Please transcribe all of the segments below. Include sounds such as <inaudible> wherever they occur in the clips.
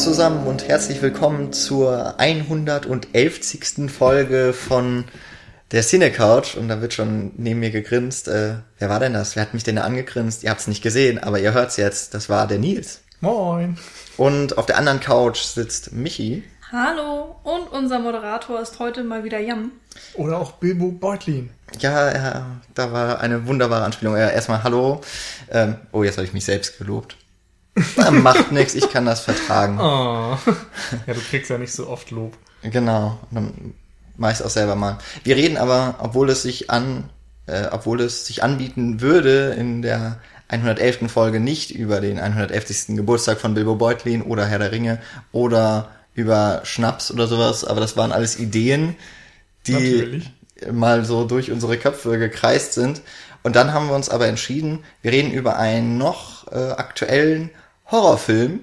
Zusammen und herzlich willkommen zur 111. Folge von der Cine Couch. Und da wird schon neben mir gegrinst. Äh, wer war denn das? Wer hat mich denn da angegrinst? Ihr habt es nicht gesehen, aber ihr hört's jetzt. Das war der Nils. Moin. Und auf der anderen Couch sitzt Michi. Hallo. Und unser Moderator ist heute mal wieder Jan. Oder auch Bilbo Beutlin. Ja, ja, da war eine wunderbare Anspielung. Ja, erstmal Hallo. Ähm, oh, jetzt habe ich mich selbst gelobt. Macht nichts, ich kann das vertragen. Oh. <laughs> Ja, du kriegst ja nicht so oft Lob. Genau, dann mach ich's auch selber mal. Wir reden aber, obwohl es sich an, äh, obwohl es sich anbieten würde, in der 111. Folge nicht über den 111. Geburtstag von Bilbo Beutlin oder Herr der Ringe oder über Schnaps oder sowas, aber das waren alles Ideen, die Natürlich. mal so durch unsere Köpfe gekreist sind. Und dann haben wir uns aber entschieden, wir reden über einen noch äh, aktuellen Horrorfilm,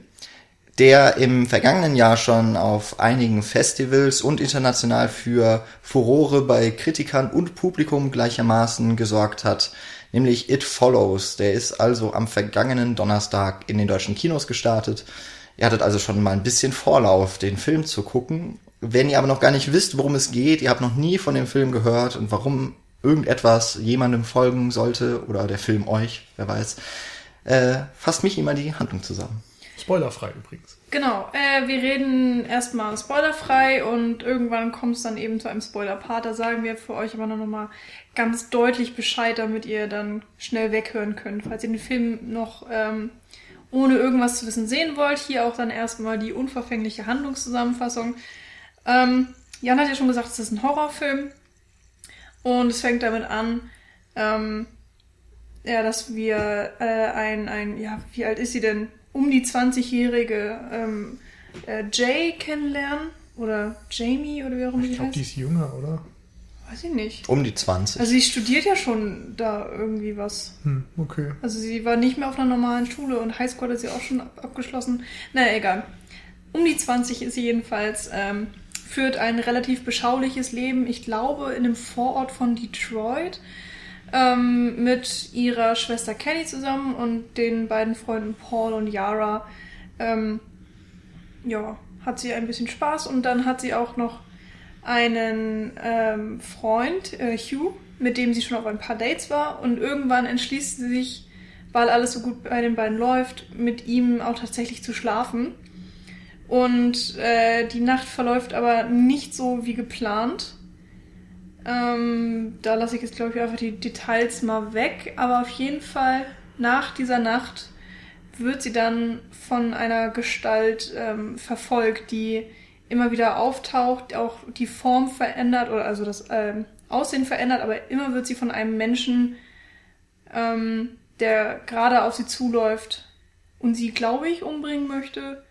der im vergangenen Jahr schon auf einigen Festivals und international für Furore bei Kritikern und Publikum gleichermaßen gesorgt hat, nämlich It Follows. Der ist also am vergangenen Donnerstag in den deutschen Kinos gestartet. Ihr hattet also schon mal ein bisschen Vorlauf, den Film zu gucken. Wenn ihr aber noch gar nicht wisst, worum es geht, ihr habt noch nie von dem Film gehört und warum irgendetwas jemandem folgen sollte oder der Film euch, wer weiß, äh, fasst mich immer die Handlung zusammen. Spoilerfrei übrigens. Genau, äh, wir reden erstmal spoilerfrei und irgendwann kommt es dann eben zu einem Spoiler-Part. Da sagen wir für euch aber noch mal ganz deutlich Bescheid, damit ihr dann schnell weghören könnt. Falls ihr den Film noch ähm, ohne irgendwas zu wissen sehen wollt, hier auch dann erstmal die unverfängliche Handlungszusammenfassung. Ähm, Jan hat ja schon gesagt, es ist ein Horrorfilm. Und es fängt damit an, ähm, ja, dass wir äh, ein, ein, ja, wie alt ist sie denn? Um die 20-jährige ähm, äh, Jay kennenlernen. Oder Jamie oder wie auch immer Ich glaube, die ist jünger, oder? Weiß ich nicht. Um die 20. Also sie studiert ja schon da irgendwie was. Hm, okay. Also sie war nicht mehr auf einer normalen Schule und Highschool hat sie auch schon ab abgeschlossen. Naja, egal. Um die 20 ist sie jedenfalls, ähm, führt ein relativ beschauliches Leben, ich glaube, in einem Vorort von Detroit, ähm, mit ihrer Schwester Kenny zusammen und den beiden Freunden Paul und Yara. Ähm, ja, hat sie ein bisschen Spaß und dann hat sie auch noch einen ähm, Freund, äh, Hugh, mit dem sie schon auf ein paar Dates war und irgendwann entschließt sie sich, weil alles so gut bei den beiden läuft, mit ihm auch tatsächlich zu schlafen. Und äh, die Nacht verläuft aber nicht so wie geplant. Ähm, da lasse ich jetzt, glaube ich, einfach die Details mal weg. Aber auf jeden Fall, nach dieser Nacht wird sie dann von einer Gestalt ähm, verfolgt, die immer wieder auftaucht, auch die Form verändert oder also das ähm, Aussehen verändert, aber immer wird sie von einem Menschen, ähm, der gerade auf sie zuläuft und sie, glaube ich, umbringen möchte,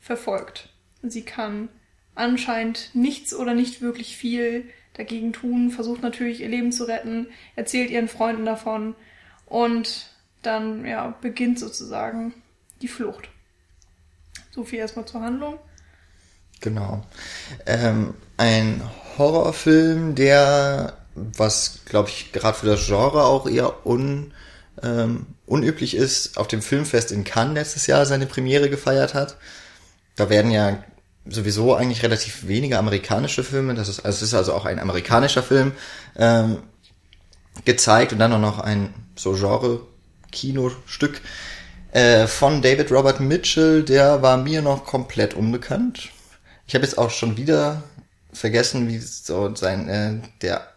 verfolgt. Sie kann anscheinend nichts oder nicht wirklich viel dagegen tun, versucht natürlich ihr Leben zu retten, erzählt ihren Freunden davon und dann ja, beginnt sozusagen die Flucht. So viel erstmal zur Handlung. Genau. Ähm, ein Horrorfilm, der, was glaube ich gerade für das Genre auch eher un, ähm, unüblich ist, auf dem Filmfest in Cannes letztes Jahr seine Premiere gefeiert hat. Da werden ja sowieso eigentlich relativ wenige amerikanische Filme, das ist, also es ist also auch ein amerikanischer Film, ähm, gezeigt und dann auch noch ein so Genre-Kinostück äh, von David Robert Mitchell, der war mir noch komplett unbekannt. Ich habe jetzt auch schon wieder vergessen, wie so sein äh, der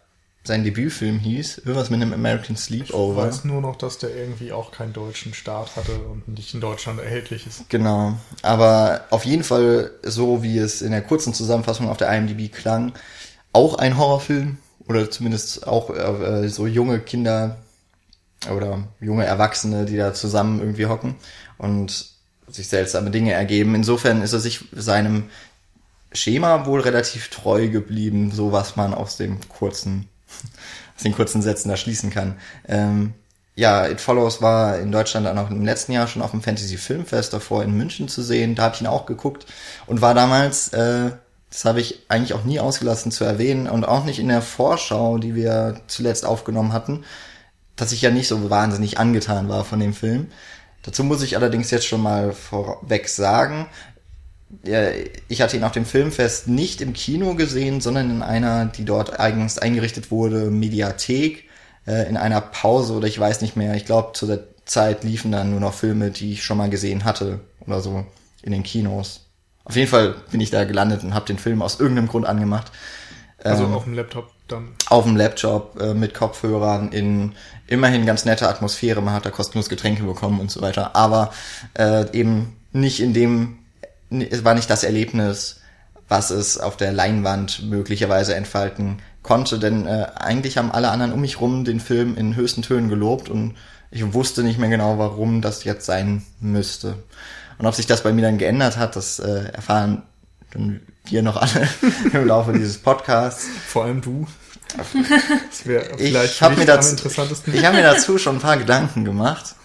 sein Debütfilm hieß, irgendwas mit einem American Ich Sleepover. weiß nur noch, dass der irgendwie auch keinen deutschen Start hatte und nicht in Deutschland erhältlich ist. Genau, aber auf jeden Fall so, wie es in der kurzen Zusammenfassung auf der IMDb klang, auch ein Horrorfilm oder zumindest auch äh, so junge Kinder oder junge Erwachsene, die da zusammen irgendwie hocken und sich seltsame Dinge ergeben. Insofern ist er sich seinem Schema wohl relativ treu geblieben, so was man aus dem kurzen, <laughs> aus den kurzen Sätzen da schließen kann. Ähm, ja, It Follows war in Deutschland dann auch im letzten Jahr schon auf dem Fantasy Filmfest davor in München zu sehen. Da habe ich ihn auch geguckt und war damals, äh, das habe ich eigentlich auch nie ausgelassen zu erwähnen und auch nicht in der Vorschau, die wir zuletzt aufgenommen hatten, dass ich ja nicht so wahnsinnig angetan war von dem Film. Dazu muss ich allerdings jetzt schon mal vorweg sagen, ich hatte ihn auf dem Filmfest nicht im Kino gesehen, sondern in einer, die dort eigens eingerichtet wurde, Mediathek, äh, in einer Pause oder ich weiß nicht mehr. Ich glaube, zu der Zeit liefen dann nur noch Filme, die ich schon mal gesehen hatte oder so in den Kinos. Auf jeden Fall bin ich da gelandet und habe den Film aus irgendeinem Grund angemacht. Also Ähm, auf dem Laptop dann. auf dem Laptop äh, mit Kopfhörern in immerhin ganz nette Atmosphäre. Man hat da kostenlos Getränke bekommen und so weiter. Aber äh, eben nicht in dem, es war nicht das Erlebnis, was es auf der Leinwand möglicherweise entfalten konnte. Denn äh, eigentlich haben alle anderen um mich rum den Film in höchsten Tönen gelobt und ich wusste nicht mehr genau, warum das jetzt sein müsste. Und ob sich das bei mir dann geändert hat, das äh, erfahren dann wir noch alle <laughs> im Laufe dieses Podcasts. Vor allem du. <laughs> Das wäre vielleicht Ich habe mir, dazu- ich hab mir dazu <laughs> schon ein paar Gedanken gemacht.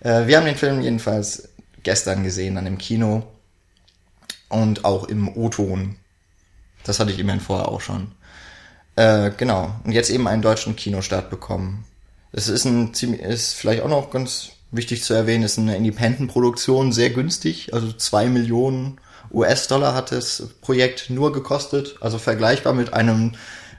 Äh, wir haben den Film jedenfalls gestern gesehen, dann im Kino und auch im O-Ton. Das hatte ich immerhin vorher auch schon. Äh, genau. Und jetzt eben einen deutschen Kinostart bekommen. Es ist ein ziemlich, ist vielleicht auch noch ganz wichtig zu erwähnen, ist eine Independent-Produktion, sehr günstig. Also zwei Millionen US-Dollar hat das Projekt nur gekostet. Also vergleichbar mit einem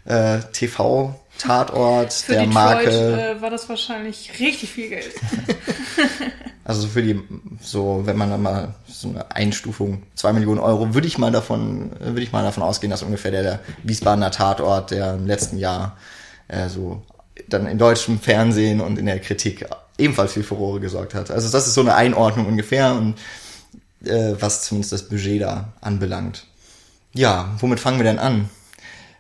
äh, TV-Tatort Für der Detroit Marke. äh, war das wahrscheinlich richtig viel Geld. <laughs> Also für die, so, wenn man dann mal so eine Einstufung, zwei Millionen Euro, würde ich mal davon, würde ich mal davon ausgehen, dass ungefähr der, der Wiesbadener Tatort, der im letzten Jahr äh, so dann in deutschem Fernsehen und in der Kritik ebenfalls viel Furore gesorgt hat. Also das ist so eine Einordnung ungefähr und äh, was zumindest das Budget da anbelangt. Ja, womit fangen wir denn an?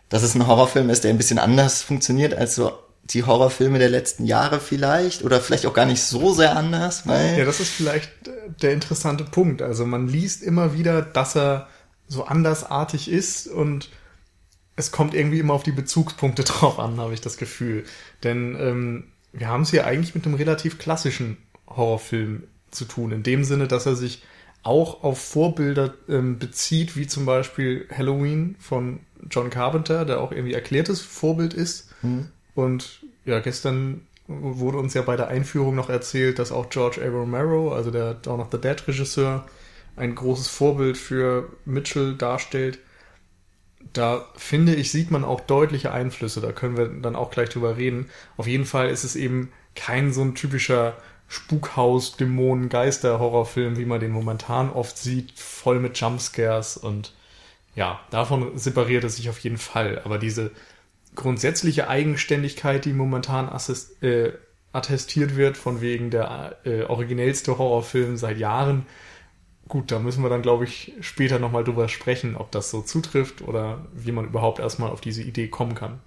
Dass es ein Horrorfilm ist, der ein bisschen anders funktioniert als so die Horrorfilme der letzten Jahre vielleicht oder vielleicht auch gar nicht so sehr anders, weil Ja, das ist vielleicht äh, der interessante Punkt. Also man liest immer wieder, dass er so andersartig ist und es kommt irgendwie immer auf die Bezugspunkte <laughs> drauf an, habe ich das Gefühl. Denn ähm, wir haben es hier eigentlich mit einem relativ klassischen Horrorfilm zu tun, in dem Sinne, dass er sich auch auf Vorbilder ähm, bezieht, wie zum Beispiel Halloween von John Carpenter, der auch irgendwie erklärtes Vorbild ist. Und ja, gestern wurde uns ja bei der Einführung noch erzählt, dass auch George A. Romero, also der Dawn of the Dead Regisseur, ein großes Vorbild für Mitchell darstellt. Da finde ich, sieht man auch deutliche Einflüsse. Da können wir dann auch gleich drüber reden. Auf jeden Fall ist es eben kein so ein typischer Spukhaus, Dämonen, Geister-Horrorfilm, wie man den momentan oft sieht, voll mit Jumpscares und ja, davon separiert es sich auf jeden Fall. Aber diese grundsätzliche Eigenständigkeit, die momentan assist, äh, attestiert wird, von wegen der äh, originellste Horrorfilm seit Jahren, gut, da müssen wir dann, glaube ich, später nochmal drüber sprechen, ob das so zutrifft oder wie man überhaupt erstmal auf diese Idee kommen kann.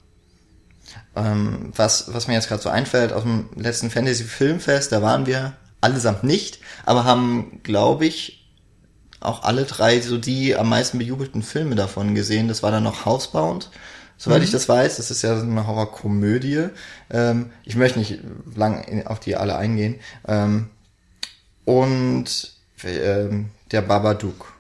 ähm, was, was mir jetzt gerade so einfällt, aus dem letzten Fantasy Filmfest, da waren wir allesamt nicht, aber haben, glaube ich, auch alle drei so die am meisten bejubelten Filme davon gesehen. Das war dann noch Housebound. Soweit ich das weiß, das ist ja so eine Horrorkomödie. Ähm, ich möchte nicht lang in, auf die alle eingehen. Ähm, und ähm, der Babadook.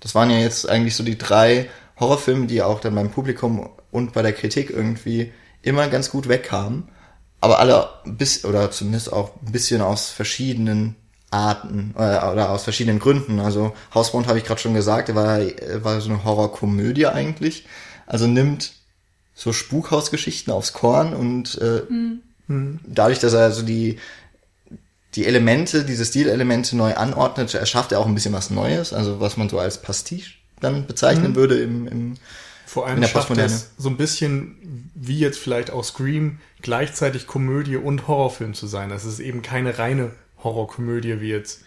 Das waren ja jetzt eigentlich so die drei Horrorfilme, die auch dann beim Publikum und bei der Kritik irgendwie immer ganz gut wegkamen. Aber alle bis, oder zumindest auch ein bisschen aus verschiedenen Arten äh, oder aus verschiedenen Gründen. Also Housebound habe ich gerade schon gesagt, der war, war so eine Horrorkomödie eigentlich. Also nimmt so Spukhausgeschichten aufs Korn und äh, dadurch, dass er so die die Elemente, diese Stilelemente neu anordnet, erschafft er auch ein bisschen was Neues, also was man so als Pastiche dann bezeichnen würde im, im Vor allem schafft es so ein bisschen, wie jetzt vielleicht auch Scream, gleichzeitig Komödie und Horrorfilm zu sein. Es ist eben keine reine Horrorkomödie wie jetzt,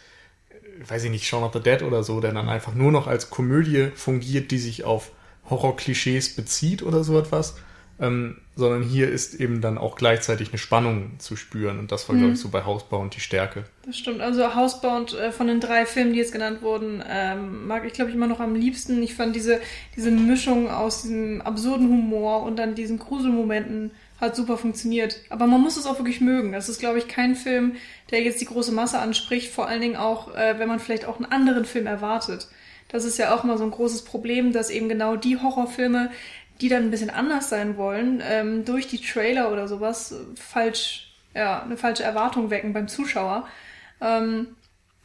weiß ich nicht, Shaun of the Dead oder so, der dann einfach nur noch als Komödie fungiert, die sich auf Horrorklischees bezieht oder so etwas. Ähm, sondern hier ist eben dann auch gleichzeitig eine Spannung zu spüren. Und das war, glaube ich, so bei Hausbau und die Stärke. Das stimmt. Also Housebound äh, von den drei Filmen, die jetzt genannt wurden, ähm, mag ich, glaube ich, immer noch am liebsten. Ich fand diese, diese Mischung aus diesem absurden Humor und dann diesen Gruselmomenten hat super funktioniert. Aber man muss es auch wirklich mögen. Das ist, glaube ich, kein Film, der jetzt die große Masse anspricht. Vor allen Dingen auch, äh, wenn man vielleicht auch einen anderen Film erwartet. Das ist ja auch mal so ein großes Problem, dass eben genau die Horrorfilme, die dann ein bisschen anders sein wollen, ähm, durch die Trailer oder sowas äh, falsch, ja, eine falsche Erwartung wecken beim Zuschauer. Ähm,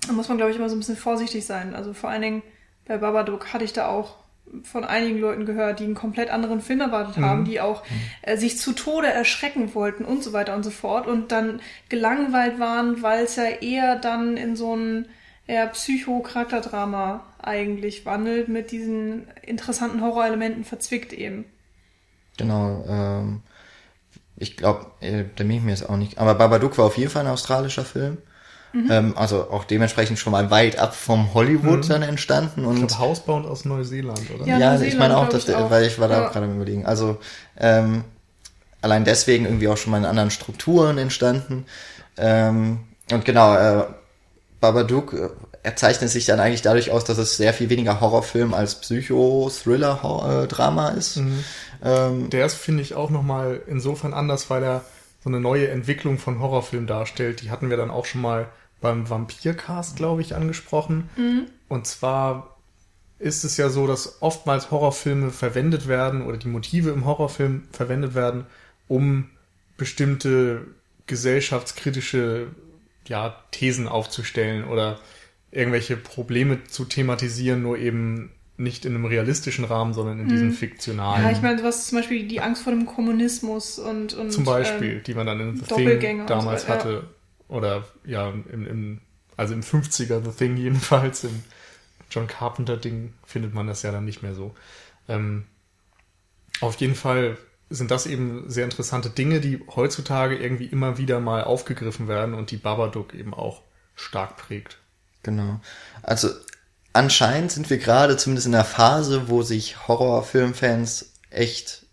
da muss man, glaube ich, immer so ein bisschen vorsichtig sein. Also vor allen Dingen, bei Babadook hatte ich da auch von einigen Leuten gehört, die einen komplett anderen Film erwartet haben, die auch äh, sich zu Tode erschrecken wollten und so weiter und so fort und dann gelangweilt waren, weil es ja eher dann in so ein eher Psycho-Charakterdrama eigentlich wandelt, mit diesen interessanten Horrorelementen verzwickt eben. Genau, ähm, ich glaube, äh, da bin ich mir jetzt auch nicht. Aber Babadook war auf jeden Fall ein australischer Film. Ähm, also auch dementsprechend schon mal weit ab vom Hollywood dann entstanden. Ich Und glaube, Hausbound aus Neuseeland, oder? Ja, ja, Neuseeland, ich meine auch, dass ich auch. weil ich war da Ja. auch gerade am überlegen. Also ähm, allein deswegen irgendwie auch schon mal in anderen Strukturen entstanden. Ähm, und genau, äh, Babadook äh, er zeichnet sich dann eigentlich dadurch aus, dass es sehr viel weniger Horrorfilm als Psycho-Thriller-Drama ist. Ähm, Der ist, finde ich, auch nochmal insofern anders, weil er so eine neue Entwicklung von Horrorfilm darstellt. Die hatten wir dann auch schon mal beim Vampircast, glaube ich, angesprochen. Und zwar ist es ja so, dass oftmals Horrorfilme verwendet werden oder die Motive im Horrorfilm verwendet werden, um bestimmte gesellschaftskritische ja, Thesen aufzustellen oder irgendwelche Probleme zu thematisieren, nur eben nicht in einem realistischen Rahmen, sondern in diesem fiktionalen. Ja, ich meine, was zum Beispiel die Angst vor dem Kommunismus und, und Zum Beispiel, ähm, die man dann in The Thing damals so weiter, hatte. Oder ja, im, im, also im 50er The Thing <laughs> jedenfalls, im John Carpenter-Ding findet man das ja dann nicht mehr so. Ähm, auf jeden Fall sind das eben sehr interessante Dinge, die heutzutage irgendwie immer wieder mal aufgegriffen werden und die Babadook eben auch stark prägt. Genau. Also anscheinend sind wir gerade zumindest in der Phase, wo sich Horrorfilmfans echt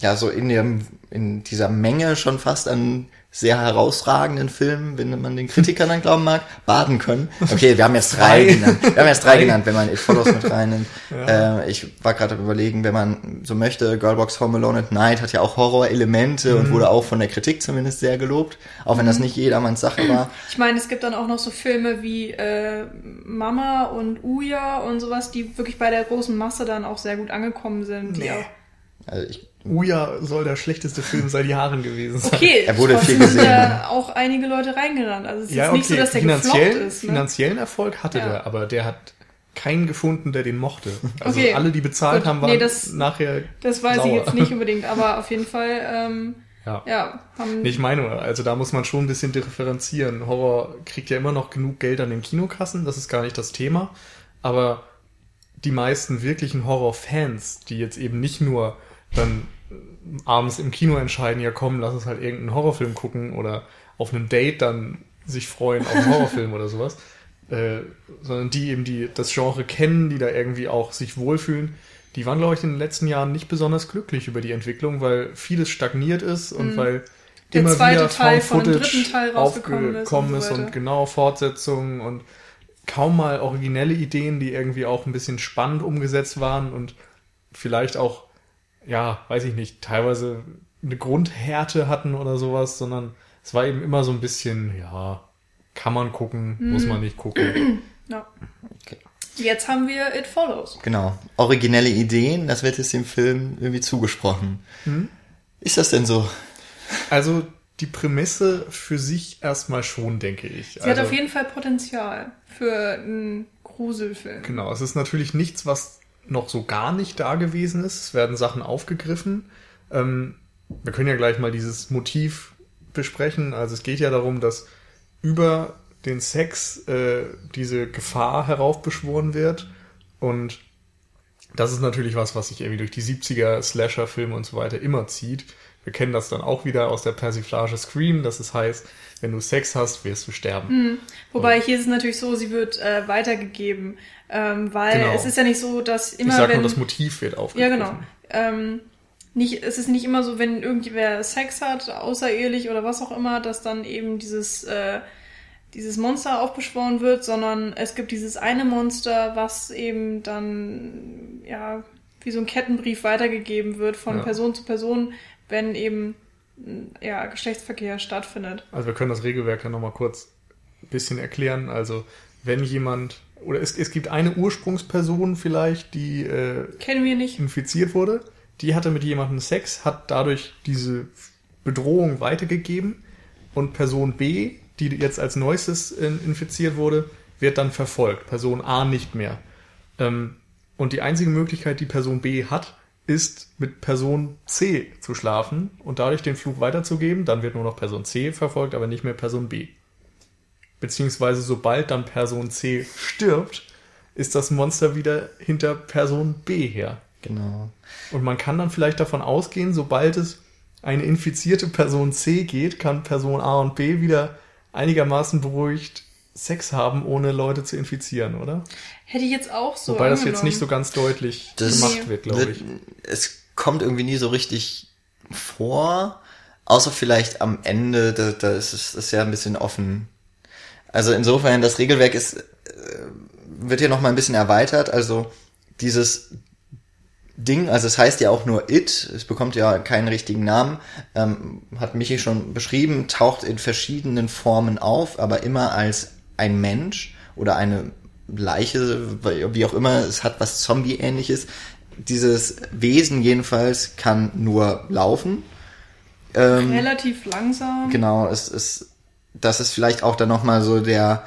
ja so in dem in dieser Menge schon fast an sehr herausragenden Filmen, wenn man den Kritikern dann glauben mag, baden können. Okay, wir haben jetzt drei, Drei. genannt. Wir haben jetzt drei Drei. genannt, wenn man It Follows mit <laughs> reinnimmt. Äh, ich war gerade am überlegen, wenn man so möchte, Girlbox Home Alone at Night hat ja auch Horrorelemente und wurde auch von der Kritik zumindest sehr gelobt, auch wenn das nicht jedermanns Sache war. Ich meine, es gibt dann auch noch so Filme wie äh, Mama und Uya und sowas, die wirklich bei der großen Masse dann auch sehr gut angekommen sind. Die Nee. auch, Also ich, Uja soll der schlechteste Film seit Jahren gewesen sein. okay, Er wurde viel gesehen, sind ja auch einige Leute reingerannt. Also es ist Ja, jetzt okay, nicht so, dass der gefloppt finanziellen, ist. Ne? finanziellen Erfolg hatte Ja. der, aber der hat keinen gefunden, der den mochte. Also Okay. alle, die bezahlt Gut. haben, waren Nee, das- nachher Das weiß ich sauer. jetzt nicht <laughs> unbedingt, aber auf jeden Fall, ähm, Ja. ja, haben Nee, Ich meine, also da muss man schon ein bisschen differenzieren. Horror kriegt ja immer noch genug Geld an den Kinokassen, das ist gar nicht das Thema. Aber die meisten wirklichen Horrorfans, die jetzt eben nicht nur dann äh, abends im Kino entscheiden, ja komm, lass uns halt irgendeinen Horrorfilm gucken oder auf einem Date dann sich freuen auf einen <laughs> Horrorfilm oder sowas, äh, sondern die eben die das Genre kennen, die da irgendwie auch sich wohlfühlen, die waren, glaube ich, in den letzten Jahren nicht besonders glücklich über die Entwicklung, weil vieles stagniert ist und weil Mhm. Der immer zweite wieder Teil von dem Footage dritten Teil rausgekommen ist aufgekommen und ist so und genau Fortsetzungen und kaum mal originelle Ideen, die irgendwie auch ein bisschen spannend umgesetzt waren und vielleicht auch, ja, weiß ich nicht, teilweise eine Grundhärte hatten oder sowas, sondern es war eben immer so ein bisschen, ja, kann man gucken, muss Mhm. man nicht gucken. <clears throat> ja. Okay. Jetzt haben wir It Follows. Genau. Originelle Ideen, das wird jetzt dem Film irgendwie zugesprochen. Ist das denn so? Also die Prämisse für sich erstmal schon, denke ich. Sie also, hat auf jeden Fall Potenzial für einen Gruselfilm. Genau, es ist natürlich nichts, was noch so gar nicht da gewesen ist. Es werden Sachen aufgegriffen. Ähm, wir können ja gleich mal dieses Motiv besprechen. Also es geht ja darum, dass über den Sex äh, diese Gefahr heraufbeschworen wird. Und das ist natürlich was, was sich irgendwie durch die 70er Slasher-Filme und so weiter immer zieht. Wir kennen das dann auch wieder aus der Persiflage Scream, dass es heißt, wenn du Sex hast, wirst du sterben. Wobei hier ist es natürlich so, sie wird äh, weitergegeben, ähm, weil Genau. es ist ja nicht so, dass Ich immer sag wenn nur, das Motiv wird ja aufgegriffen. genau ähm, nicht es ist nicht immer so, wenn irgendwer Sex hat, außerehelich oder was auch immer, dass dann eben dieses äh, dieses Monster aufbeschworen wird, sondern es gibt dieses eine Monster, was eben dann ja wie so ein Kettenbrief weitergegeben wird von Ja. Person zu Person, wenn eben ja Geschlechtsverkehr stattfindet. Also wir können das Regelwerk ja nochmal kurz ein bisschen erklären. Also wenn jemand, oder es, es gibt eine Ursprungsperson vielleicht, die äh, Kennen wir nicht. infiziert wurde, die hatte mit jemandem Sex, hat dadurch diese Bedrohung weitergegeben und Person B, die jetzt als neuestes infiziert wurde, wird dann verfolgt. Person A nicht mehr. Ähm, und die einzige Möglichkeit, die Person B hat, ist mit Person C zu schlafen und dadurch den Flug weiterzugeben. Dann wird nur noch Person C verfolgt, aber nicht mehr Person B. Beziehungsweise sobald dann Person C stirbt, ist das Monster wieder hinter Person B her. Genau. Und man kann dann vielleicht davon ausgehen, sobald es eine infizierte Person C geht, kann Person A und B wieder einigermaßen beruhigt Sex haben, ohne Leute zu infizieren, oder? Hätte ich jetzt auch so Wobei das jetzt angenommen. nicht so ganz deutlich Das gemacht wird, glaube ich. Es kommt irgendwie nie so richtig vor, außer vielleicht am Ende, da, da ist es ist ja ein bisschen offen. Also insofern, das Regelwerk ist, äh, wird hier noch mal ein bisschen erweitert, also dieses Ding, also es heißt ja auch nur It, es bekommt ja keinen richtigen Namen, ähm, hat Michi schon beschrieben, taucht in verschiedenen Formen auf, aber immer als ein Mensch oder eine Leiche, wie auch immer, es hat was Zombie-ähnliches. Dieses Wesen jedenfalls kann nur laufen. Ähm, relativ langsam. Genau, es ist, das ist vielleicht auch dann nochmal so der,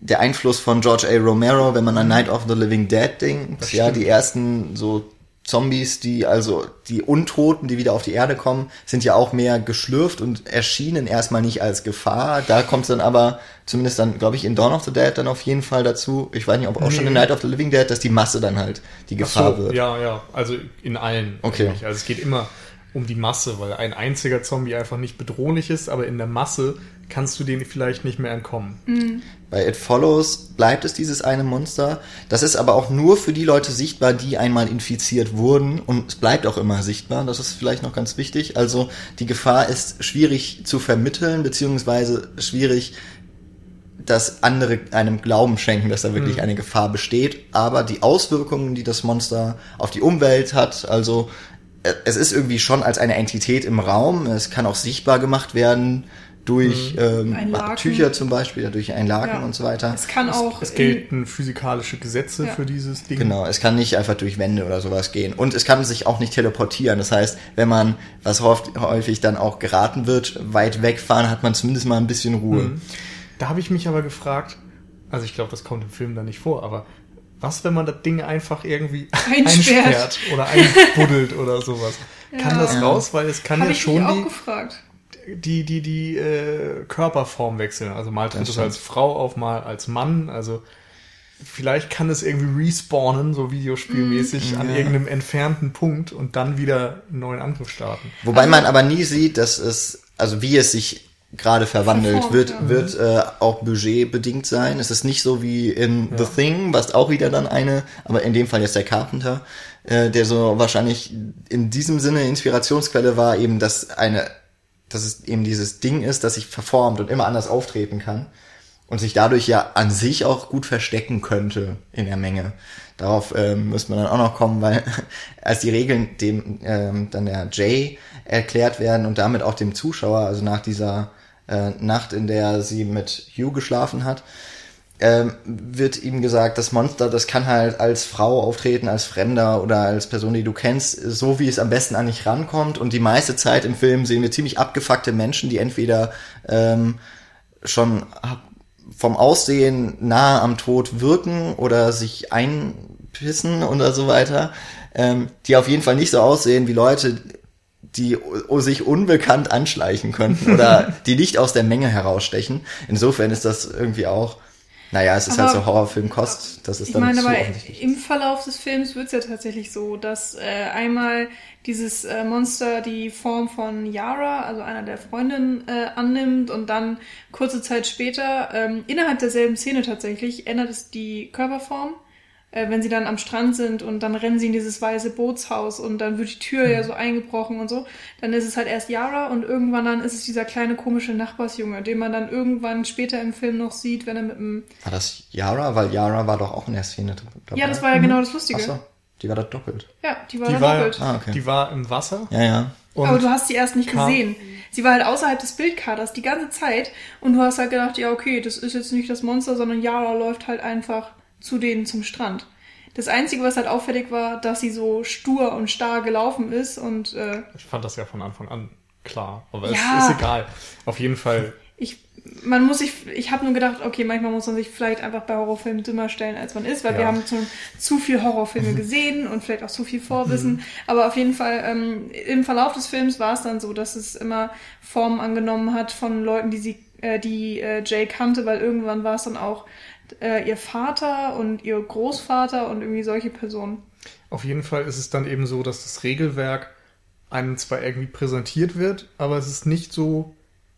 der Einfluss von George A. Romero, wenn man an Night of the Living Dead denkt. Das Ja, stimmt. die ersten so Zombies, die, also die Untoten, die wieder auf die Erde kommen, sind ja auch mehr geschlürft und erschienen erstmal nicht als Gefahr. Da kommt es dann aber, zumindest dann, glaube ich, in Dawn of the Dead dann auf jeden Fall dazu. Ich weiß nicht, ob auch schon in Nee. Night of the Living Dead, dass die Masse dann halt die Gefahr so, wird. Ja, ja, also in allen. Okay. eigentlich. Also es geht immer um die Masse, weil ein einziger Zombie einfach nicht bedrohlich ist, aber in der Masse kannst du denen vielleicht nicht mehr entkommen. Bei It Follows bleibt es dieses eine Monster. Das ist aber auch nur für die Leute sichtbar, die einmal infiziert wurden und es bleibt auch immer sichtbar. Das ist vielleicht noch ganz wichtig. Also die Gefahr ist schwierig zu vermitteln, beziehungsweise schwierig, dass andere einem Glauben schenken, dass da wirklich eine Gefahr besteht. Aber die Auswirkungen, die das Monster auf die Umwelt hat, also es ist irgendwie schon als eine Entität im Raum. Es kann auch sichtbar gemacht werden durch ähm, Ein Laken. Tücher zum Beispiel, durch ein Laken Ja. und so weiter. Es kann auch. Es in- gelten physikalische Gesetze Ja. für dieses Ding. Genau, es kann nicht einfach durch Wände oder sowas gehen. Und es kann sich auch nicht teleportieren. Das heißt, wenn man, was häufig, häufig dann auch geraten wird, weit wegfahren, hat man zumindest mal ein bisschen Ruhe. Mhm. Da habe ich mich aber gefragt, also ich glaube, das kommt im Film da nicht vor, aber was, wenn man das Ding einfach irgendwie <laughs> Einsperrt. einsperrt oder einbuddelt <laughs> oder sowas? Kann Ja. das raus? Weil es kann Habe ja ich schon die, gefragt. die, die, die äh, Körperform wechseln. Also mal tritt es als Frau auf, mal als Mann. Also vielleicht kann es irgendwie respawnen, so videospielmäßig, an Ja. irgendeinem entfernten Punkt und dann wieder einen neuen Angriff starten. Wobei man aber nie sieht, dass es, also wie es sich gerade verwandelt, Verformt, wird, ja. wird äh, auch budgetbedingt sein. Es ist nicht so wie in The Thing, was auch wieder dann eine, aber in dem Fall jetzt der Carpenter, äh, der so wahrscheinlich in diesem Sinne Inspirationsquelle war, eben, dass eine, dass es eben dieses Ding ist, das sich verformt und immer anders auftreten kann und sich dadurch ja an sich auch gut verstecken könnte in der Menge. Darauf ähm, müsste man dann auch noch kommen, weil <laughs> als die Regeln dem ähm, dann der Jay erklärt werden und damit auch dem Zuschauer, also nach dieser äh, Nacht, in der sie mit Hugh geschlafen hat, ähm, wird ihm gesagt, das Monster, das kann halt als Frau auftreten, als Fremder oder als Person, die du kennst, so wie es am besten an dich rankommt. Und die meiste Zeit im Film sehen wir ziemlich abgefuckte Menschen, die entweder ähm, schon vom Aussehen nahe am Tod wirken oder sich einpissen oder so weiter, ähm, die auf jeden Fall nicht so aussehen wie Leute, die sich unbekannt anschleichen könnten oder <laughs> die nicht aus der Menge herausstechen. Insofern ist das irgendwie auch, naja, es ist halt Aber- so Horrorfilmkost, das ist Ich dann meine, zu aber im Verlauf des Films wird es ja tatsächlich so, dass äh, einmal dieses äh, Monster die Form von Yara, also einer der Freundinnen, äh, annimmt und dann kurze Zeit später, ähm, innerhalb derselben Szene tatsächlich, ändert es die Körperform. Äh, wenn sie dann am Strand sind und dann rennen sie in dieses weiße Bootshaus und dann wird die Tür ja so eingebrochen und so, dann ist es halt erst Yara und irgendwann dann ist es dieser kleine komische Nachbarsjunge, den man dann irgendwann später im Film noch sieht, wenn er mit dem... War das Yara? Weil Yara war doch auch in der Szene dabei. Ja, das war ja genau das Lustige. Ach so, die war da doppelt. Ja, die war Die da war, doppelt. Ah, okay. die war im Wasser. Ja, ja. Und Aber du hast sie erst nicht kam- gesehen. Sie war halt außerhalb des Bildkaders die ganze Zeit und du hast halt gedacht, ja, okay, das ist jetzt nicht das Monster, sondern Yara läuft halt einfach zu denen zum Strand. Das Einzige, was halt auffällig war, dass sie so stur und starr gelaufen ist und äh, ich fand das ja von Anfang an klar. Aber Ja. es ist egal. Auf jeden Fall ich man muss sich, ich habe nur gedacht, okay, manchmal muss man sich vielleicht einfach bei Horrorfilmen dümmer stellen, als man ist, weil Ja. wir haben schon zu viel Horrorfilme <laughs> gesehen und vielleicht auch zu viel Vorwissen. Aber auf jeden Fall, ähm, im Verlauf des Films war es dann so, dass es immer Formen angenommen hat von Leuten, die sie, äh, die äh, Jay kannte, weil irgendwann war es dann auch äh, ihr Vater und ihr Großvater und irgendwie solche Personen. Auf jeden Fall ist es dann eben so, dass das Regelwerk einem zwar irgendwie präsentiert wird, aber es ist nicht so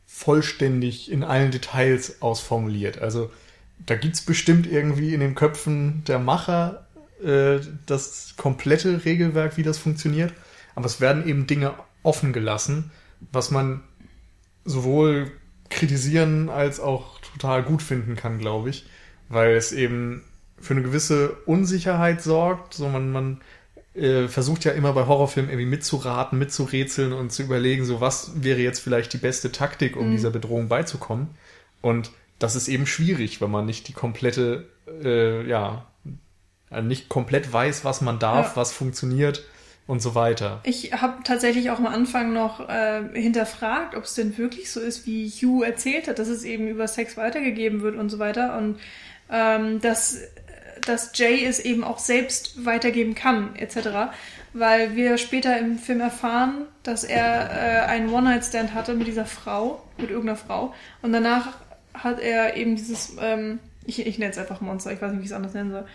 vollständig in allen Details ausformuliert. Also da gibt's bestimmt irgendwie in den Köpfen der Macher äh, das komplette Regelwerk, wie das funktioniert, aber es werden eben Dinge offen gelassen, was man sowohl kritisieren als auch total gut finden kann, glaube ich, weil es eben für eine gewisse Unsicherheit sorgt. So man, man äh, versucht ja immer bei Horrorfilmen irgendwie mitzuraten, mitzurätseln und zu überlegen, so was wäre jetzt vielleicht die beste Taktik, um dieser Bedrohung beizukommen. Und das ist eben schwierig, wenn man nicht die komplette, äh, ja, äh, nicht komplett weiß, was man darf, Ja. was funktioniert und so weiter. Ich habe tatsächlich auch am Anfang noch äh, hinterfragt, ob es denn wirklich so ist, wie Hugh erzählt hat, dass es eben über Sex weitergegeben wird und so weiter und ähm, dass, dass Jay es eben auch selbst weitergeben kann, etc. Weil wir später im Film erfahren, dass er äh, einen One-Night-Stand hatte mit dieser Frau, mit irgendeiner Frau und danach hat er eben dieses, ähm, ich, ich nenne es einfach Monster, ich weiß nicht, wie ich es anders nennen soll,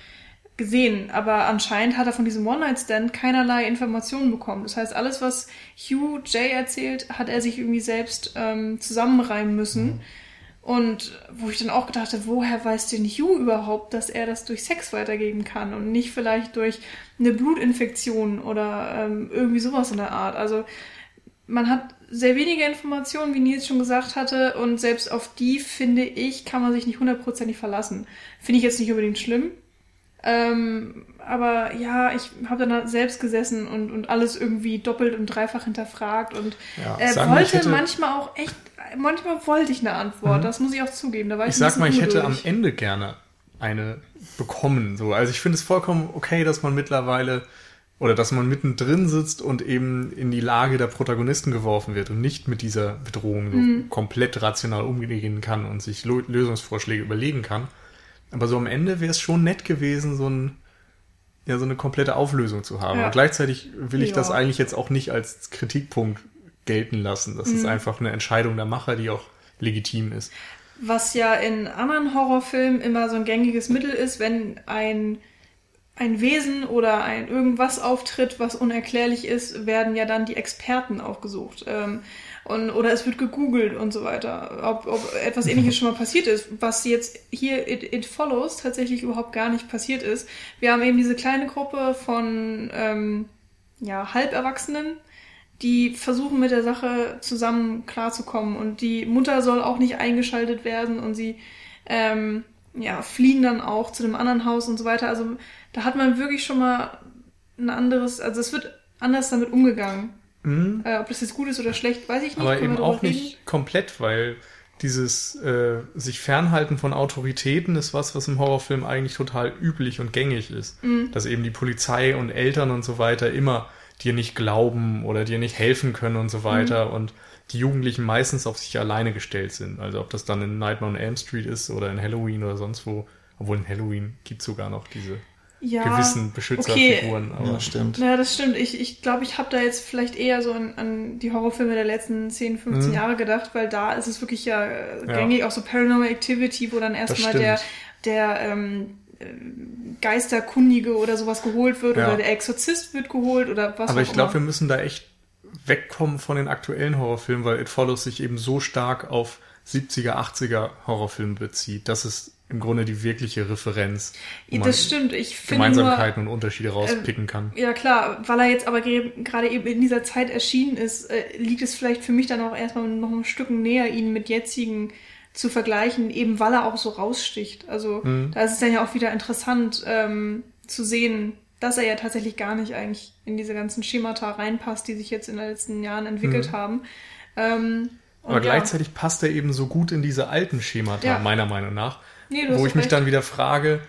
gesehen, aber anscheinend hat er von diesem One-Night-Stand keinerlei Informationen bekommen. Das heißt, alles, was Hugh Jay erzählt, hat er sich irgendwie selbst ähm, zusammenreimen müssen. Und wo ich dann auch gedacht habe, woher weiß denn Hugh überhaupt, dass er das durch Sex weitergeben kann und nicht vielleicht durch eine Blutinfektion oder ähm, irgendwie sowas in der Art. Also man hat sehr wenige Informationen, wie Nils schon gesagt hatte, und selbst auf die, finde ich, kann man sich nicht hundertprozentig verlassen. Finde ich jetzt nicht unbedingt schlimm. Ähm, aber ja, ich habe dann selbst gesessen und, und alles irgendwie doppelt und dreifach hinterfragt und Ja, äh, wollte hätte- manchmal auch echt, manchmal wollte ich eine Antwort, Mhm. das muss ich auch zugeben. Da war ich, Ich sag mal, ich hätte am. Ende gerne eine bekommen. So. Also ich finde es vollkommen okay, dass man mittlerweile oder dass man mittendrin sitzt und eben in die Lage der Protagonisten geworfen wird und nicht mit dieser Bedrohung so Mhm. komplett rational umgehen kann und sich Lösungsvorschläge überlegen kann. Aber so am Ende wäre es schon nett gewesen, so ein ja, so eine komplette Auflösung zu haben. Ja. Und gleichzeitig will ich Ja. das eigentlich jetzt auch nicht als Kritikpunkt gelten lassen. Das Mhm. ist einfach eine Entscheidung der Macher, die auch legitim ist. Was ja in anderen Horrorfilmen immer so ein gängiges Mittel ist, wenn ein, ein Wesen oder ein irgendwas auftritt, was unerklärlich ist, werden ja dann die Experten aufgesucht. Ähm, und, oder es wird gegoogelt und so weiter, ob, ob etwas ähnliches schon mal passiert ist, was jetzt hier It, It Follows tatsächlich überhaupt gar nicht passiert ist. Wir haben eben diese kleine Gruppe von ähm, ja, Halberwachsenen, die versuchen mit der Sache zusammen klarzukommen und die Mutter soll auch nicht eingeschaltet werden und sie ähm, ja, fliehen dann auch zu einem anderen Haus und so weiter. Also da hat man wirklich schon mal ein anderes, also es wird anders damit umgegangen. Mhm. Äh, ob das jetzt gut ist oder schlecht, weiß ich nicht. Aber Können eben auch reden? nicht komplett, weil dieses äh, sich fernhalten von Autoritäten ist was, was im Horrorfilm eigentlich total üblich und gängig ist. Mhm. Dass eben die Polizei und Eltern und so weiter immer dir nicht glauben oder dir nicht helfen können und so weiter Mhm. und die Jugendlichen meistens auf sich alleine gestellt sind. Also ob das dann in Nightmare on Elm Street ist oder in Halloween oder sonst wo. Obwohl in Halloween gibt sogar noch diese ja, gewissen Beschützerfiguren. aber Ja, stimmt. Ja, das stimmt. Ich glaube, ich, glaub, ich habe da jetzt vielleicht eher so an, an die Horrorfilme der letzten 10, 15 Mhm. Jahre gedacht, weil da ist es wirklich ja, äh, Ja. gängig, auch so Paranormal Activity, wo dann erstmal der, der ähm, äh, Geisterkundige oder sowas geholt wird Ja. oder der Exorzist wird geholt oder was Aber ich glaube, wir müssen da echt wegkommen von den aktuellen Horrorfilmen, weil It Follows sich eben so stark auf 70er, 80er Horrorfilme bezieht. Das ist im Grunde die wirkliche Referenz, das stimmt. Ich finde nur, Gemeinsamkeiten und Unterschiede rauspicken kann. Ja klar, weil er jetzt aber ge- gerade eben in dieser Zeit erschienen ist, äh, liegt es vielleicht für mich dann auch erstmal noch ein Stück näher, ihn mit jetzigen zu vergleichen, eben weil er auch so raussticht. Also Mhm. da ist es dann ja auch wieder interessant ähm, zu sehen, dass er ja tatsächlich gar nicht eigentlich in diese ganzen Schemata reinpasst, die sich jetzt in den letzten Jahren entwickelt Mhm. haben. Ähm, Aber ja. gleichzeitig passt er eben so gut in diese alten Schemata, Ja. meiner Meinung nach. Nee, wo ich mich recht. dann wieder frage,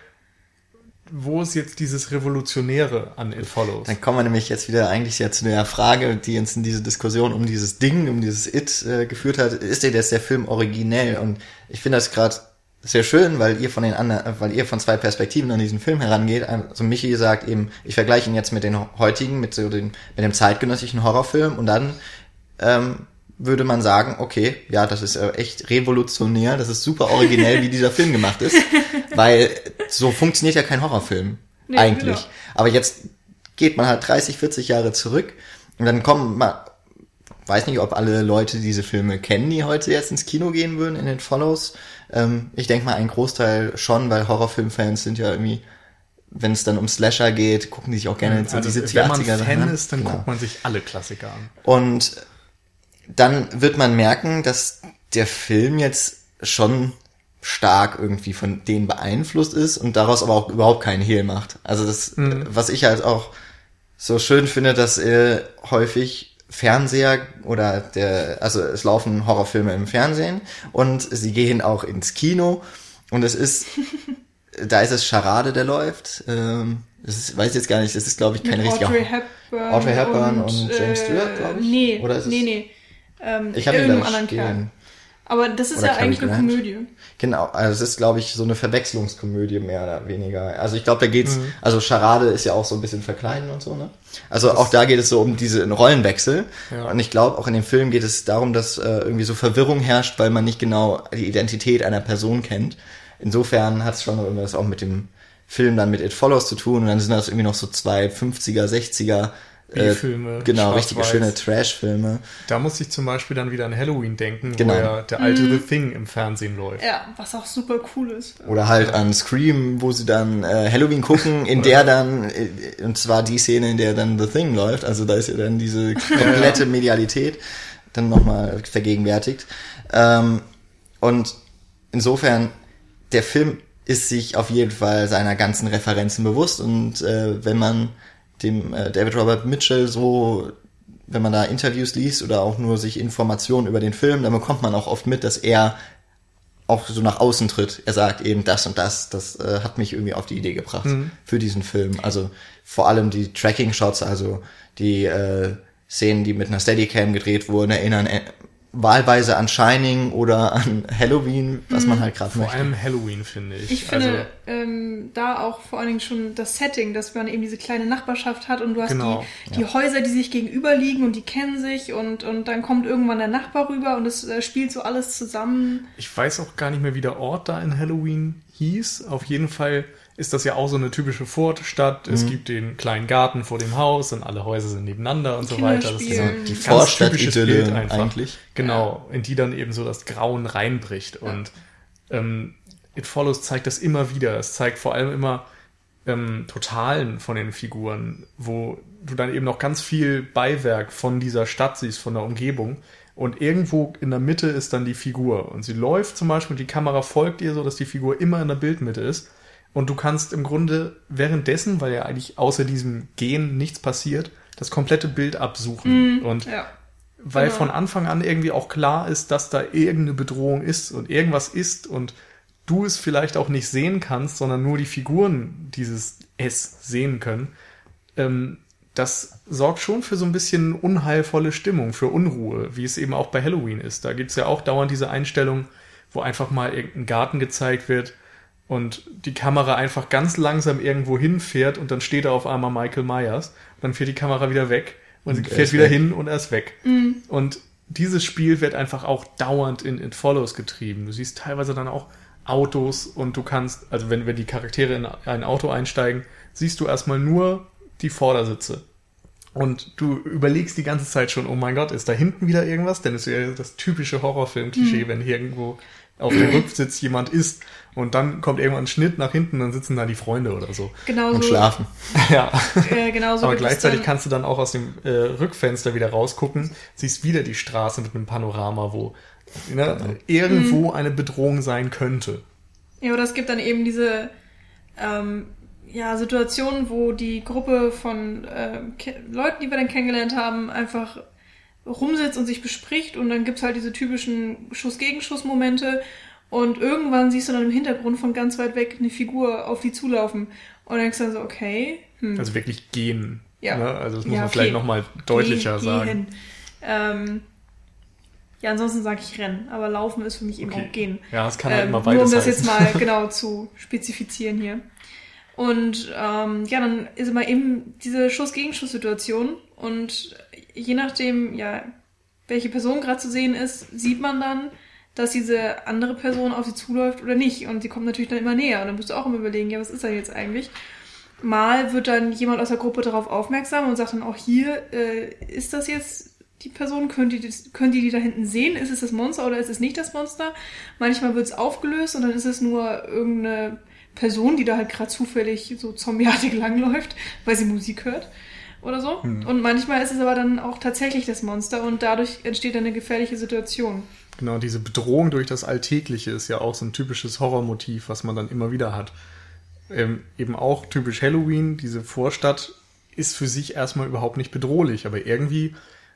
wo ist jetzt dieses Revolutionäre an It Follows? Dann kommen wir nämlich jetzt wieder eigentlich ja zu der Frage, die uns in diese Diskussion um dieses Ding, um dieses It äh, geführt hat. Ist dir jetzt der Film originell? Und ich finde das gerade sehr schön, weil ihr von den anderen, weil ihr von zwei Perspektiven an diesen Film herangeht. Also Michi sagt eben, ich vergleiche ihn jetzt mit den heutigen, mit so den, mit dem zeitgenössischen Horrorfilm und dann ähm, würde man sagen, okay, ja, das ist äh, echt revolutionär, das ist super originell, wie dieser Film gemacht ist, <laughs> weil so funktioniert ja kein Horrorfilm nee, eigentlich. Genau. Aber jetzt geht man halt 30, 40 Jahre zurück und dann kommen man, weiß nicht, ob alle Leute diese Filme kennen, die heute jetzt ins Kino gehen würden, in den Follows. Ähm, ich denke mal, ein Großteil schon, weil Horrorfilmfans sind ja irgendwie wenn es dann um Slasher geht, gucken die sich auch gerne so also, diese 80er Wenn man Fan ist, dann genau. guckt man sich alle Klassiker an. Und dann wird man merken, dass der Film jetzt schon stark irgendwie von denen beeinflusst ist und daraus aber auch überhaupt keinen Hehl macht. Also das, mhm. was ich halt auch so schön finde, dass äh, häufig Fernseher oder der, also es laufen Horrorfilme im Fernsehen und sie gehen auch ins Kino und es ist, <laughs> da ist es Charade, der läuft. Ähm, das ist, weiß ich jetzt gar nicht, das ist glaube ich kein richtiger Audrey Hepburn, Audrey Hepburn und, und James äh, Stewart, glaube ich. Nee, Oder ist nee, nee. Ähm, ich da anderen stehen. Kerl. Aber das ist oder ja eigentlich eine Komödie. Genau, also es ist, glaube ich, so eine Verwechslungskomödie mehr oder weniger. Also ich glaube, da geht's, mhm. also Charade ist ja auch so ein bisschen verkleiden und so, ne? Also das auch da geht es so um diese Rollenwechsel. Ja. Und ich glaube, auch in dem Film geht es darum, dass äh, irgendwie so Verwirrung herrscht, weil man nicht genau die Identität einer Person kennt. Insofern hat es schon irgendwas auch mit dem Film dann mit It Follows zu tun und dann sind das irgendwie noch so zwei 50er, 60er B-Filme. Äh, genau, richtige schöne Trash-Filme. Da muss ich zum Beispiel dann wieder an Halloween denken, genau. wo ja der alte mhm. The Thing im Fernsehen läuft. Ja, was auch super cool ist. Oder halt ja. an Scream, wo sie dann äh, Halloween gucken, in der dann, äh, und zwar die Szene, in der dann The Thing läuft, also da ist ja dann diese <laughs> komplette Medialität dann nochmal vergegenwärtigt. Ähm, und insofern, der Film ist sich auf jeden Fall seiner ganzen Referenzen bewusst und äh, wenn man dem äh, David Robert Mitchell so, wenn man da Interviews liest oder auch nur sich Informationen über den Film, dann bekommt man auch oft mit, dass er auch so nach außen tritt. Er sagt eben das und das, das äh, hat mich irgendwie auf die Idee gebracht mhm. für diesen Film. Also vor allem die Tracking-Shots, also die äh, Szenen, die mit einer Steadicam gedreht wurden, erinnern äh, wahlweise an Shining oder an Halloween, was man mhm. halt gerade möchte. Vor allem Halloween, finde ich. Ich finde also, ähm, da auch vor allen Dingen schon das Setting, dass man eben diese kleine Nachbarschaft hat und du hast genau, die, die ja. Häuser, die sich gegenüber liegen und die kennen sich und, und dann kommt irgendwann der Nachbar rüber und es äh, spielt so alles zusammen. Ich weiß auch gar nicht mehr, wie der Ort da in Halloween hieß. Auf jeden Fall ist das ja auch so eine typische Vorstadt. Mhm. Es gibt den kleinen Garten vor dem Haus und alle Häuser sind nebeneinander und so weiter. Das ist so die Vorstadt-Idylle eigentlich. Genau, ja. in die dann eben so das Grauen reinbricht. Ja. Und ähm, It Follows zeigt das immer wieder. Es zeigt vor allem immer ähm, Totalen von den Figuren, wo du dann eben noch ganz viel Beiwerk von dieser Stadt siehst, von der Umgebung. Und irgendwo in der Mitte ist dann die Figur. Und sie läuft zum Beispiel, die Kamera folgt ihr so, dass die Figur immer in der Bildmitte ist. Und du kannst im Grunde währenddessen, weil ja eigentlich außer diesem Gehen nichts passiert, das komplette Bild absuchen. Mm, und ja, weil genau. von Anfang an irgendwie auch klar ist, dass da irgendeine Bedrohung ist und irgendwas ist und du es vielleicht auch nicht sehen kannst, sondern nur die Figuren dieses Es sehen können, ähm, das sorgt schon für so ein bisschen unheilvolle Stimmung, für Unruhe, wie es eben auch bei Halloween ist. Da gibt's ja auch dauernd diese Einstellung, wo einfach mal irgendein Garten gezeigt wird und die Kamera einfach ganz langsam irgendwo hinfährt und dann steht da auf einmal Michael Myers. Dann fährt die Kamera wieder weg und, und sie fährt wieder weg. hin und er ist weg. Mhm. Und dieses Spiel wird einfach auch dauernd in It Follows getrieben. Du siehst teilweise dann auch Autos und du kannst, also wenn, wenn die Charaktere in ein Auto einsteigen, siehst du erstmal nur die Vordersitze. Und du überlegst die ganze Zeit schon, oh mein Gott, ist da hinten wieder irgendwas? Denn es wäre das typische Horrorfilm-Klischee, mhm. wenn hier irgendwo auf dem Rücksitz jemand ist und dann kommt irgendwann ein Schnitt nach hinten, dann sitzen da die Freunde oder so. Genau und schlafen. <laughs> ja. Äh, genau so Aber gleichzeitig kannst du dann auch aus dem äh, Rückfenster wieder rausgucken, siehst wieder die Straße mit einem Panorama, wo ne, irgendwo mhm. eine Bedrohung sein könnte. Ja, oder es gibt dann eben diese ähm, ja, Situationen, wo die Gruppe von äh, Leuten, die wir dann kennengelernt haben, einfach rumsitzt und sich bespricht und dann gibt's halt diese typischen Schuss-Gegenschuss-Momente Und irgendwann siehst du dann im Hintergrund von ganz weit weg eine Figur auf die zulaufen. Und denkst dann so, okay. Hm. Also wirklich gehen. Ja. Ne? Also das muss Ja, man okay. vielleicht nochmal deutlicher Geh- sagen. Ähm, ja, ansonsten sage ich Rennen, aber Laufen ist für mich eben Okay. auch Gehen. Ja, es kann halt Ähm, immer nur um beides das heißen. jetzt mal <laughs> genau zu spezifizieren hier. Und ähm, ja, dann ist immer eben diese Schuss-Gegenschuss-Situation und je nachdem, ja, welche Person gerade zu sehen ist, sieht man dann, dass diese andere Person auf sie zuläuft oder nicht. Und sie kommt natürlich dann immer näher. Und dann musst du auch immer überlegen, ja, was ist da jetzt eigentlich? Mal wird dann jemand aus der Gruppe darauf aufmerksam und sagt dann auch hier, äh, ist das jetzt die Person? Ihr, das, könnt ihr die da hinten sehen? Ist es das Monster oder ist es nicht das Monster? Manchmal wird es aufgelöst und dann ist es nur irgendeine Person, die da halt gerade zufällig so zombieartig <laughs> langläuft, weil sie Musik hört oder so. Und manchmal ist es aber dann auch tatsächlich das Monster und dadurch entsteht dann eine gefährliche Situation. Genau, diese Bedrohung durch das Alltägliche ist ja auch so ein typisches Horrormotiv, was man dann immer wieder hat. Ähm, eben auch typisch Halloween, diese Vorstadt ist für sich erstmal überhaupt nicht bedrohlich, aber irgendwie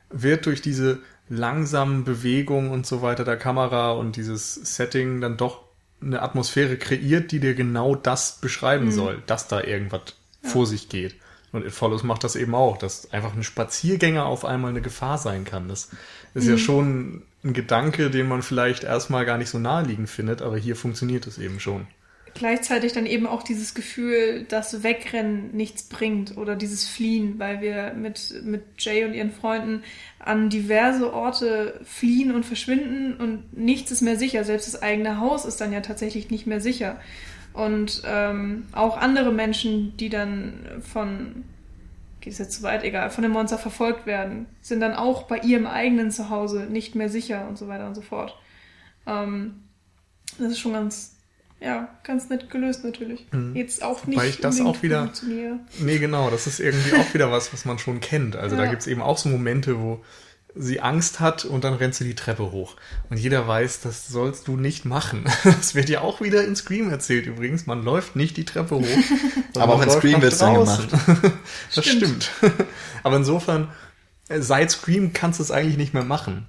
wird durch diese langsamen Bewegungen und so weiter der Kamera und dieses Setting dann doch eine Atmosphäre kreiert, die dir genau das beschreiben soll, dass da irgendwas vor sich geht. Und It Follows macht das eben auch, dass einfach ein Spaziergänger auf einmal eine Gefahr sein kann. Das ist ja schon ein Gedanke, den man vielleicht erstmal gar nicht so naheliegend findet, aber hier funktioniert es eben schon. Gleichzeitig dann eben auch dieses Gefühl, dass Wegrennen nichts bringt oder dieses Fliehen, weil wir mit, mit Jay und ihren Freunden an diverse Orte fliehen und verschwinden und nichts ist mehr sicher. Selbst das eigene Haus ist dann ja tatsächlich nicht mehr sicher. Und ähm, auch andere Menschen, die dann von, geht es jetzt zu weit, egal, von dem Monster verfolgt werden, sind dann auch bei ihrem eigenen Zuhause nicht mehr sicher und so weiter und so fort. Ähm, das ist schon ganz, ja, ganz nett gelöst natürlich. Jetzt auch nicht Mhm. Wobei ich das auch wieder-. Nee, genau, das ist irgendwie auch wieder was, was man schon kennt. Also da Ja. gibt's eben auch so Momente, wo sie Angst hat und dann rennt sie die Treppe hoch. Und jeder weiß, das sollst du nicht machen. <laughs> Das wird ja auch wieder in Scream erzählt übrigens. Man läuft nicht die Treppe hoch. <laughs> Aber auch in Scream nach wird's dann draußen. <laughs> Das Stimmt. stimmt. Aber insofern, äh, seit Scream kannst du es eigentlich nicht mehr machen.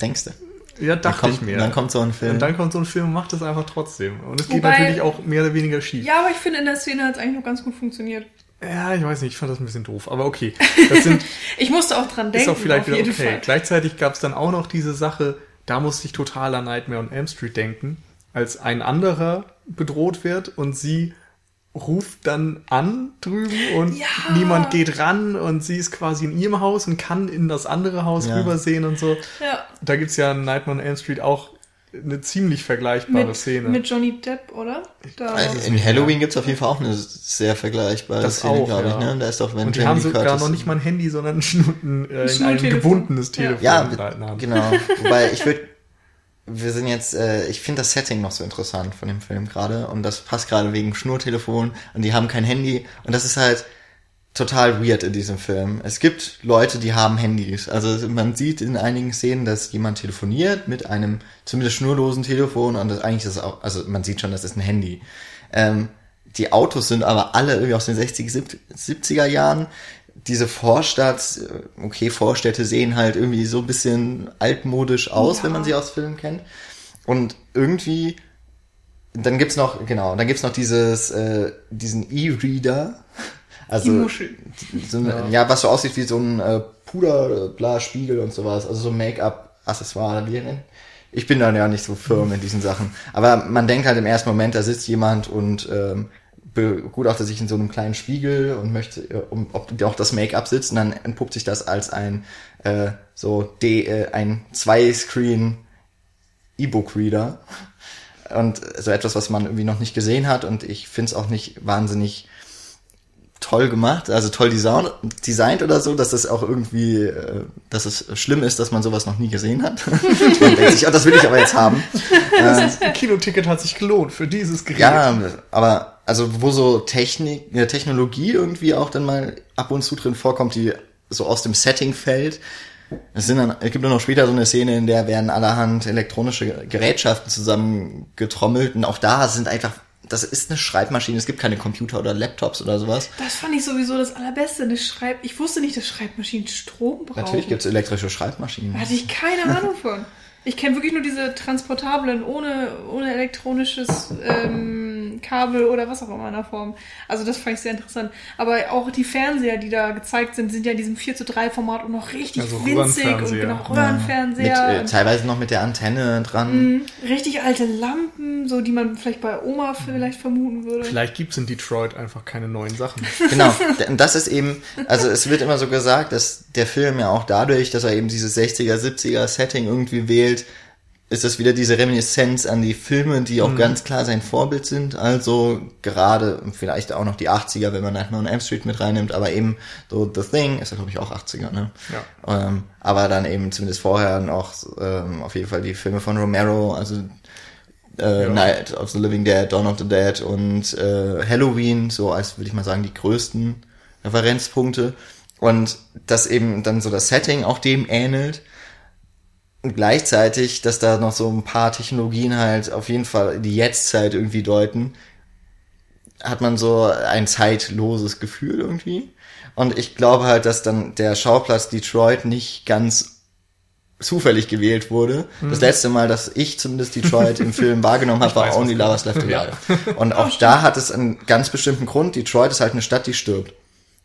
Denkst du? Ja, Dann dachte kommt, ich mir. dann kommt so ein Film. und dann kommt so ein Film und macht es einfach trotzdem. Und es geht natürlich auch mehr oder weniger schief. Ja, aber ich finde, in der Szene hat es eigentlich noch ganz gut funktioniert. Ja, ich weiß nicht, ich fand das ein bisschen doof. Aber okay. Das sind, <laughs> Ich musste auch dran denken, ist auch vielleicht auf wieder okay. Fall. Gleichzeitig gab es dann auch noch diese Sache, da musste ich total an Nightmare on Elm Street denken, als ein anderer bedroht wird und sie ruft dann an drüben und Ja. niemand geht ran und sie ist quasi in ihrem Haus und kann in das andere Haus Ja. rübersehen und so. Ja, Da gibt's ja in Nightmare on Elm Street auch eine ziemlich vergleichbare mit, Szene. mit Johnny Depp, oder? Da, Also in Halloween gibt's auf jeden Fall auch eine sehr vergleichbare Das Szene, glaube ich. ja. Ne? Da ist doch, wenn und die Jamie haben sogar Curtis- noch nicht mal ein Handy, sondern ein, Schnu ein, äh, in einem Schnurtelefon. gebundenes Ja. Telefon. Ja, Hand. genau. <laughs> Wobei ich würde, wir sind jetzt, äh, ich finde das Setting noch so interessant von dem Film gerade und das passt gerade wegen Schnurtelefon und die haben kein Handy und das ist halt total weird in diesem Film. Es gibt Leute, die haben Handys. Also man sieht in einigen Szenen, dass jemand telefoniert mit einem zumindest schnurlosen Telefon und das eigentlich ist es auch, also man sieht schon, das ist ein Handy. Ähm, die Autos sind aber alle irgendwie aus den 60, 70er Jahren. Diese Vorstadt, äh, okay, Vorstädte sehen halt irgendwie so ein bisschen altmodisch aus, Ja. wenn man sie aus Filmen kennt. Und irgendwie, dann gibt's noch, genau, dann gibt's noch dieses, äh, diesen E-Reader. Also, Die Muschel. so eine, ja. was so aussieht wie so ein äh, Puderglasspiegel und sowas. Also so Make-up-Accessoire. die nennen. Ich bin dann ja nicht so firm in diesen Sachen. Aber man denkt halt im ersten Moment, da sitzt jemand und ähm, begutachtet sich in so einem kleinen Spiegel und möchte, äh, um, ob auch das Make-up sitzt. Und dann entpuppt sich das als ein äh, so D, äh, ein Zwei-Screen E-Book-Reader. Und so etwas, was man irgendwie noch nicht gesehen hat. Und ich finde es auch nicht wahnsinnig toll gemacht, also toll design, designt oder so, dass das auch irgendwie, äh, dass es schlimm ist, dass man sowas noch nie gesehen hat. <laughs> man denkt sich, oh, das will ich aber jetzt haben. <laughs> Das Kinoticket hat sich gelohnt für dieses Gerät. Ja, aber also wo so Technik, Technologie irgendwie auch dann mal ab und zu drin vorkommt, die so aus dem Setting fällt. Es sind dann, es gibt dann noch später so eine Szene, in der werden allerhand elektronische Gerätschaften zusammengetrommelt und auch da sind einfach, das ist eine Schreibmaschine, es gibt keine Computer oder Laptops oder sowas. Das fand ich sowieso das Allerbeste. Eine Schreib ich wusste nicht, dass Schreibmaschinen Strom brauchen. Natürlich gibt's elektrische Schreibmaschinen. Da hatte ich keine <laughs> Ahnung von. Ich kenne wirklich nur diese transportablen ohne, ohne elektronisches ähm, Kabel oder was auch immer in der Form. Also das fand ich sehr interessant. Aber auch die Fernseher, die da gezeigt sind, sind ja in diesem 4 zu 3 Format und noch richtig Also winzig und Röhrenfernseher. genau Mit, Röhrenfernseher. äh, teilweise noch mit der Antenne dran. Mhm. Richtig alte Lampen, so die man vielleicht bei Oma vielleicht vermuten würde. Vielleicht gibt's in Detroit einfach keine neuen Sachen. <laughs> Genau, und das ist eben, also es wird immer so gesagt, dass der Film ja auch dadurch, dass er eben dieses 60er, 70er Setting irgendwie wählt, ist das wieder diese Reminiszenz an die Filme, die auch ganz klar sein Vorbild sind. Also gerade vielleicht auch noch die 80er, wenn man Nightmare on Elm Street mit reinnimmt, aber eben so The Thing ist ja glaube ich auch 80er, ne? Ja. Ähm, aber dann eben zumindest vorher noch ähm, auf jeden Fall die Filme von Romero, also äh, Ja. Night of the Living Dead, Dawn of the Dead und äh, Halloween, so als würde ich mal sagen die größten Referenzpunkte und dass eben dann so das Setting auch dem ähnelt und gleichzeitig, dass da noch so ein paar Technologien halt auf jeden Fall die Jetztzeit irgendwie deuten, hat man so ein zeitloses Gefühl irgendwie. Und ich glaube halt, dass dann der Schauplatz Detroit nicht ganz zufällig gewählt wurde. Das letzte Mal, dass ich zumindest Detroit im Film <laughs> wahrgenommen habe, war Only Lovers Left Ja. Alive. Und <laughs> auch da hat es einen ganz bestimmten Grund. Detroit ist halt eine Stadt, die stirbt.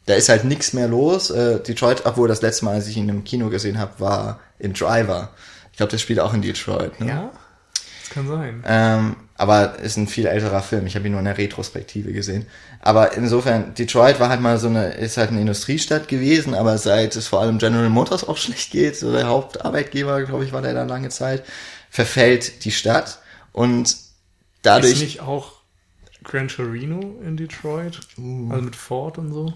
Da ist halt nichts mehr los. Äh, Detroit, obwohl das letzte Mal, als ich ihn im Kino gesehen habe, war in Driver. Ich glaube, der spielt auch in Detroit. Ne? Ja? Das kann sein. Ähm, aber ist ein viel älterer Film. Ich habe ihn nur in der Retrospektive gesehen. Aber insofern, Detroit war halt mal so eine, ist halt eine Industriestadt gewesen, aber seit es vor allem General Motors auch <laughs> schlecht geht, so der Hauptarbeitgeber, glaube ich, war der da lange Zeit, verfällt die Stadt und Ist dadurch. nicht auch Gran Torino in Detroit? Uh. Also mit Ford und so?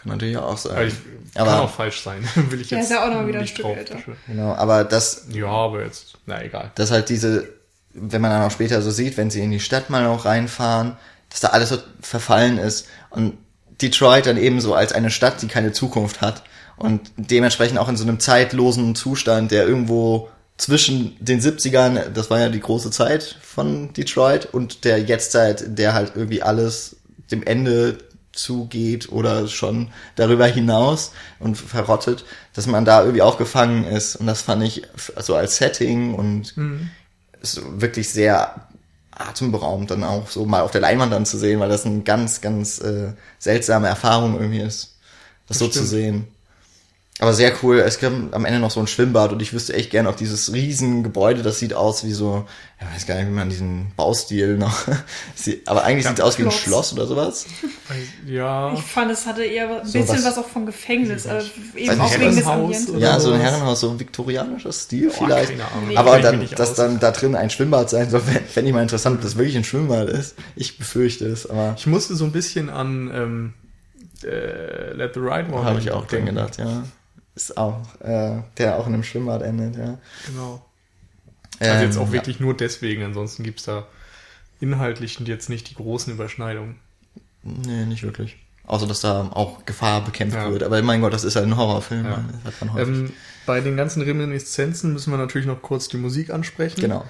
Kann natürlich auch sein. Aber ich, Aber- kann auch falsch sein. <laughs> Will ich Ja, jetzt ist ja auch noch wieder ein nicht Stück älter. Genau, aber das, Ja, aber jetzt, na egal. dass halt diese, wenn man dann auch später so sieht, wenn sie in die Stadt mal auch reinfahren, dass da alles so verfallen ist und Detroit dann eben so als eine Stadt, die keine Zukunft hat und dementsprechend auch in so einem zeitlosen Zustand, der irgendwo zwischen den 70ern, das war ja die große Zeit von Detroit und der Jetztzeit, der halt irgendwie alles dem Ende zugeht oder schon darüber hinaus und verrottet, dass man da irgendwie auch gefangen ist und das fand ich also als Setting und ist wirklich sehr atemberaubend dann auch so mal auf der Leinwand dann zu sehen, weil das eine ganz, ganz äh, seltsame Erfahrung irgendwie ist, das, Das so stimmt. zu sehen. Aber sehr cool. Es gibt am Ende noch so ein Schwimmbad und ich wüsste echt gern, ob dieses riesen Gebäude, das sieht aus wie so, ja, weiß gar nicht, wie man diesen Baustil noch, <laughs> sie- aber eigentlich sieht es aus wie ein Schloss. Oder sowas. Ja, Ich fand, es hatte eher ein So bisschen was- was, auch vom Gefängnis, also eben auch wegen des Ambientes. Ja, so ein. Herrenhaus, so ein viktorianischer Stil Boah, vielleicht. keine Ahnung. Aber ich dann, dass aus. dann da drin ein Schwimmbad sein soll, <laughs> fände ich mal interessant, ob das wirklich ein Schwimmbad ist. Ich befürchte es, aber ich musste so ein bisschen an ähm, äh, Let the Right One habe ich auch dran gedacht, ja. Ist auch, äh, der auch in einem Schwimmbad endet, ja. Genau. Also jetzt Ähm, auch wirklich nur deswegen, ansonsten gibt's da inhaltlich jetzt nicht die großen Überschneidungen. Ja. Nee, nicht wirklich. Außer, dass da auch Gefahr bekämpft Ja. wird. Aber mein Gott, das ist halt ein Horrorfilm. Ja. Das hat man häufig. Ähm, bei den ganzen Reminiszenzen müssen wir natürlich noch kurz die Musik ansprechen. genau.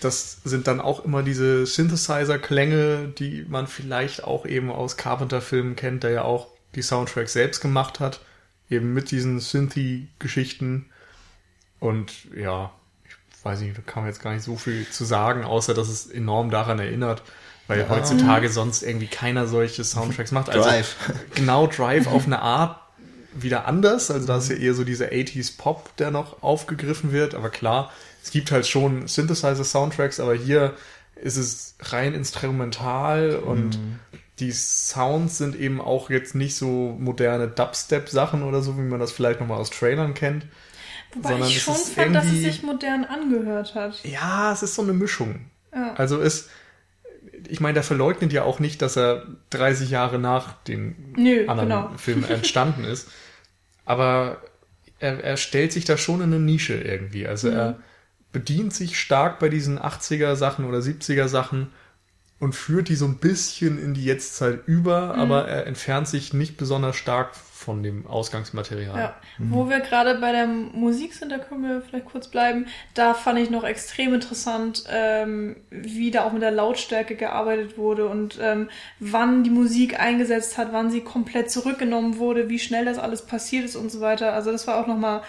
Das sind dann auch immer diese Synthesizer-Klänge, die man vielleicht auch eben aus Carpenter-Filmen kennt, der ja auch die Soundtracks selbst gemacht hat. Eben mit diesen Synthi-Geschichten. Und ja, ich weiß nicht, da kann man jetzt gar nicht so viel zu sagen, außer dass es enorm daran erinnert, weil heutzutage sonst irgendwie keiner solche Soundtracks macht. Also Drive. <laughs> genau Drive auf eine Art wieder anders. Also da ist ja eher so dieser 80s Pop, der noch aufgegriffen wird. Aber klar, es gibt halt schon Synthesizer-Soundtracks, aber hier ist es rein instrumental und die Sounds sind eben auch jetzt nicht so moderne Dubstep-Sachen oder so, wie man das vielleicht nochmal aus Trailern kennt. Wobei sondern ich schon fand, dass es sich modern angehört hat. Ja, es ist so eine Mischung. Ja. Also es, ich meine, der verleugnet ja auch nicht, dass er 30 Jahre nach den Nö, anderen genau. Filmen <laughs> entstanden ist. Aber er, er stellt sich da schon in eine Nische irgendwie. Also er bedient sich stark bei diesen 80er Sachen oder 70er Sachen und führt die so ein bisschen in die Jetztzeit über, aber er entfernt sich nicht besonders stark von dem Ausgangsmaterial. Ja, wo wir gerade bei der Musik sind, da können wir vielleicht kurz bleiben. Da fand ich noch extrem interessant, ähm, wie da auch mit der Lautstärke gearbeitet wurde und ähm, wann die Musik eingesetzt hat, wann sie komplett zurückgenommen wurde, wie schnell das alles passiert ist und so weiter. Also das war auch nochmal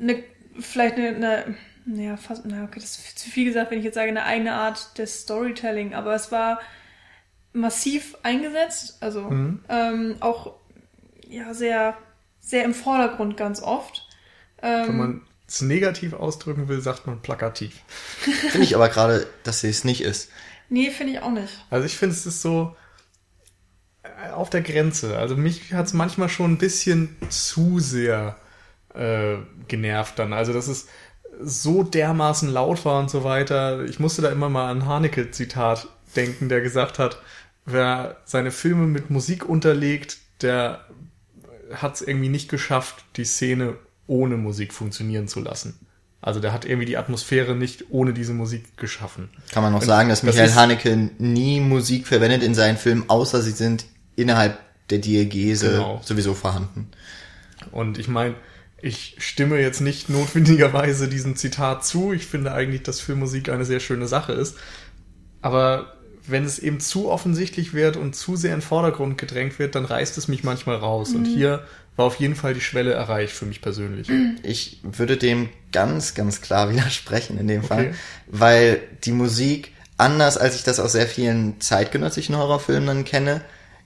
eine vielleicht eine, eine naja, fast, na okay, das ist zu viel gesagt, wenn ich jetzt sage, eine eigene Art des Storytelling, aber es war massiv eingesetzt, also mhm. ähm, auch ja sehr, sehr im Vordergrund ganz oft. Ähm, wenn man es negativ ausdrücken will, sagt man plakativ. <laughs> Finde ich aber gerade, dass sie es nicht ist. Nee, finde ich auch nicht. Also ich finde es ist so äh, auf der Grenze. Also mich hat es manchmal schon ein bisschen zu sehr äh, genervt dann. Also das ist so dermaßen laut war und so weiter. Ich musste da immer mal an Haneke-Zitat denken, der gesagt hat, wer seine Filme mit Musik unterlegt, der hat es irgendwie nicht geschafft, die Szene ohne Musik funktionieren zu lassen. Also der hat irgendwie die Atmosphäre nicht ohne diese Musik geschaffen. Kann man noch und sagen, dass das Michael Haneke nie Musik verwendet in seinen Filmen, außer sie sind innerhalb der Diegese genau. sowieso vorhanden. Und ich meine, ich stimme jetzt nicht notwendigerweise diesem Zitat zu. Ich finde eigentlich, dass Filmmusik eine sehr schöne Sache ist. Aber wenn es eben zu offensichtlich wird und zu sehr in den Vordergrund gedrängt wird, dann reißt es mich manchmal raus. Mhm. Und hier war auf jeden Fall die Schwelle erreicht für mich persönlich. <clears throat> Ich würde dem ganz, ganz klar <laughs> widersprechen in dem okay. Fall, weil die Musik, anders als ich das aus sehr vielen zeitgenössischen Horrorfilmen dann kenne,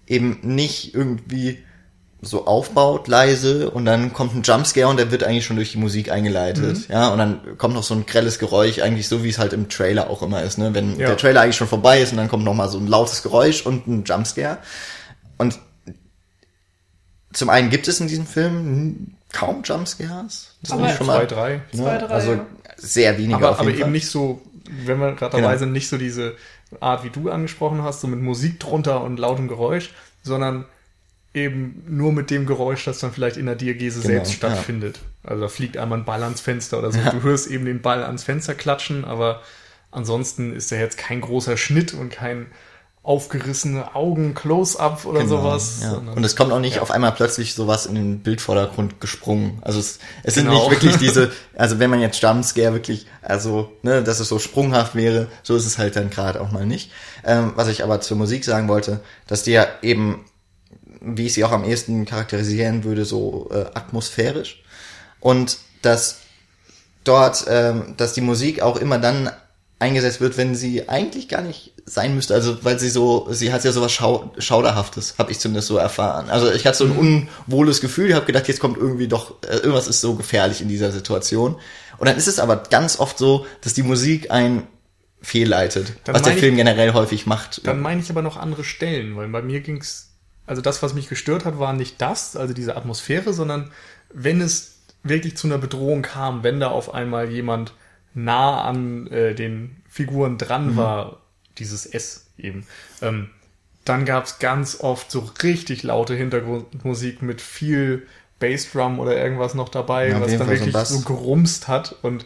eben nicht irgendwie so aufbaut, leise, und dann kommt ein Jumpscare und der wird eigentlich schon durch die Musik eingeleitet. Mhm. Ja, und dann kommt noch so ein grelles Geräusch, eigentlich so wie es halt im Trailer auch immer ist, ne? Wenn ja. der Trailer eigentlich schon vorbei ist und dann kommt noch mal so ein lautes Geräusch und ein Jumpscare. Und zum einen gibt es in diesem Film kaum Jumpscares. Das aber schon mal, zwei, drei. Ne? Zwei, drei. Also sehr wenige aber, auf jeden aber Fall. eben nicht so, wenn wir gerade dabei genau. sind, nicht so diese Art, wie du angesprochen hast, so mit Musik drunter und lautem Geräusch, sondern eben nur mit dem Geräusch, das dann vielleicht in der Diagese genau, selbst stattfindet. Ja. Also da fliegt einmal ein Ball ans Fenster oder so. Ja. Du hörst eben den Ball ans Fenster klatschen, aber ansonsten ist da jetzt kein großer Schnitt und kein aufgerissene Augen, Close-up oder genau, sowas. Ja. Und es kommt auch nicht ja. auf einmal plötzlich sowas in den Bildvordergrund gesprungen. Also es, es genau. sind nicht wirklich <laughs> diese, also wenn man jetzt Jumpscare wirklich, also, ne, dass es so sprunghaft wäre, so ist es halt dann gerade auch mal nicht. Ähm, was ich aber zur Musik sagen wollte, dass die ja eben wie ich sie auch am ehesten charakterisieren würde, so äh, atmosphärisch. Und dass dort, ähm, dass die Musik auch immer dann eingesetzt wird, wenn sie eigentlich gar nicht sein müsste. Also weil sie so, sie hat ja sowas Schau Schauderhaftes, habe ich zumindest so erfahren. Also ich hatte so ein mhm. unwohles Gefühl, ich habe gedacht, jetzt kommt irgendwie doch, äh, irgendwas ist so gefährlich in dieser Situation. Und dann ist es aber ganz oft so, dass die Musik ein fehlleitet, dann was der Film ich, generell häufig macht. Dann meine ich aber noch andere Stellen, weil bei mir ging's also das, was mich gestört hat, war nicht das, also diese Atmosphäre, sondern wenn es wirklich zu einer Bedrohung kam, wenn da auf einmal jemand nah an äh, den Figuren dran mhm. war, dieses S eben, ähm, dann gab es ganz oft so richtig laute Hintergrundmusik mit viel Bassdrum oder irgendwas noch dabei, ja, was dann wirklich so, so gerumst hat und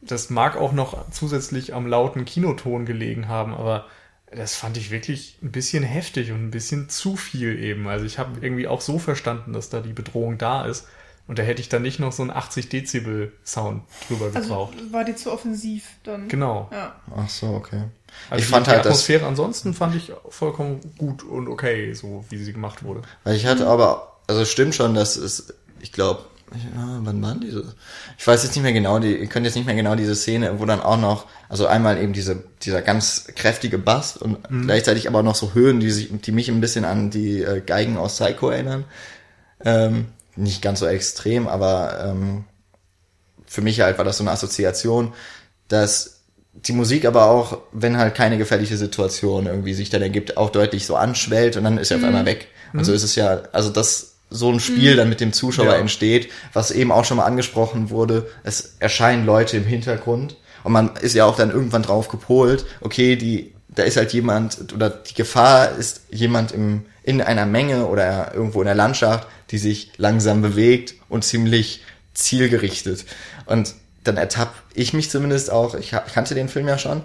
das mag auch noch zusätzlich am lauten Kinoton gelegen haben, aber das fand ich wirklich ein bisschen heftig und ein bisschen zu viel eben. Also ich habe irgendwie auch so verstanden, dass da die Bedrohung da ist. Und da hätte ich dann nicht noch so einen 80 Dezibel Sound drüber also gebraucht. War die zu offensiv dann? Genau. Ja. Ach so, okay. Also ich die, fand die halt Atmosphäre das, ansonsten fand ich vollkommen gut und okay, so wie sie gemacht wurde. Weil ich hatte aber, also stimmt schon, dass es, ich glaube, ja, wann waren diese? Ich weiß jetzt nicht mehr genau, die, ihr könnt jetzt nicht mehr genau diese Szene, wo dann auch noch, also einmal eben diese, dieser ganz kräftige Bass und mhm. gleichzeitig aber noch so Höhen, die sich, die mich ein bisschen an die äh, Geigen aus Psycho erinnern. Ähm, nicht ganz so extrem, aber ähm, für mich halt war das so eine Assoziation, dass die Musik aber auch, wenn halt keine gefährliche Situation irgendwie sich dann ergibt, auch deutlich so anschwellt und dann ist er mhm. auf einmal weg. Und so mhm. ist es ja, also das so ein Spiel mhm. dann mit dem Zuschauer ja. entsteht, was eben auch schon mal angesprochen wurde. Es erscheinen Leute im Hintergrund und man ist ja auch dann irgendwann drauf gepolt, okay, die, da ist halt jemand oder die Gefahr ist jemand im, in einer Menge oder irgendwo in der Landschaft, die sich langsam bewegt und ziemlich zielgerichtet. Und dann ertapp ich mich zumindest auch, ich, ich kannte den Film ja schon,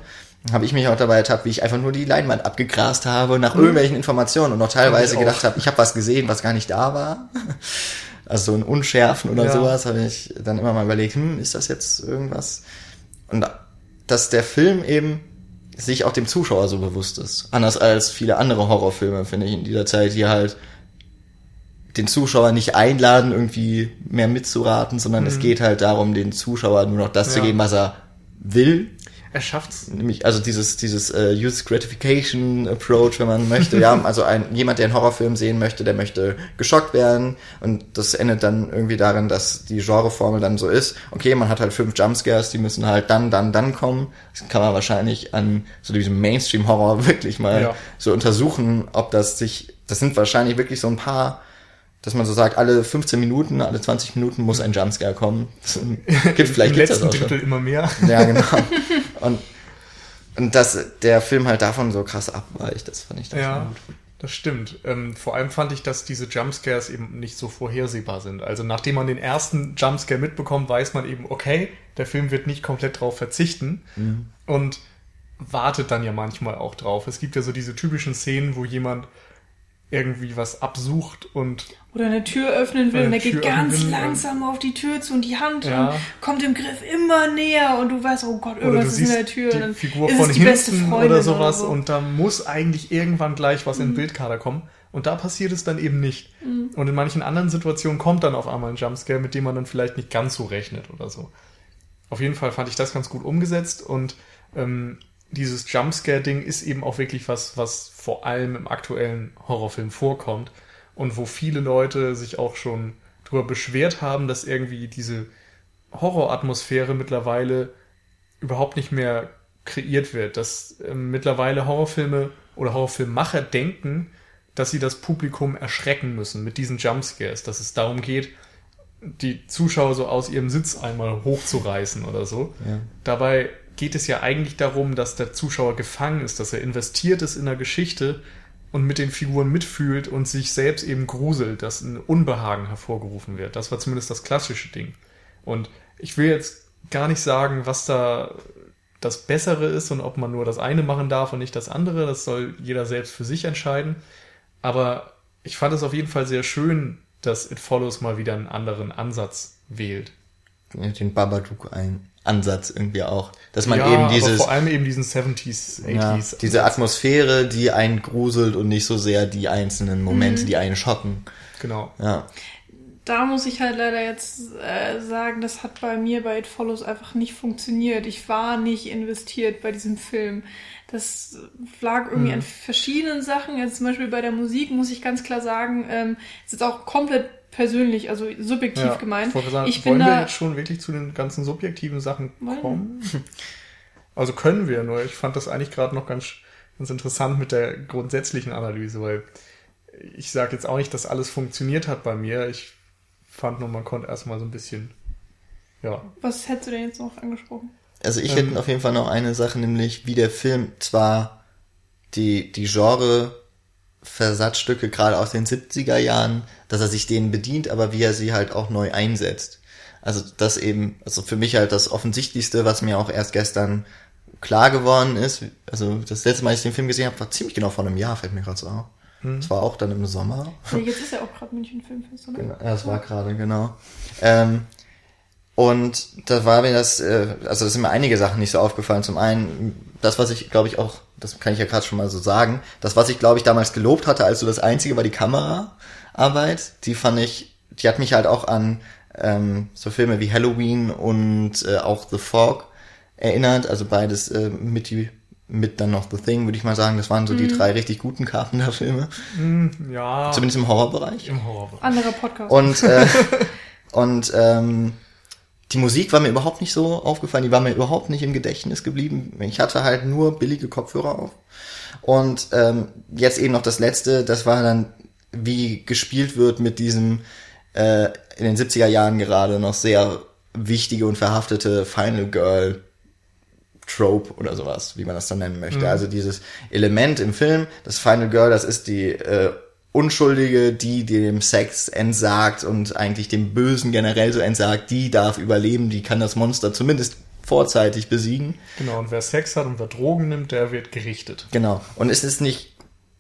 habe ich mich auch dabei ertappt, wie ich einfach nur die Leinwand abgegrast habe nach mhm. irgendwelchen Informationen und noch teilweise gedacht habe, ich habe was gesehen, was gar nicht da war. <laughs> Also so ein Unschärfen oder ja. sowas habe ich dann immer mal überlegt, hm, ist das jetzt irgendwas? Und dass der Film eben sich auch dem Zuschauer so bewusst ist. Anders als viele andere Horrorfilme, finde ich, in dieser Zeit, die halt den Zuschauer nicht einladen, irgendwie mehr mitzuraten, sondern Mhm. es geht halt darum, den Zuschauer nur noch das zu Ja. geben, was er will. Er schafft's. Nämlich, also dieses, dieses äh, Use Gratification Approach, wenn man möchte, ja, <laughs> also ein, jemand, der einen Horrorfilm sehen möchte, der möchte geschockt werden und das endet dann irgendwie darin, dass die Genreformel dann so ist, okay, man hat halt fünf Jumpscares, die müssen halt dann, dann, dann kommen. Das kann man wahrscheinlich an so diesem Mainstream-Horror <laughs> wirklich mal Ja. so untersuchen, ob das sich, das sind wahrscheinlich wirklich so ein paar, dass man so sagt, alle 15 Minuten, alle 20 Minuten muss ein Jumpscare kommen. Das <laughs> gibt vielleicht Im letzten. Drittel immer mehr. Ja, genau. Und, und dass der Film halt davon so krass abweicht, das fand ich dann Ja, gut. das stimmt. Ähm, vor allem fand ich, dass diese Jumpscares eben nicht so vorhersehbar sind. Also nachdem man den ersten Jumpscare mitbekommt, weiß man eben, okay, der Film wird nicht komplett drauf verzichten und wartet dann ja manchmal auch drauf. Es gibt ja so diese typischen Szenen, wo jemand irgendwie was absucht und Oder eine Tür öffnen will Oder und er geht ganz langsam auf die Tür zu und die Hand Ja. und kommt im Griff immer näher und du weißt, oh Gott, oder irgendwas ist in der Tür. und die dann Figur ist von es die beste Freundin oder sowas so. und da muss eigentlich irgendwann gleich was in den Bildkader kommen und da passiert es dann eben nicht. Und in manchen anderen Situationen kommt dann auf einmal ein Jumpscare, mit dem man dann vielleicht nicht ganz so rechnet oder so. Auf jeden Fall fand ich das ganz gut umgesetzt und ähm, dieses Jumpscare-Ding ist eben auch wirklich was, was vor allem im aktuellen Horrorfilm vorkommt und wo viele Leute sich auch schon drüber beschwert haben, dass irgendwie diese Horroratmosphäre mittlerweile überhaupt nicht mehr kreiert wird, dass ähm, mittlerweile Horrorfilme oder Horrorfilmmacher denken, dass sie das Publikum erschrecken müssen mit diesen Jumpscares, dass es darum geht, die Zuschauer so aus ihrem Sitz einmal hochzureißen oder so. Ja. Dabei geht es ja eigentlich darum, dass der Zuschauer gefangen ist, dass er investiert ist in der Geschichte und mit den Figuren mitfühlt und sich selbst eben gruselt, dass ein Unbehagen hervorgerufen wird. Das war zumindest das klassische Ding. Und ich will jetzt gar nicht sagen, was da das Bessere ist und ob man nur das eine machen darf und nicht das andere. Das soll jeder selbst für sich entscheiden. Aber ich fand es auf jeden Fall sehr schön, dass It Follows mal wieder einen anderen Ansatz wählt. Den Babadook ein Ansatz irgendwie auch. Dass man ja, eben aber dieses, vor allem eben diesen 70s, 80s. ja, diese Ansatz. Atmosphäre, die einen gruselt und nicht so sehr die einzelnen Momente, die einen schocken. Genau. Ja. da muss ich halt leider jetzt äh, sagen, das hat bei mir bei It Follows einfach nicht funktioniert. Ich war nicht investiert bei diesem Film. Das lag irgendwie Mhm. an verschiedenen Sachen. Jetzt zum Beispiel bei der Musik muss ich ganz klar sagen, ähm, es ist auch komplett persönlich, also subjektiv Ja, gemeint. Ich wollte sagen, ich bin wollen wir da, jetzt schon wirklich zu den ganzen subjektiven Sachen Wollen. kommen? <laughs> Also können wir, nur ich fand das eigentlich gerade noch ganz, ganz interessant mit der grundsätzlichen Analyse, weil ich sage jetzt auch nicht, dass alles funktioniert hat bei mir. Ich fand nur, man konnte erstmal so ein bisschen, ja, was hättest du denn jetzt noch angesprochen? Also ich Ähm. hätte auf jeden Fall noch eine Sache, nämlich wie der Film zwar die, die Genre Versatzstücke gerade aus den 70er Jahren, dass er sich denen bedient, aber wie er sie halt auch neu einsetzt. Also das eben, also für mich halt das Offensichtlichste, was mir auch erst gestern klar geworden ist. Also das letzte Mal, als ich den Film gesehen habe, war ziemlich genau vor einem Jahr, fällt mir gerade so auf. Das war auch dann im Sommer. Ja, jetzt ist ja auch gerade München Filmfest, oder? Genau, ja, das war gerade, genau. Ähm, und da war mir das, äh, also das sind mir einige Sachen nicht so aufgefallen. Zum einen, das, was ich, glaube ich, auch, das kann ich ja gerade schon mal so sagen, das, was ich, glaube ich, damals gelobt hatte, als so das Einzige war die Kameraarbeit, die fand ich, die hat mich halt auch an ähm, so Filme wie Halloween und äh, auch The Fog erinnert, also beides äh, mit die mit dann noch The Thing, würde ich mal sagen. Das waren so die drei richtig guten Carpenter-Filme. ja, Zumindest im Horrorbereich. im Horror. Anderer Podcast. Und, äh, <laughs> und ähm, die Musik war mir überhaupt nicht so aufgefallen, die war mir überhaupt nicht im Gedächtnis geblieben. Ich hatte halt nur billige Kopfhörer auf. Und ähm, jetzt eben noch das letzte, das war dann, wie gespielt wird mit diesem äh, in den 70er Jahren gerade noch sehr wichtige und verhaftete Final Girl Trope oder sowas, wie man das dann nennen möchte. Also dieses Element im Film, das Final Girl, das ist die äh, Unschuldige, die dem Sex entsagt und eigentlich dem Bösen generell so entsagt, die darf überleben, die kann das Monster zumindest vorzeitig besiegen. Genau, und wer Sex hat und wer Drogen nimmt, der wird gerichtet. Genau. Und es ist nicht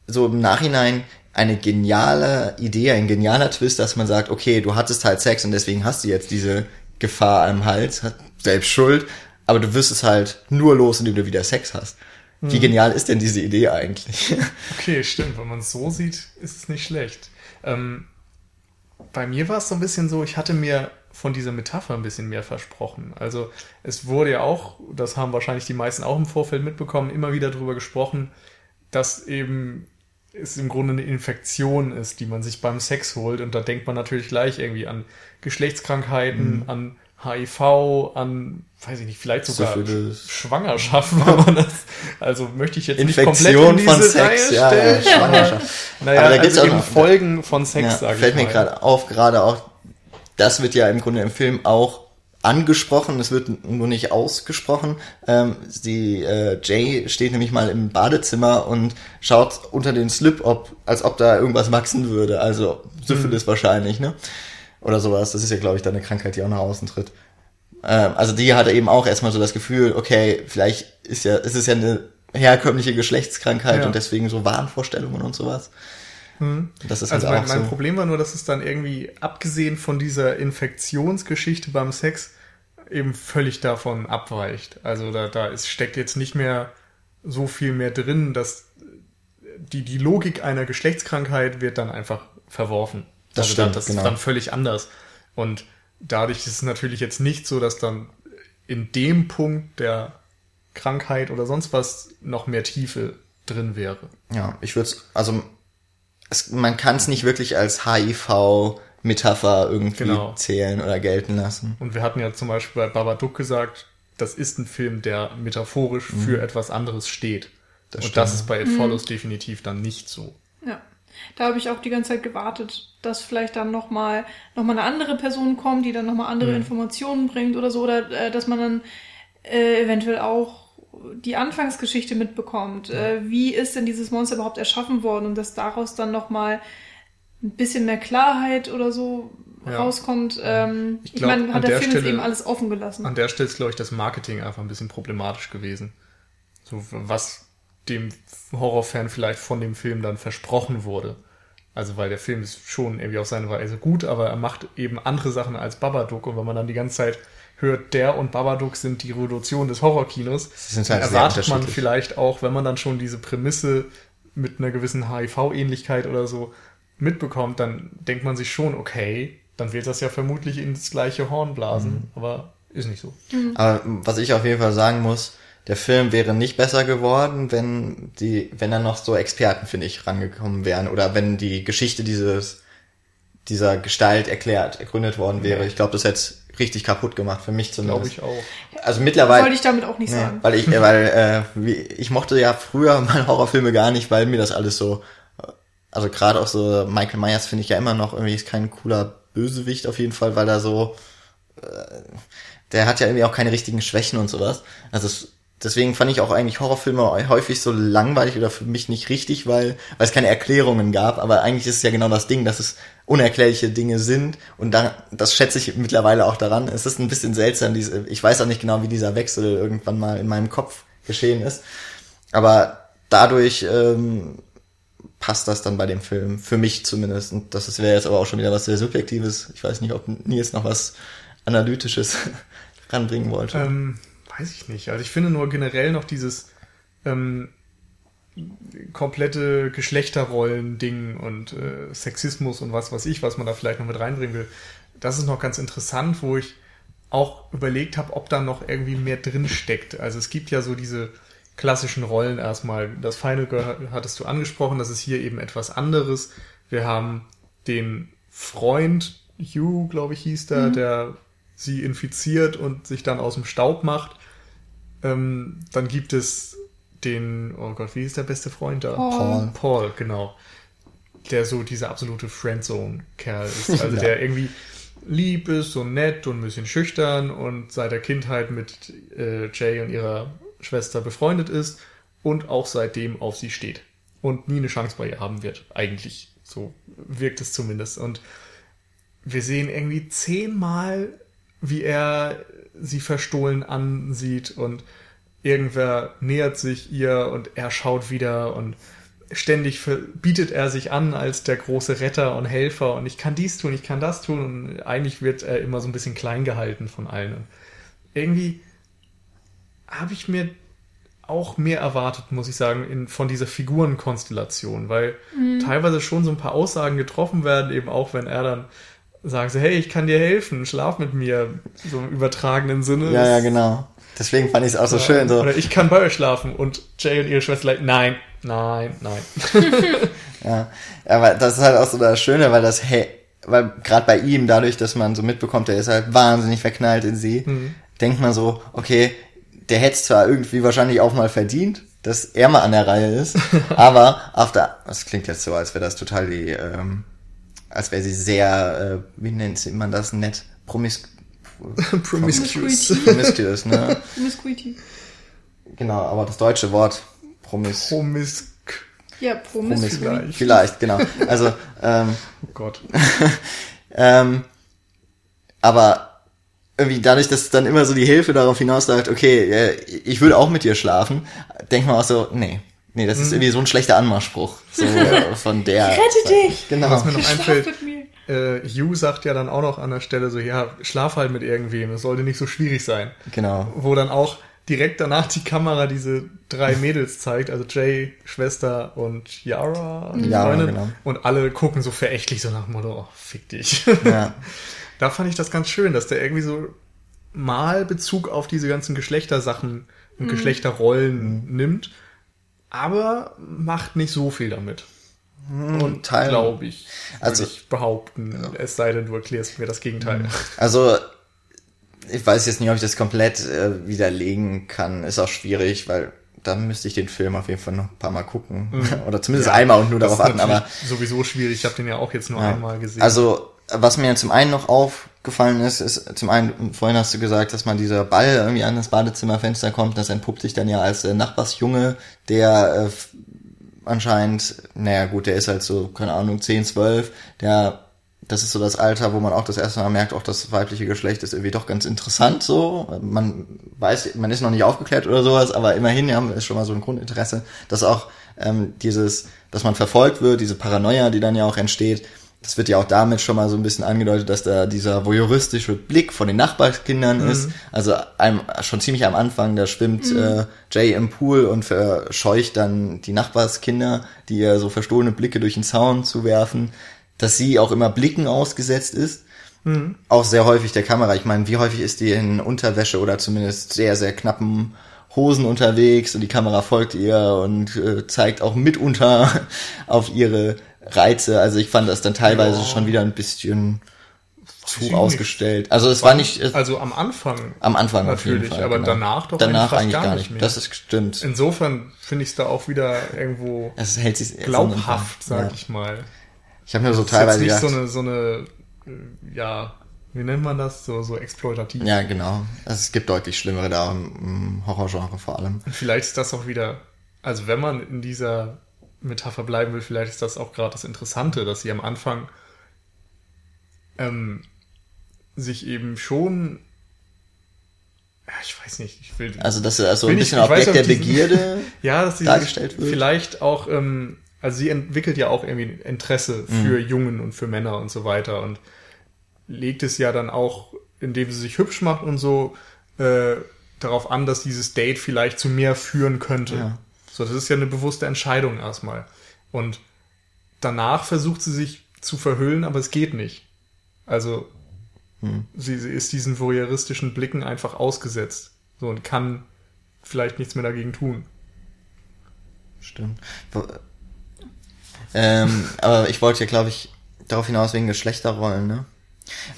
so im Nachhinein eine geniale Idee, ein genialer Twist, dass man sagt, okay, du hattest halt Sex und deswegen hast du jetzt diese Gefahr am Hals, selbst schuld, aber du wirst es halt nur los, indem du wieder Sex hast. Wie genial ist denn diese Idee eigentlich? <laughs> Okay, stimmt. Wenn man es so sieht, ist es nicht schlecht. Ähm, bei mir war es so ein bisschen so, ich hatte mir von dieser Metapher ein bisschen mehr versprochen. Also es wurde ja auch, das haben wahrscheinlich die meisten auch im Vorfeld mitbekommen, immer wieder darüber gesprochen, dass eben es im Grunde eine Infektion ist, die man sich beim Sex holt. Und da denkt man natürlich gleich irgendwie an Geschlechtskrankheiten, mhm. an HIV, an, weiß ich nicht, vielleicht sogar Syphilis. Schwangerschaften, wenn man das, also möchte ich jetzt Infektion nicht komplett in diese von Sex, Reihe ja, stellen. Ja, Schwangerschaft. <laughs> naja, Aber da also gibt's auch noch, Folgen von Sex, ja, sage ich Fällt mir gerade auf, gerade auch, das wird ja im Grunde im Film auch angesprochen, es wird nur nicht ausgesprochen. Ähm, die äh, Jay steht nämlich mal im Badezimmer und schaut unter den Slip, ob, als ob da irgendwas wachsen würde. Also Syphilis mhm. wahrscheinlich, ne? Oder sowas. Das ist ja, glaube ich, dann eine Krankheit, die auch nach außen tritt. Ähm, also die hatte eben auch erstmal so das Gefühl, okay, vielleicht ist ja, ist es ja eine herkömmliche Geschlechtskrankheit ja. und deswegen so Wahnvorstellungen und sowas. Hm. Das ist also halt mein, mein so. Problem war nur, dass es dann irgendwie, abgesehen von dieser Infektionsgeschichte beim Sex, eben völlig davon abweicht. Also da, da ist, steckt jetzt nicht mehr so viel mehr drin, dass die, die Logik einer Geschlechtskrankheit wird dann einfach verworfen. Das also stimmt, dann, das genau. ist dann völlig anders. Und dadurch ist es natürlich jetzt nicht so, dass dann in dem Punkt der Krankheit oder sonst was noch mehr Tiefe drin wäre. Ja, ich würde es, also es, man kann es nicht wirklich als HIV-Metapher irgendwie genau. zählen oder gelten lassen. Und wir hatten ja zum Beispiel bei Babadook gesagt, das ist ein Film, der metaphorisch mhm. für etwas anderes steht. Das Und stimmt. das ist bei It mhm. Follows definitiv dann nicht so. Ja. Da habe ich auch die ganze Zeit gewartet, dass vielleicht dann nochmal noch mal eine andere Person kommt, die dann nochmal andere mhm. Informationen bringt oder so, oder äh, dass man dann äh, eventuell auch die Anfangsgeschichte mitbekommt. Ja. Äh, wie ist denn dieses Monster überhaupt erschaffen worden und dass daraus dann nochmal ein bisschen mehr Klarheit oder so ja. rauskommt. Ähm, ich, glaub, ich meine, hat der, der Film Stelle, eben alles offen gelassen. An der Stelle ist, glaube ich, das Marketing einfach ein bisschen problematisch gewesen. So, was dem Horrorfan vielleicht von dem Film dann versprochen wurde. Also, weil der Film ist schon irgendwie auf seine Weise gut, aber er macht eben andere Sachen als Babadook und wenn man dann die ganze Zeit hört, der und Babadook sind die Revolution des Horrorkinos, halt erwartet man vielleicht auch, wenn man dann schon diese Prämisse mit einer gewissen HIV-Ähnlichkeit oder so mitbekommt, dann denkt man sich schon, okay, dann wird das ja vermutlich ins gleiche Horn blasen, mhm. aber ist nicht so. Mhm. Aber was ich auf jeden Fall sagen muss, der Film wäre nicht besser geworden, wenn die, wenn dann noch so Experten, finde ich, rangekommen wären oder wenn die Geschichte dieses dieser Gestalt erklärt, ergründet worden wäre. Ich glaube, das hätte richtig kaputt gemacht, für mich zumindest. Glaube ich auch. Also mittlerweile. Wollte ich damit auch nicht ne, sagen. Weil ich, weil, äh, wie, ich mochte ja früher <laughs> mal Horrorfilme gar nicht, weil mir das alles so, also gerade auch so Michael Myers finde ich ja immer noch irgendwie ist kein cooler Bösewicht auf jeden Fall, weil er so, äh, der hat ja irgendwie auch keine richtigen Schwächen und sowas. Also es, deswegen fand ich auch eigentlich Horrorfilme häufig so langweilig oder für mich nicht richtig, weil, weil es keine Erklärungen gab. Aber eigentlich ist es ja genau das Ding, dass es unerklärliche Dinge sind. Und da, das schätze ich mittlerweile auch daran. Es ist ein bisschen seltsam, diese, ich weiß auch nicht genau, wie dieser Wechsel irgendwann mal in meinem Kopf geschehen ist. Aber dadurch ähm, passt das dann bei dem Film, für mich zumindest. Und das wäre jetzt aber auch schon wieder was sehr Subjektives. Ich weiß nicht, ob Nils noch was Analytisches <laughs> ranbringen wollte. Ähm weiß ich nicht. Also ich finde nur generell noch dieses ähm, komplette Geschlechterrollen-Ding und äh, Sexismus und was weiß ich, was man da vielleicht noch mit reinbringen will. Das ist noch ganz interessant, wo ich auch überlegt habe, ob da noch irgendwie mehr drin steckt. Also es gibt ja so diese klassischen Rollen erstmal. Das Final Girl hattest du angesprochen, das ist hier eben etwas anderes. Wir haben den Freund, Hugh, glaube ich, hieß der, mhm. der sie infiziert und sich dann aus dem Staub macht. Ähm, dann gibt es den, oh Gott, wie ist der beste Freund da? Paul. Paul, genau. Der so dieser absolute Friendzone-Kerl ist. <laughs> Also ja. der irgendwie lieb ist, so nett und ein bisschen schüchtern und seit der Kindheit mit äh, Jay und ihrer Schwester befreundet ist und auch seitdem auf sie steht. Und nie eine Chance bei ihr haben wird, eigentlich. So wirkt es zumindest. Und wir sehen irgendwie zehnmal, wie er sie verstohlen ansieht und irgendwer nähert sich ihr und er schaut wieder und ständig bietet er sich an als der große Retter und Helfer und ich kann dies tun, ich kann das tun und eigentlich wird er immer so ein bisschen klein gehalten von allen. Und irgendwie habe ich mir auch mehr erwartet, muss ich sagen, in, von dieser Figurenkonstellation, weil teilweise schon so ein paar Aussagen getroffen werden, eben auch wenn er dann sagt, so, hey, ich kann dir helfen, schlaf mit mir, so im übertragenen Sinne. Ja, ja, genau. Deswegen fand ich es auch so Ja, schön. So, Oder ich kann bei euch schlafen und Jay und ihre Schwester like, nein, nein, nein. <laughs> Ja, aber das ist halt auch so das Schöne, weil das, hey, weil gerade bei ihm, dadurch, dass man so mitbekommt, der ist halt wahnsinnig verknallt in sie, denkt man so, okay, der hätte es zwar irgendwie wahrscheinlich auch mal verdient, dass er mal an der Reihe ist, <laughs> aber auf der, das klingt jetzt so, als wäre das total die, ähm, als wäre sie sehr, äh, wie nennt man das nett, promis <laughs> Promiscuous. promiscuous, ne? Promiscuity. Genau, aber das deutsche Wort promis, Promis. Ja, promis Promiscuity. vielleicht. vielleicht, genau. Also, ähm, Oh Gott. <laughs> Ähm, aber irgendwie dadurch, dass dann immer so die Hilfe darauf hinausläuft, okay, äh, ich würde auch mit dir schlafen, denkt man auch so, nee, nee, das ist irgendwie so ein schlechter Anmachspruch. So äh, <laughs> von der. Mhm. Rette dich! Genau. Was mir noch einfällt, äh, Hugh sagt ja dann auch noch an der Stelle so, ja, schlaf halt mit irgendwem, es sollte nicht so schwierig sein. Genau. Wo dann auch direkt danach die Kamera diese drei Mädels zeigt, also Jay, Schwester und Yara, die Yara, Freundin. genau. Und alle gucken so verächtlich so nach dem Motto, oh, fick dich. Ja. <laughs> da fand ich das ganz schön, dass der irgendwie so mal Bezug auf diese ganzen Geschlechtersachen und Geschlechterrollen Mhm. nimmt, aber macht nicht so viel damit. Und Teil- glaube ich, Also- ich behaupten, es sei denn, du erklärst mir das Gegenteil. Also, ich weiß jetzt nicht, ob ich das komplett äh, widerlegen kann. Ist auch schwierig, weil dann müsste ich den Film auf jeden Fall noch ein paar Mal gucken. <laughs> Oder zumindest Ja, einmal und nur darauf achten, aber sowieso schwierig. Ich habe den ja auch jetzt nur Ja. einmal gesehen. Also, was mir zum einen noch aufgefallen ist, ist zum einen, vorhin hast du gesagt, dass man dieser Ball irgendwie an das Badezimmerfenster kommt, das entpuppt sich dann ja als äh, Nachbarsjunge, der äh, anscheinend, naja gut, der ist halt so, keine Ahnung, 10, 12, der, das ist so das Alter, wo man auch das erste Mal merkt, auch das weibliche Geschlecht ist irgendwie doch ganz interessant so. Man weiß, man ist noch nicht aufgeklärt oder sowas, aber immerhin ja, ist schon mal so ein Grundinteresse, dass auch ähm, dieses, dass man verfolgt wird, diese Paranoia, die dann ja auch entsteht, das wird ja auch damit schon mal so ein bisschen angedeutet, dass da dieser voyeuristische Blick von den Nachbarskindern ist. Also einem, schon ziemlich am Anfang, da schwimmt äh, Jay im Pool und verscheucht dann die Nachbarskinder, die ihr so verstohlene Blicke durch den Zaun zu werfen, dass sie auch immer Blicken ausgesetzt ist. Auch sehr häufig der Kamera. Ich meine, wie häufig ist die in Unterwäsche oder zumindest sehr, sehr knappen Hosen unterwegs und die Kamera folgt ihr und äh, zeigt auch mitunter <laughs> auf ihre Reize. Also ich fand das dann teilweise Ja. schon wieder ein bisschen zu nicht. ausgestellt. Also es war nicht äh, also am Anfang am Anfang auf natürlich, jeden Fall. aber genau. danach doch danach eigentlich gar gar nicht. nicht mehr. Das ist stimmt. insofern finde ich es da auch wieder irgendwo Es hält sich glaubhaft, so sag ja. ich mal. Ich habe mir so Das ist teilweise nicht gedacht, so eine, so eine, äh, ja, wie nennt man das? So, so exploitativ. ja genau. Also es gibt deutlich schlimmere da im, im Horrorgenre vor allem. Und vielleicht ist das auch wieder, also wenn man in dieser Metapher bleiben will, vielleicht ist das auch gerade das Interessante, dass sie am Anfang ähm, sich eben schon, ja, ich weiß nicht, ich will, Also dass er so ein Bin ich- bisschen ich weiß Objekt der Begierde <laughs> ja, dass sie dargestellt wird. vielleicht auch, ähm, also sie entwickelt ja auch irgendwie Interesse für Mhm. Jungen und für Männer und so weiter und legt es ja dann auch, indem sie sich hübsch macht und so, äh, darauf an, dass dieses Date vielleicht zu mehr führen könnte. Ja. So, das ist ja eine bewusste Entscheidung erstmal. Und danach versucht sie sich zu verhüllen, aber es geht nicht. Also Hm. sie, sie ist diesen voyeuristischen Blicken einfach ausgesetzt. So und kann vielleicht nichts mehr dagegen tun. Stimmt. Ähm, aber ich wollte ja, glaube ich, darauf hinaus wegen Geschlechterrollen, ne?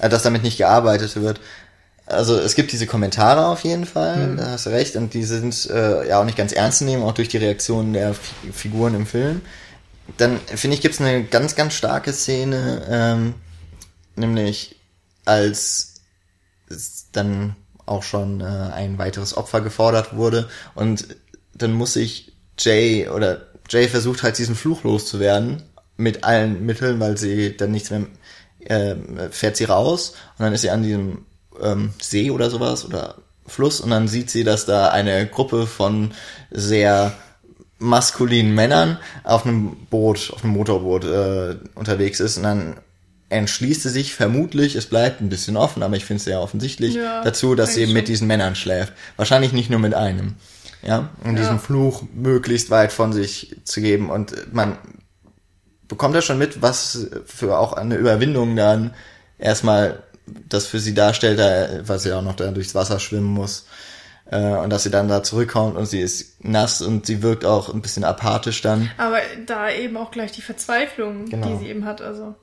Äh, Dass damit nicht gearbeitet wird. Also es gibt diese Kommentare auf jeden Fall, da hast du recht, und die sind äh, ja auch nicht ganz ernst zu nehmen, auch durch die Reaktionen der Fi Figuren im Film. Dann finde ich, gibt's eine ganz, ganz starke Szene, ähm, nämlich als es dann auch schon äh, ein weiteres Opfer gefordert wurde. Und dann muss sich Jay oder Jay versucht halt diesen Fluch loszuwerden mit allen Mitteln, weil sie dann nichts mehr äh, fährt sie raus. Und dann ist sie an diesem ähm, See oder sowas oder Fluss und dann sieht sie, dass da eine Gruppe von sehr maskulinen Männern auf einem Boot, auf einem Motorboot äh, unterwegs ist und dann entschließt sie sich vermutlich, es bleibt ein bisschen offen, aber ich finde es sehr offensichtlich, Ja, dazu, dass sie eben mit schon. diesen Männern schläft. Wahrscheinlich nicht nur mit einem. Ja, um diesen Fluch möglichst weit von sich zu geben. Und man bekommt ja schon mit, was für auch eine Überwindung dann erstmal das für sie darstellt, da, weil sie auch noch da durchs Wasser schwimmen muss. Äh, und dass sie dann da zurückkommt und sie ist nass und sie wirkt auch ein bisschen apathisch dann. Aber da eben auch gleich die Verzweiflung, Genau. die sie eben hat, also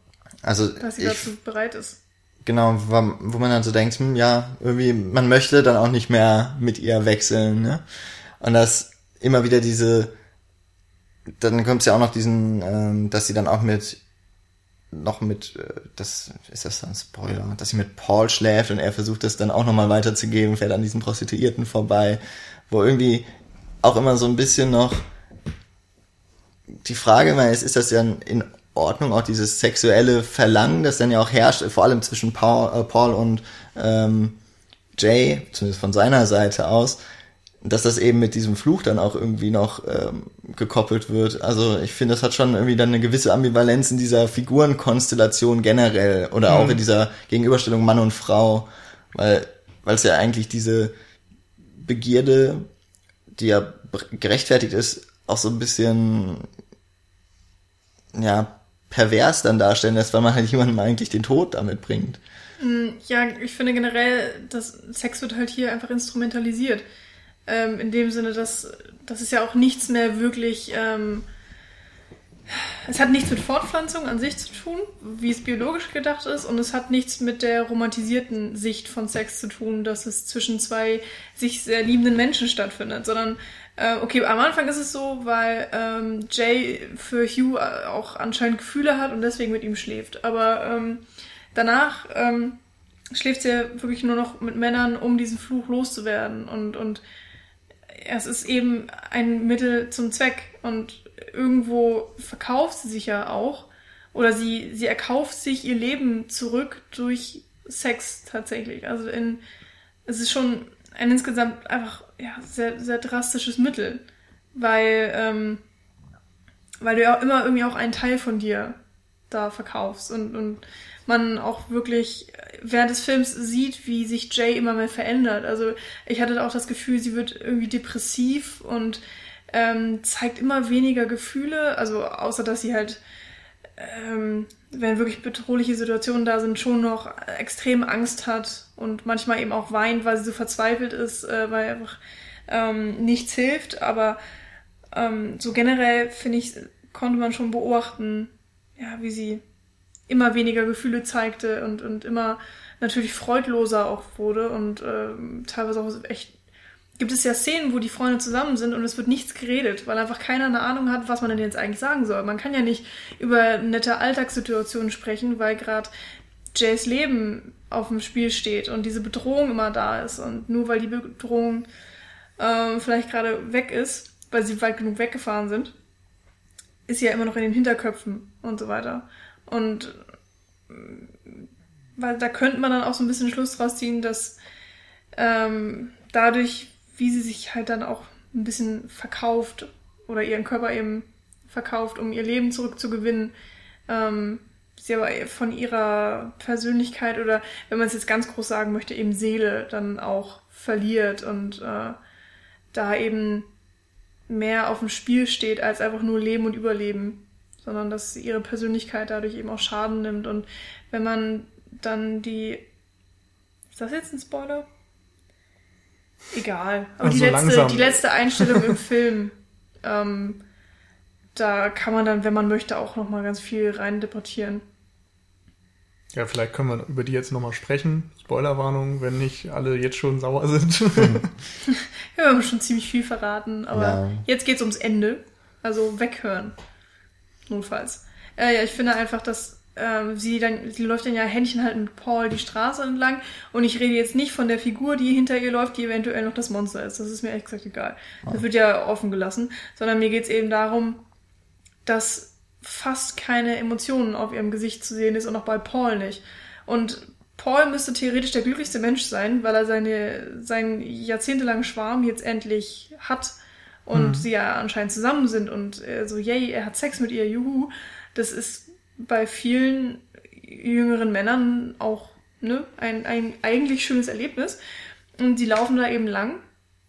Also dass sie ich, dazu bereit ist. genau, wo man dann so denkt, hm, ja, irgendwie, man möchte dann auch nicht mehr mit ihr wechseln, ne? Und das immer wieder diese, dann kommt es ja auch noch diesen, ähm, dass sie dann auch mit noch mit, äh, das ist das dann Spoiler, dass sie mit Paul schläft und er versucht das dann auch nochmal weiterzugeben, fährt an diesen Prostituierten vorbei, wo irgendwie auch immer so ein bisschen noch die Frage immer ist, ist das ja in Ordnung, auch dieses sexuelle Verlangen, das dann ja auch herrscht, vor allem zwischen Paul, äh, Paul und ähm, Jay, zumindest von seiner Seite aus, dass das eben mit diesem Fluch dann auch irgendwie noch ähm, gekoppelt wird. Also ich finde, das hat schon irgendwie dann eine gewisse Ambivalenz in dieser Figurenkonstellation generell oder auch in dieser Gegenüberstellung Mann und Frau, weil weil es ja eigentlich diese Begierde, die ja gerechtfertigt ist, auch so ein bisschen ja pervers dann darstellen lässt, weil man halt jemandem eigentlich den Tod damit bringt. Ja, ich finde generell, dass Sex wird halt hier einfach instrumentalisiert. Ähm, in dem Sinne, dass das ist ja auch nichts mehr wirklich. Ähm, es hat nichts mit Fortpflanzung an sich zu tun, wie es biologisch gedacht ist, und es hat nichts mit der romantisierten Sicht von Sex zu tun, dass es zwischen zwei sich sehr liebenden Menschen stattfindet, sondern äh, okay, am Anfang ist es so, weil ähm, Jay für Hugh äh, auch anscheinend Gefühle hat und deswegen mit ihm schläft. Aber ähm, danach ähm, schläft sie ja wirklich nur noch mit Männern, um diesen Fluch loszuwerden. Und, und es ist eben ein Mittel zum Zweck. Und irgendwo verkauft sie sich ja auch. Oder sie, sie erkauft sich ihr Leben zurück durch Sex tatsächlich. Also in, es ist schon ein insgesamt einfach ja, sehr, sehr drastisches Mittel. Weil, ähm, weil du ja auch immer irgendwie auch einen Teil von dir da verkaufst und, und man auch wirklich während des Films sieht, wie sich Jay immer mehr verändert. Also ich hatte auch das Gefühl, sie wird irgendwie depressiv und ähm, zeigt immer weniger Gefühle, also außer dass sie halt, ähm, wenn wirklich bedrohliche Situationen da sind, schon noch extrem Angst hat und manchmal eben auch weint, weil sie so verzweifelt ist, äh, weil einfach ähm, nichts hilft. Aber ähm, so generell finde ich, konnte man schon beobachten, ja, wie sie immer weniger Gefühle zeigte und, und immer natürlich freudloser auch wurde und ähm, teilweise auch echt gibt es ja Szenen, wo die Freunde zusammen sind und es wird nichts geredet, weil einfach keiner eine Ahnung hat, was man denn jetzt eigentlich sagen soll. Man kann ja nicht über nette Alltagssituationen sprechen, weil gerade Jays Leben auf dem Spiel steht und diese Bedrohung immer da ist und nur weil die Bedrohung ähm, vielleicht gerade weg ist, weil sie weit genug weggefahren sind, ist sie ja immer noch in den Hinterköpfen und so weiter. Und weil da könnte man dann auch so ein bisschen Schluss draus ziehen, dass ähm, dadurch, wie sie sich halt dann auch ein bisschen verkauft oder ihren Körper eben verkauft, um ihr Leben zurückzugewinnen, ähm, sie aber von ihrer Persönlichkeit oder, wenn man es jetzt ganz groß sagen möchte, eben Seele dann auch verliert und äh, da eben mehr auf dem Spiel steht als einfach nur Leben und Überleben, sondern dass ihre Persönlichkeit dadurch eben auch Schaden nimmt. Und wenn man dann die. Ist das jetzt ein Spoiler? Egal. Aber Also die, letzte, langsam. die letzte Einstellung im <laughs> Film, ähm, da kann man dann, wenn man möchte, auch nochmal ganz viel reininterpretieren. Ja, vielleicht können wir über die jetzt nochmal sprechen. Spoilerwarnung, wenn nicht alle jetzt schon sauer sind. Ja, <laughs> wir haben schon ziemlich viel verraten, aber Ja. jetzt geht's ums Ende. Also weghören. Notfalls. Äh, ja, ich finde einfach, dass ähm, sie dann, sie läuft dann ja Händchen halt mit Paul die Straße entlang und ich rede jetzt nicht von der Figur, die hinter ihr läuft, die eventuell noch das Monster ist. Das ist mir ehrlich gesagt egal. Das wird ja offen gelassen. Sondern mir geht's eben darum, dass fast keine Emotionen auf ihrem Gesicht zu sehen ist und auch bei Paul nicht. Und Paul müsste theoretisch der glücklichste Mensch sein, weil er seine, seinen jahrzehntelangen Schwarm jetzt endlich hat und sie ja anscheinend zusammen sind und äh, so, yay, er hat Sex mit ihr, juhu. Das ist bei vielen jüngeren Männern auch ne, ein, ein eigentlich schönes Erlebnis. Und die laufen da eben lang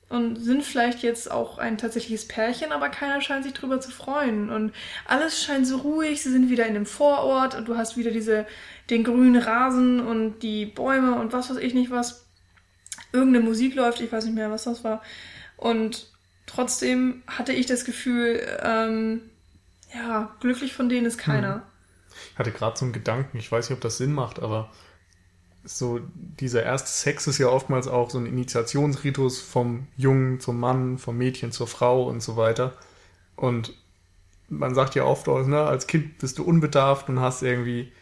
und sind vielleicht jetzt auch ein tatsächliches Pärchen, aber keiner scheint sich drüber zu freuen. Und alles scheint so ruhig, sie sind wieder in dem Vorort und du hast wieder diese, den grünen Rasen und die Bäume und was weiß ich nicht was. Irgendeine Musik läuft, ich weiß nicht mehr, was das war. Und trotzdem hatte ich das Gefühl, ähm, ja, glücklich von denen ist keiner. Hm. Ich hatte gerade so einen Gedanken, ich weiß nicht, ob das Sinn macht, aber so dieser erste Sex ist ja oftmals auch so ein Initiationsritus vom Jungen zum Mann, vom Mädchen zur Frau und so weiter. Und man sagt ja oft, ne, als Kind bist du unbedarft und hast irgendwie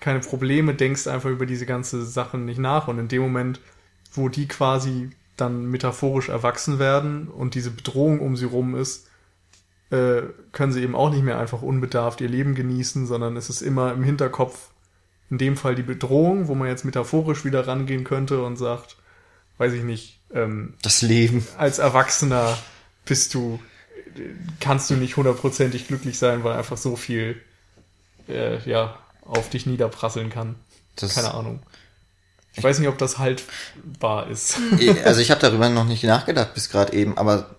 keine Probleme, denkst einfach über diese ganze Sachen nicht nach. Und in dem Moment, wo die quasi dann metaphorisch erwachsen werden und diese Bedrohung um sie rum ist, äh, können sie eben auch nicht mehr einfach unbedarft ihr Leben genießen, sondern es ist immer im Hinterkopf, in dem Fall die Bedrohung, wo man jetzt metaphorisch wieder rangehen könnte und sagt, weiß ich nicht, ähm, das Leben. Als Erwachsener bist du, kannst du nicht hundertprozentig glücklich sein, weil einfach so viel, äh, ja, auf dich niederprasseln kann. Das Keine Ahnung. Ich weiß nicht, ob das haltbar ist. <laughs> Also ich habe darüber noch nicht nachgedacht bis gerade eben, aber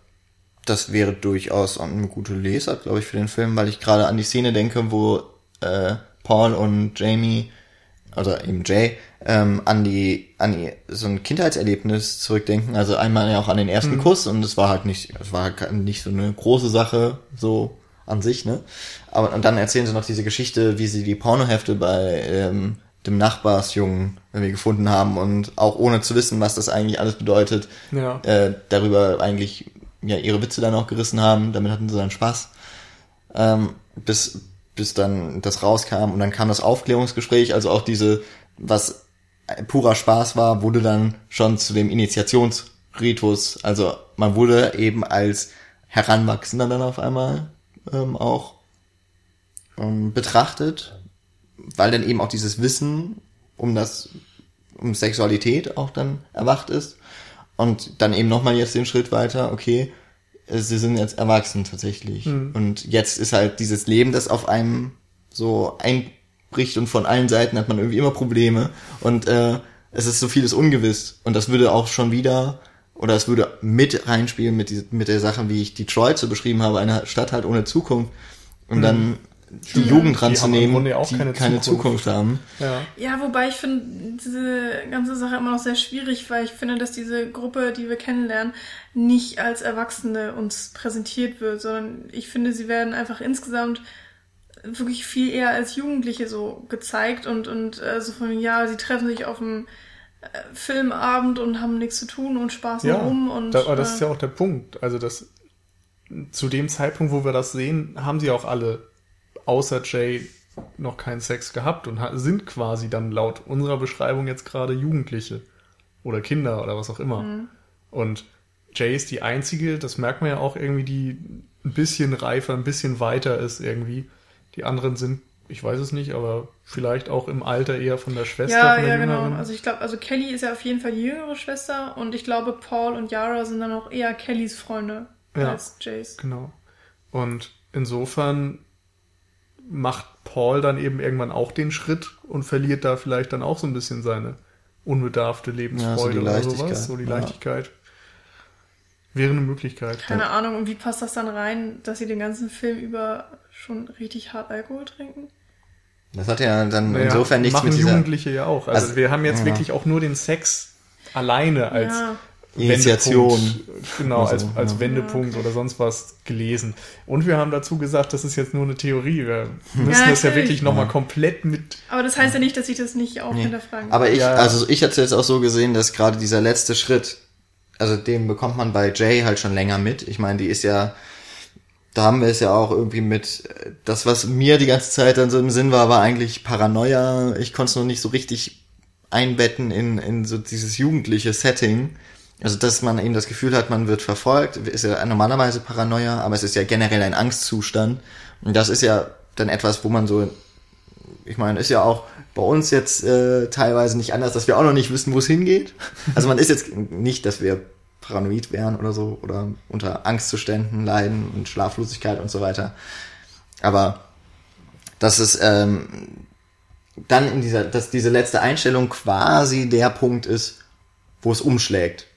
das wäre durchaus eine gute Leser, glaube ich, für den Film, weil ich gerade an die Szene denke, wo äh, Paul und Jamie also eben Jay, ähm, an die, an die, so ein Kindheitserlebnis zurückdenken. Also einmal ja auch an den ersten mhm. Kuss und es war halt nicht, es war halt nicht so eine große Sache, so an sich, ne? Aber, und dann erzählen sie noch diese Geschichte, wie sie die Pornohefte bei, ähm, dem Nachbarsjungen irgendwie gefunden haben und auch ohne zu wissen, was das eigentlich alles bedeutet, ja. äh, darüber eigentlich ja ihre Witze dann auch gerissen haben, damit hatten sie dann Spaß. Ähm, bis, bis dann das rauskam und dann kam das Aufklärungsgespräch, also auch diese, was purer Spaß war, wurde dann schon zu dem Initiationsritus, also man wurde eben als Heranwachsender dann auf einmal ähm, auch ähm, betrachtet, weil dann eben auch dieses Wissen um das, um Sexualität auch dann erwacht ist und dann eben nochmal jetzt den Schritt weiter, okay, sie sind jetzt erwachsen tatsächlich. Mhm. Und jetzt ist halt dieses Leben, das auf einem so einbricht und von allen Seiten hat man irgendwie immer Probleme und äh, es ist so vieles ungewiss. Und das würde auch schon wieder, oder es würde mit reinspielen mit, die, mit der Sache, wie ich Detroit so beschrieben habe, eine Stadt halt ohne Zukunft. Und mhm. dann die ja, Jugend ranzunehmen, die, die keine, keine Zukunft. Zukunft. haben. Ja, ja wobei ich finde diese ganze Sache immer noch sehr schwierig, weil ich finde, dass diese Gruppe, die wir kennenlernen, nicht als Erwachsene uns präsentiert wird, sondern ich finde, sie werden einfach insgesamt wirklich viel eher als Jugendliche so gezeigt und, und äh, so von, ja, sie treffen sich auf dem äh, Filmabend und haben nichts zu tun und Spaß ja, rum. Und, da, aber das äh, ist ja auch der Punkt. Also das zu dem Zeitpunkt, wo wir das sehen, haben sie auch alle außer Jay noch keinen Sex gehabt und sind quasi dann laut unserer Beschreibung jetzt gerade Jugendliche oder Kinder oder was auch immer. Mhm. Und Jay ist die einzige, das merkt man ja auch irgendwie, die ein bisschen reifer, ein bisschen weiter ist irgendwie. Die anderen sind, ich weiß es nicht, aber vielleicht auch im Alter eher von der Schwester. Ja, von der ja, Jüngeren. genau. Also ich glaube, also Kelly ist ja auf jeden Fall die jüngere Schwester und ich glaube, Paul und Yara sind dann auch eher Kellys Freunde ja, als Jays. Genau. Und insofern macht Paul dann eben irgendwann auch den Schritt und verliert da vielleicht dann auch so ein bisschen seine unbedarfte Lebensfreude ja, so oder sowas, so die Leichtigkeit. Ja. Wäre eine Möglichkeit. Keine ja. Ahnung, und wie passt das dann rein, dass sie den ganzen Film über schon richtig hart Alkohol trinken? Das hat ja dann naja, insofern nichts machen mit dieser... Jugendliche ja auch. Also, also wir haben jetzt wirklich auch nur den Sex alleine als Initiation. Genau, als, als ja. Wendepunkt oder sonst was gelesen. Und wir haben dazu gesagt, das ist jetzt nur eine Theorie. Wir müssen ja, das ja wirklich nochmal ja. komplett mit. Aber das heißt ja nicht, dass ich das nicht auch nee. hinterfragen Aber ich, also ich hatte jetzt auch so gesehen, dass gerade dieser letzte Schritt, also den bekommt man bei Jay halt schon länger mit. Ich meine, die ist ja, da haben wir es ja auch irgendwie mit, das, was mir die ganze Zeit dann so im Sinn war, war eigentlich Paranoia. Ich konnte es noch nicht so richtig einbetten in, in so dieses jugendliche Setting. Also, dass man eben das Gefühl hat, man wird verfolgt, ist ja normalerweise Paranoia, aber es ist ja generell ein Angstzustand. Und das ist ja dann etwas, wo man so, ich meine, ist ja auch bei uns jetzt äh, teilweise nicht anders, dass wir auch noch nicht wissen, wo es hingeht. Also man ist jetzt nicht, dass wir paranoid wären oder so oder unter Angstzuständen leiden und Schlaflosigkeit und so weiter. Aber dass es ähm, dann in dieser, dass diese letzte Einstellung quasi der Punkt ist, wo es umschlägt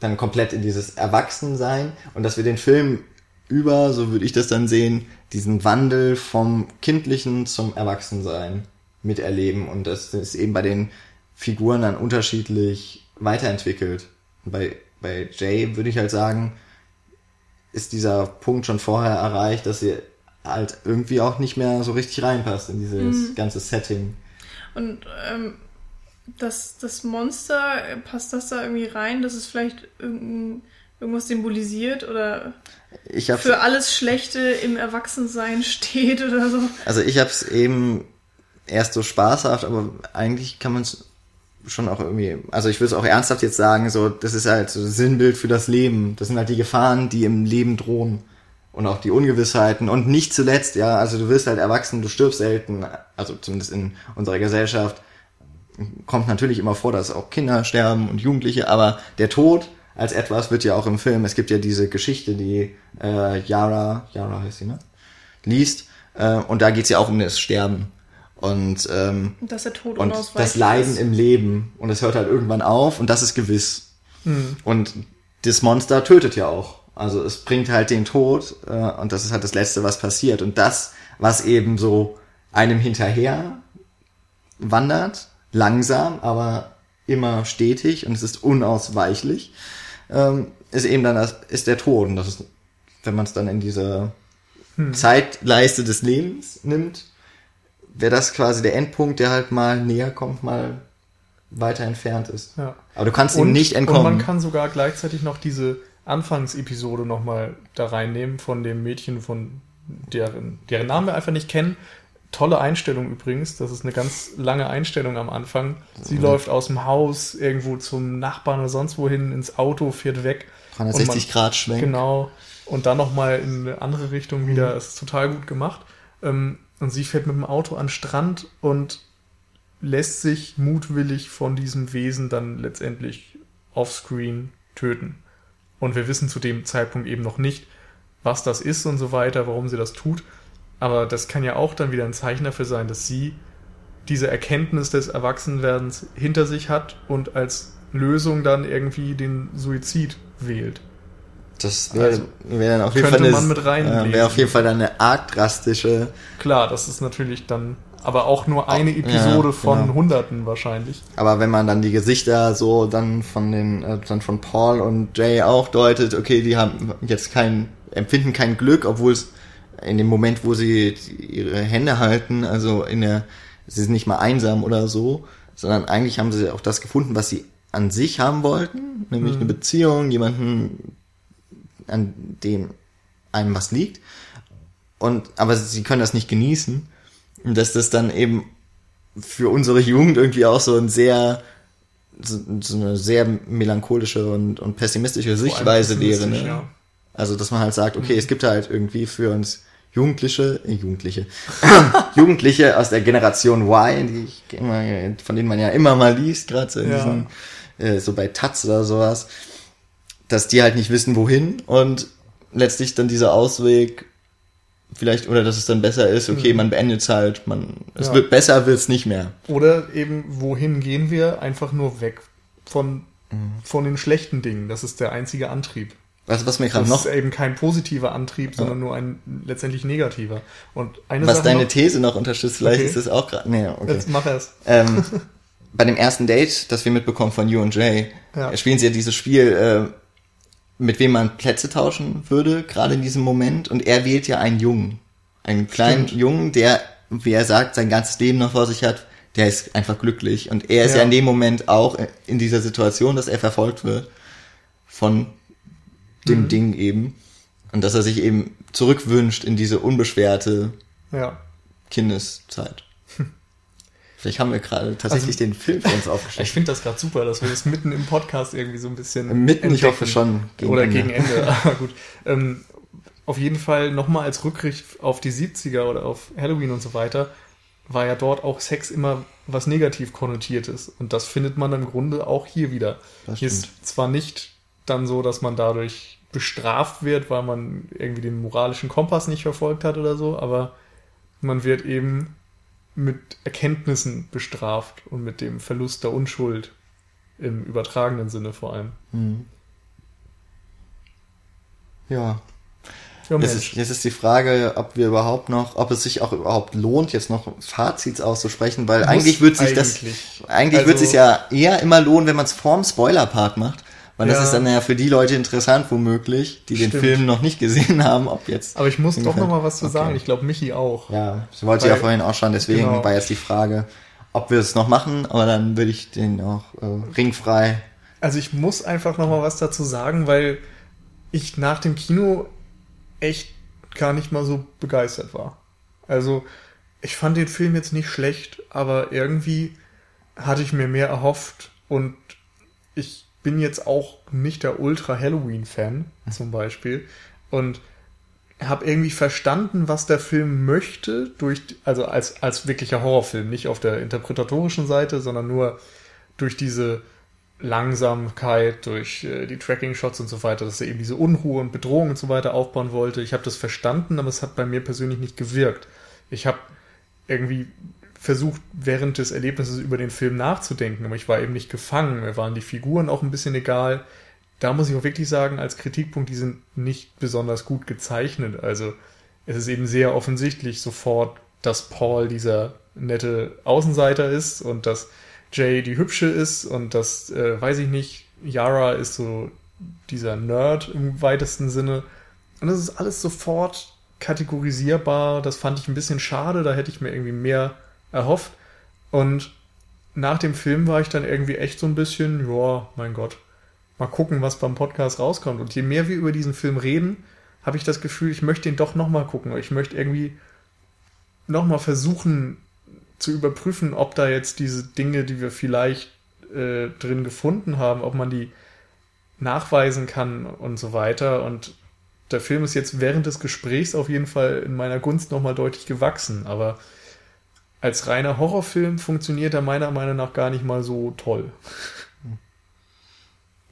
dann komplett in dieses Erwachsensein und dass wir den Film über, so würde ich das dann sehen, diesen Wandel vom Kindlichen zum Erwachsensein miterleben und das ist eben bei den Figuren dann unterschiedlich weiterentwickelt. Bei, bei Jay würde ich halt sagen, ist dieser Punkt schon vorher erreicht, dass sie halt irgendwie auch nicht mehr so richtig reinpasst in dieses mhm. ganze Setting. Und ähm, das, das Monster, passt das da irgendwie rein, dass es vielleicht irgendwas symbolisiert oder für alles Schlechte im Erwachsensein steht oder so? Also ich habe es eben erst so spaßhaft, aber eigentlich kann man es schon auch irgendwie, also ich würde es auch ernsthaft jetzt sagen, so, das ist halt so Sinnbild für das Leben. Das sind halt die Gefahren, die im Leben drohen. Und auch die Ungewissheiten. Und nicht zuletzt, ja, also du wirst halt erwachsen, du stirbst selten, also zumindest in unserer Gesellschaft, kommt natürlich immer vor, dass auch Kinder sterben und Jugendliche, aber der Tod als etwas wird ja auch im Film, es gibt ja diese Geschichte, die äh, Yara, Yara heißt sie, ne? Liest, äh, und da geht's ja auch um das Sterben und, ähm, dass der Tod und das Leiden ist. im Leben und es hört halt irgendwann auf und das ist gewiss. Mhm. Und das Monster tötet ja auch. Also es bringt halt den Tod äh, und das ist halt das Letzte, was passiert. Und das, was eben so einem hinterher wandert, langsam, aber immer stetig und es ist unausweichlich, ähm, ist eben dann das, ist der Tod. Und das ist, wenn man es dann in diese hm. Zeitleiste des Lebens nimmt, wäre das quasi der Endpunkt, der halt mal näher kommt, mal weiter entfernt ist. Ja. Aber du kannst und, ihm nicht entkommen. Und man kann sogar gleichzeitig noch diese Anfangsepisode nochmal da reinnehmen von dem Mädchen, von deren, deren Namen wir einfach nicht kennen. Tolle Einstellung übrigens. Das ist eine ganz lange Einstellung am Anfang. Sie mhm. läuft aus dem Haus irgendwo zum Nachbarn oder sonst wohin ins Auto, fährt weg. 360 man, Grad schwenkt. Genau. Und dann nochmal in eine andere Richtung wieder. Mhm. ist total gut gemacht. Ähm, und sie fährt mit dem Auto an den Strand und lässt sich mutwillig von diesem Wesen dann letztendlich offscreen töten. Und wir wissen zu dem Zeitpunkt eben noch nicht, was das ist und so weiter, warum sie das tut. Aber das kann ja auch dann wieder ein Zeichen dafür sein, dass sie diese Erkenntnis des Erwachsenwerdens hinter sich hat und als Lösung dann irgendwie den Suizid wählt. Das wäre also, wär dann auf jeden Fall eine, man mit rein wäre auf jeden Fall dann eine arg drastische. Klar, das ist natürlich dann aber auch nur eine Episode ja, von genau. Hunderten wahrscheinlich. Aber wenn man dann die Gesichter so dann von den äh, dann von Paul und Jay auch deutet, okay, die haben jetzt kein empfinden kein Glück, obwohl es in dem Moment, wo sie ihre Hände halten, also in der sie sind nicht mal einsam oder so, sondern eigentlich haben sie auch das gefunden, was sie an sich haben wollten, nämlich mhm. eine Beziehung, jemanden an dem einem was liegt. Und, aber sie können das nicht genießen. Und dass das dann eben für unsere Jugend irgendwie auch so ein sehr, so, so eine sehr melancholische und, und pessimistische Sichtweise wäre. Ne? Ja. Also, dass man halt sagt, okay, mhm. es gibt halt irgendwie für uns Jugendliche, äh, Jugendliche, <laughs> Jugendliche aus der Generation Y, die ich immer, von denen man ja immer mal liest, gerade so ja. äh, so bei Taz oder sowas, dass die halt nicht wissen, wohin und letztlich dann dieser Ausweg vielleicht, oder dass es dann besser ist, okay, mhm. man beendet es halt, man, es ja. wird besser, wird es nicht mehr. Oder eben, wohin gehen wir? Einfach nur weg von, mhm. von den schlechten Dingen. Das ist der einzige Antrieb. Was, was mir gerade noch. Das ist eben kein positiver Antrieb, sondern ja. nur ein letztendlich negativer. Und eine Was Sache deine noch, These noch unterstützt, vielleicht okay. ist es auch gerade. Nee, okay. Jetzt mach es. Ähm, <laughs> bei dem ersten Date, das wir mitbekommen von You und Jay, ja. spielen sie ja dieses Spiel, äh, mit wem man Plätze tauschen würde, gerade in diesem Moment. Und er wählt ja einen Jungen. Einen kleinen Stimmt. Jungen, der, wie er sagt, sein ganzes Leben noch vor sich hat. Der ist einfach glücklich. Und er ist ja, ja in dem Moment auch in dieser Situation, dass er verfolgt wird von dem mhm. Ding eben. Und dass er sich eben zurückwünscht in diese unbeschwerte ja. Kindeszeit. <laughs> Vielleicht haben wir gerade tatsächlich also, den Film für uns <laughs> aufgeschrieben. Ich finde das gerade super, dass wir das mitten im Podcast irgendwie so ein bisschen. Mitten, entdecken. ich hoffe schon. Gegen oder Ende. gegen Ende, <laughs> aber gut. Ähm, auf jeden Fall nochmal als Rückricht auf die 70er oder auf Halloween und so weiter, war ja dort auch Sex immer was negativ konnotiertes. Und das findet man im Grunde auch hier wieder. Hier ist zwar nicht dann so, dass man dadurch bestraft wird, weil man irgendwie den moralischen Kompass nicht verfolgt hat oder so, aber man wird eben mit Erkenntnissen bestraft und mit dem Verlust der Unschuld im übertragenen Sinne vor allem. Mhm. Ja. Ja, Jetzt ist, jetzt ist die Frage, ob wir überhaupt noch, ob es sich auch überhaupt lohnt, jetzt noch Fazits auszusprechen, weil Muss eigentlich wird sich das, eigentlich. eigentlich Also- wird sich ja eher immer lohnen, wenn man es vorm Spoiler-Part macht. Weil das Ja. ist dann ja für die Leute interessant, womöglich, die den Stimmt. Film noch nicht gesehen <laughs> haben, ob jetzt. Aber ich muss doch Ungefähr. noch mal was zu Okay. sagen. Ich glaube, Michi auch. Ja, das wollte ich ja Weil- vorhin auch schon, deswegen genau. war jetzt die Frage, ob wir es noch machen, aber dann würde ich den auch äh, ringfrei. Also ich muss einfach noch mal was dazu sagen, weil ich nach dem Kino echt gar nicht mal so begeistert war. Also ich fand den Film jetzt nicht schlecht, aber irgendwie hatte ich mir mehr erhofft und ich bin jetzt auch nicht der Ultra Halloween Fan zum Beispiel und habe irgendwie verstanden, was der Film möchte durch also als als wirklicher Horrorfilm, nicht auf der interpretatorischen Seite, sondern nur durch diese Langsamkeit, durch äh, die Tracking-Shots und so weiter, dass er eben diese Unruhe und Bedrohung und so weiter aufbauen wollte. Ich habe das verstanden, aber es hat bei mir persönlich nicht gewirkt. Ich habe irgendwie versucht, während des Erlebnisses über den Film nachzudenken, aber ich war eben nicht gefangen. Mir waren die Figuren auch ein bisschen egal. Da muss ich auch wirklich sagen, als Kritikpunkt, die sind nicht besonders gut gezeichnet. Also es ist eben sehr offensichtlich sofort, dass Paul dieser nette Außenseiter ist und dass Jay die hübsche ist und dass, äh, weiß ich nicht, Yara ist so dieser Nerd im weitesten Sinne. Und das ist alles sofort kategorisierbar. Das fand ich ein bisschen schade. Da hätte ich mir irgendwie mehr erhofft. Und nach dem Film war ich dann irgendwie echt so ein bisschen, ja, mein Gott, mal gucken, was beim Podcast rauskommt. Und je mehr wir über diesen Film reden, habe ich das Gefühl, ich möchte ihn doch nochmal gucken. Ich möchte irgendwie nochmal versuchen zu überprüfen, ob da jetzt diese Dinge, die wir vielleicht äh, drin gefunden haben, ob man die nachweisen kann und so weiter. Und der Film ist jetzt während des Gesprächs auf jeden Fall in meiner Gunst nochmal deutlich gewachsen. Aber als reiner Horrorfilm funktioniert er meiner Meinung nach gar nicht mal so toll.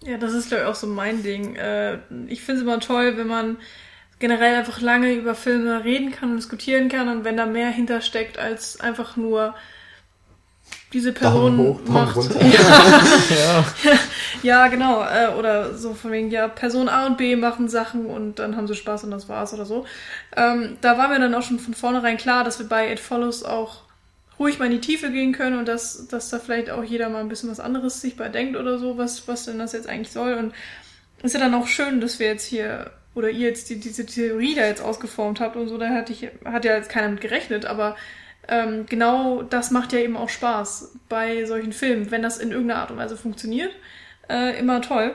Ja, das ist, glaube ich, auch so mein Ding. Äh, ich finde es immer toll, wenn man generell einfach lange über Filme reden kann und diskutieren kann und wenn da mehr hintersteckt als einfach nur diese Person Daumen hoch, Daumen macht. runter. <laughs> ja. Ja, genau. Äh, oder so von wegen, ja, Person A und B machen Sachen und dann haben sie Spaß und das war's oder so. Ähm, da war mir dann auch schon von vornherein klar, dass wir bei It Follows auch ruhig mal in die Tiefe gehen können und dass, dass da vielleicht auch jeder mal ein bisschen was anderes sich bei denkt oder so, was, was denn das jetzt eigentlich soll. Und ist ja dann auch schön, dass wir jetzt hier oder ihr jetzt die, diese Theorie da jetzt ausgeformt habt und so, da hatte ich, hat ja jetzt keiner mit gerechnet, aber ähm, genau das macht ja eben auch Spaß bei solchen Filmen, wenn das in irgendeiner Art und Weise funktioniert. Äh, immer toll.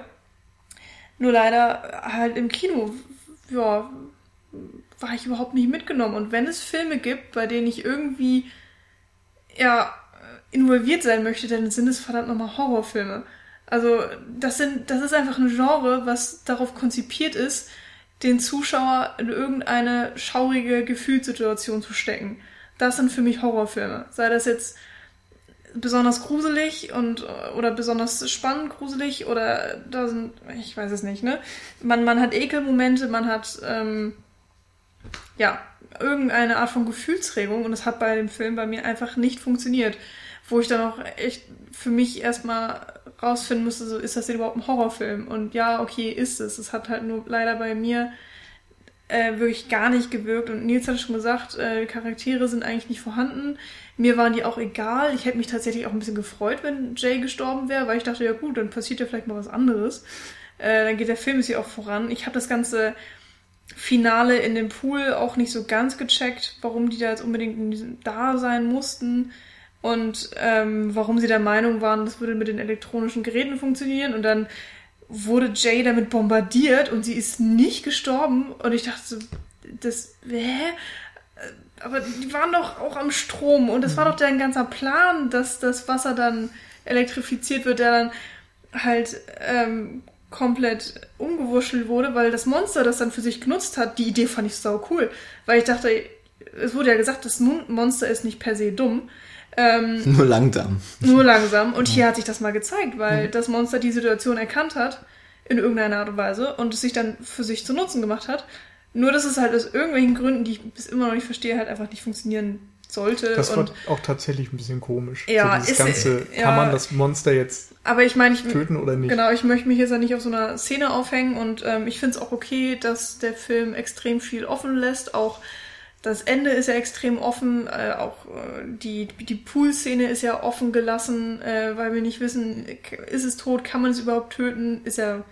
Nur leider halt im Kino, ja, war ich überhaupt nicht mitgenommen. Und wenn es Filme gibt, bei denen ich irgendwie, ja, involviert sein möchte, dann sind es verdammt nochmal Horrorfilme. Also, das sind, das ist einfach ein Genre, was darauf konzipiert ist, den Zuschauer in irgendeine schaurige Gefühlssituation zu stecken. Das sind für mich Horrorfilme. Sei das jetzt besonders gruselig und oder besonders spannend gruselig oder da sind ich weiß es nicht ne man man hat Ekelmomente man hat ähm, ja irgendeine Art von Gefühlsregung und das hat bei dem Film bei mir einfach nicht funktioniert wo ich dann auch echt für mich erstmal rausfinden musste so ist das denn überhaupt ein Horrorfilm und ja okay ist es es hat halt nur leider bei mir äh, wirklich gar nicht gewirkt. Und Nils hat schon gesagt, äh, Charaktere sind eigentlich nicht vorhanden. Mir waren die auch egal. Ich hätte mich tatsächlich auch ein bisschen gefreut, wenn Jay gestorben wäre, weil ich dachte, ja gut, dann passiert ja vielleicht mal was anderes. Äh, dann geht der Film hier auch voran. Ich habe das ganze Finale in dem Pool auch nicht so ganz gecheckt, warum die da jetzt unbedingt da sein mussten und ähm, warum sie der Meinung waren, das würde mit den elektronischen Geräten funktionieren. Und dann wurde Jay damit bombardiert und sie ist nicht gestorben. Und ich dachte so, das, hä? Aber die waren doch auch am Strom und das war doch deren ganzer Plan, dass das Wasser dann elektrifiziert wird, der dann halt ähm, komplett umgewurschtelt wurde, weil das Monster das dann für sich genutzt hat. Die Idee fand ich sau cool, weil ich dachte, es wurde ja gesagt, das Mon- Monster ist nicht per se dumm. Ähm, <laughs> Nur langsam. nur langsam. Und hier hat sich das mal gezeigt, weil das Monster die Situation erkannt hat, in irgendeiner Art und Weise, und es sich dann für sich zu Nutzen gemacht hat. Nur, dass es halt aus irgendwelchen Gründen, die ich bis immer noch nicht verstehe, halt einfach nicht funktionieren sollte. Das war auch tatsächlich ein bisschen komisch. Ja, so dieses ist- Ganze, ja. kann man das Monster jetzt aber ich meine, ich, töten oder nicht? Genau, ich möchte mich jetzt ja nicht auf so einer Szene aufhängen und ähm, ich finde es auch okay, dass der Film extrem viel offen lässt. Auch das Ende ist ja extrem offen, äh, auch äh, die, die Pool-Szene ist ja offen gelassen, äh, weil wir nicht wissen, ist es tot, kann man es überhaupt töten, ist ja,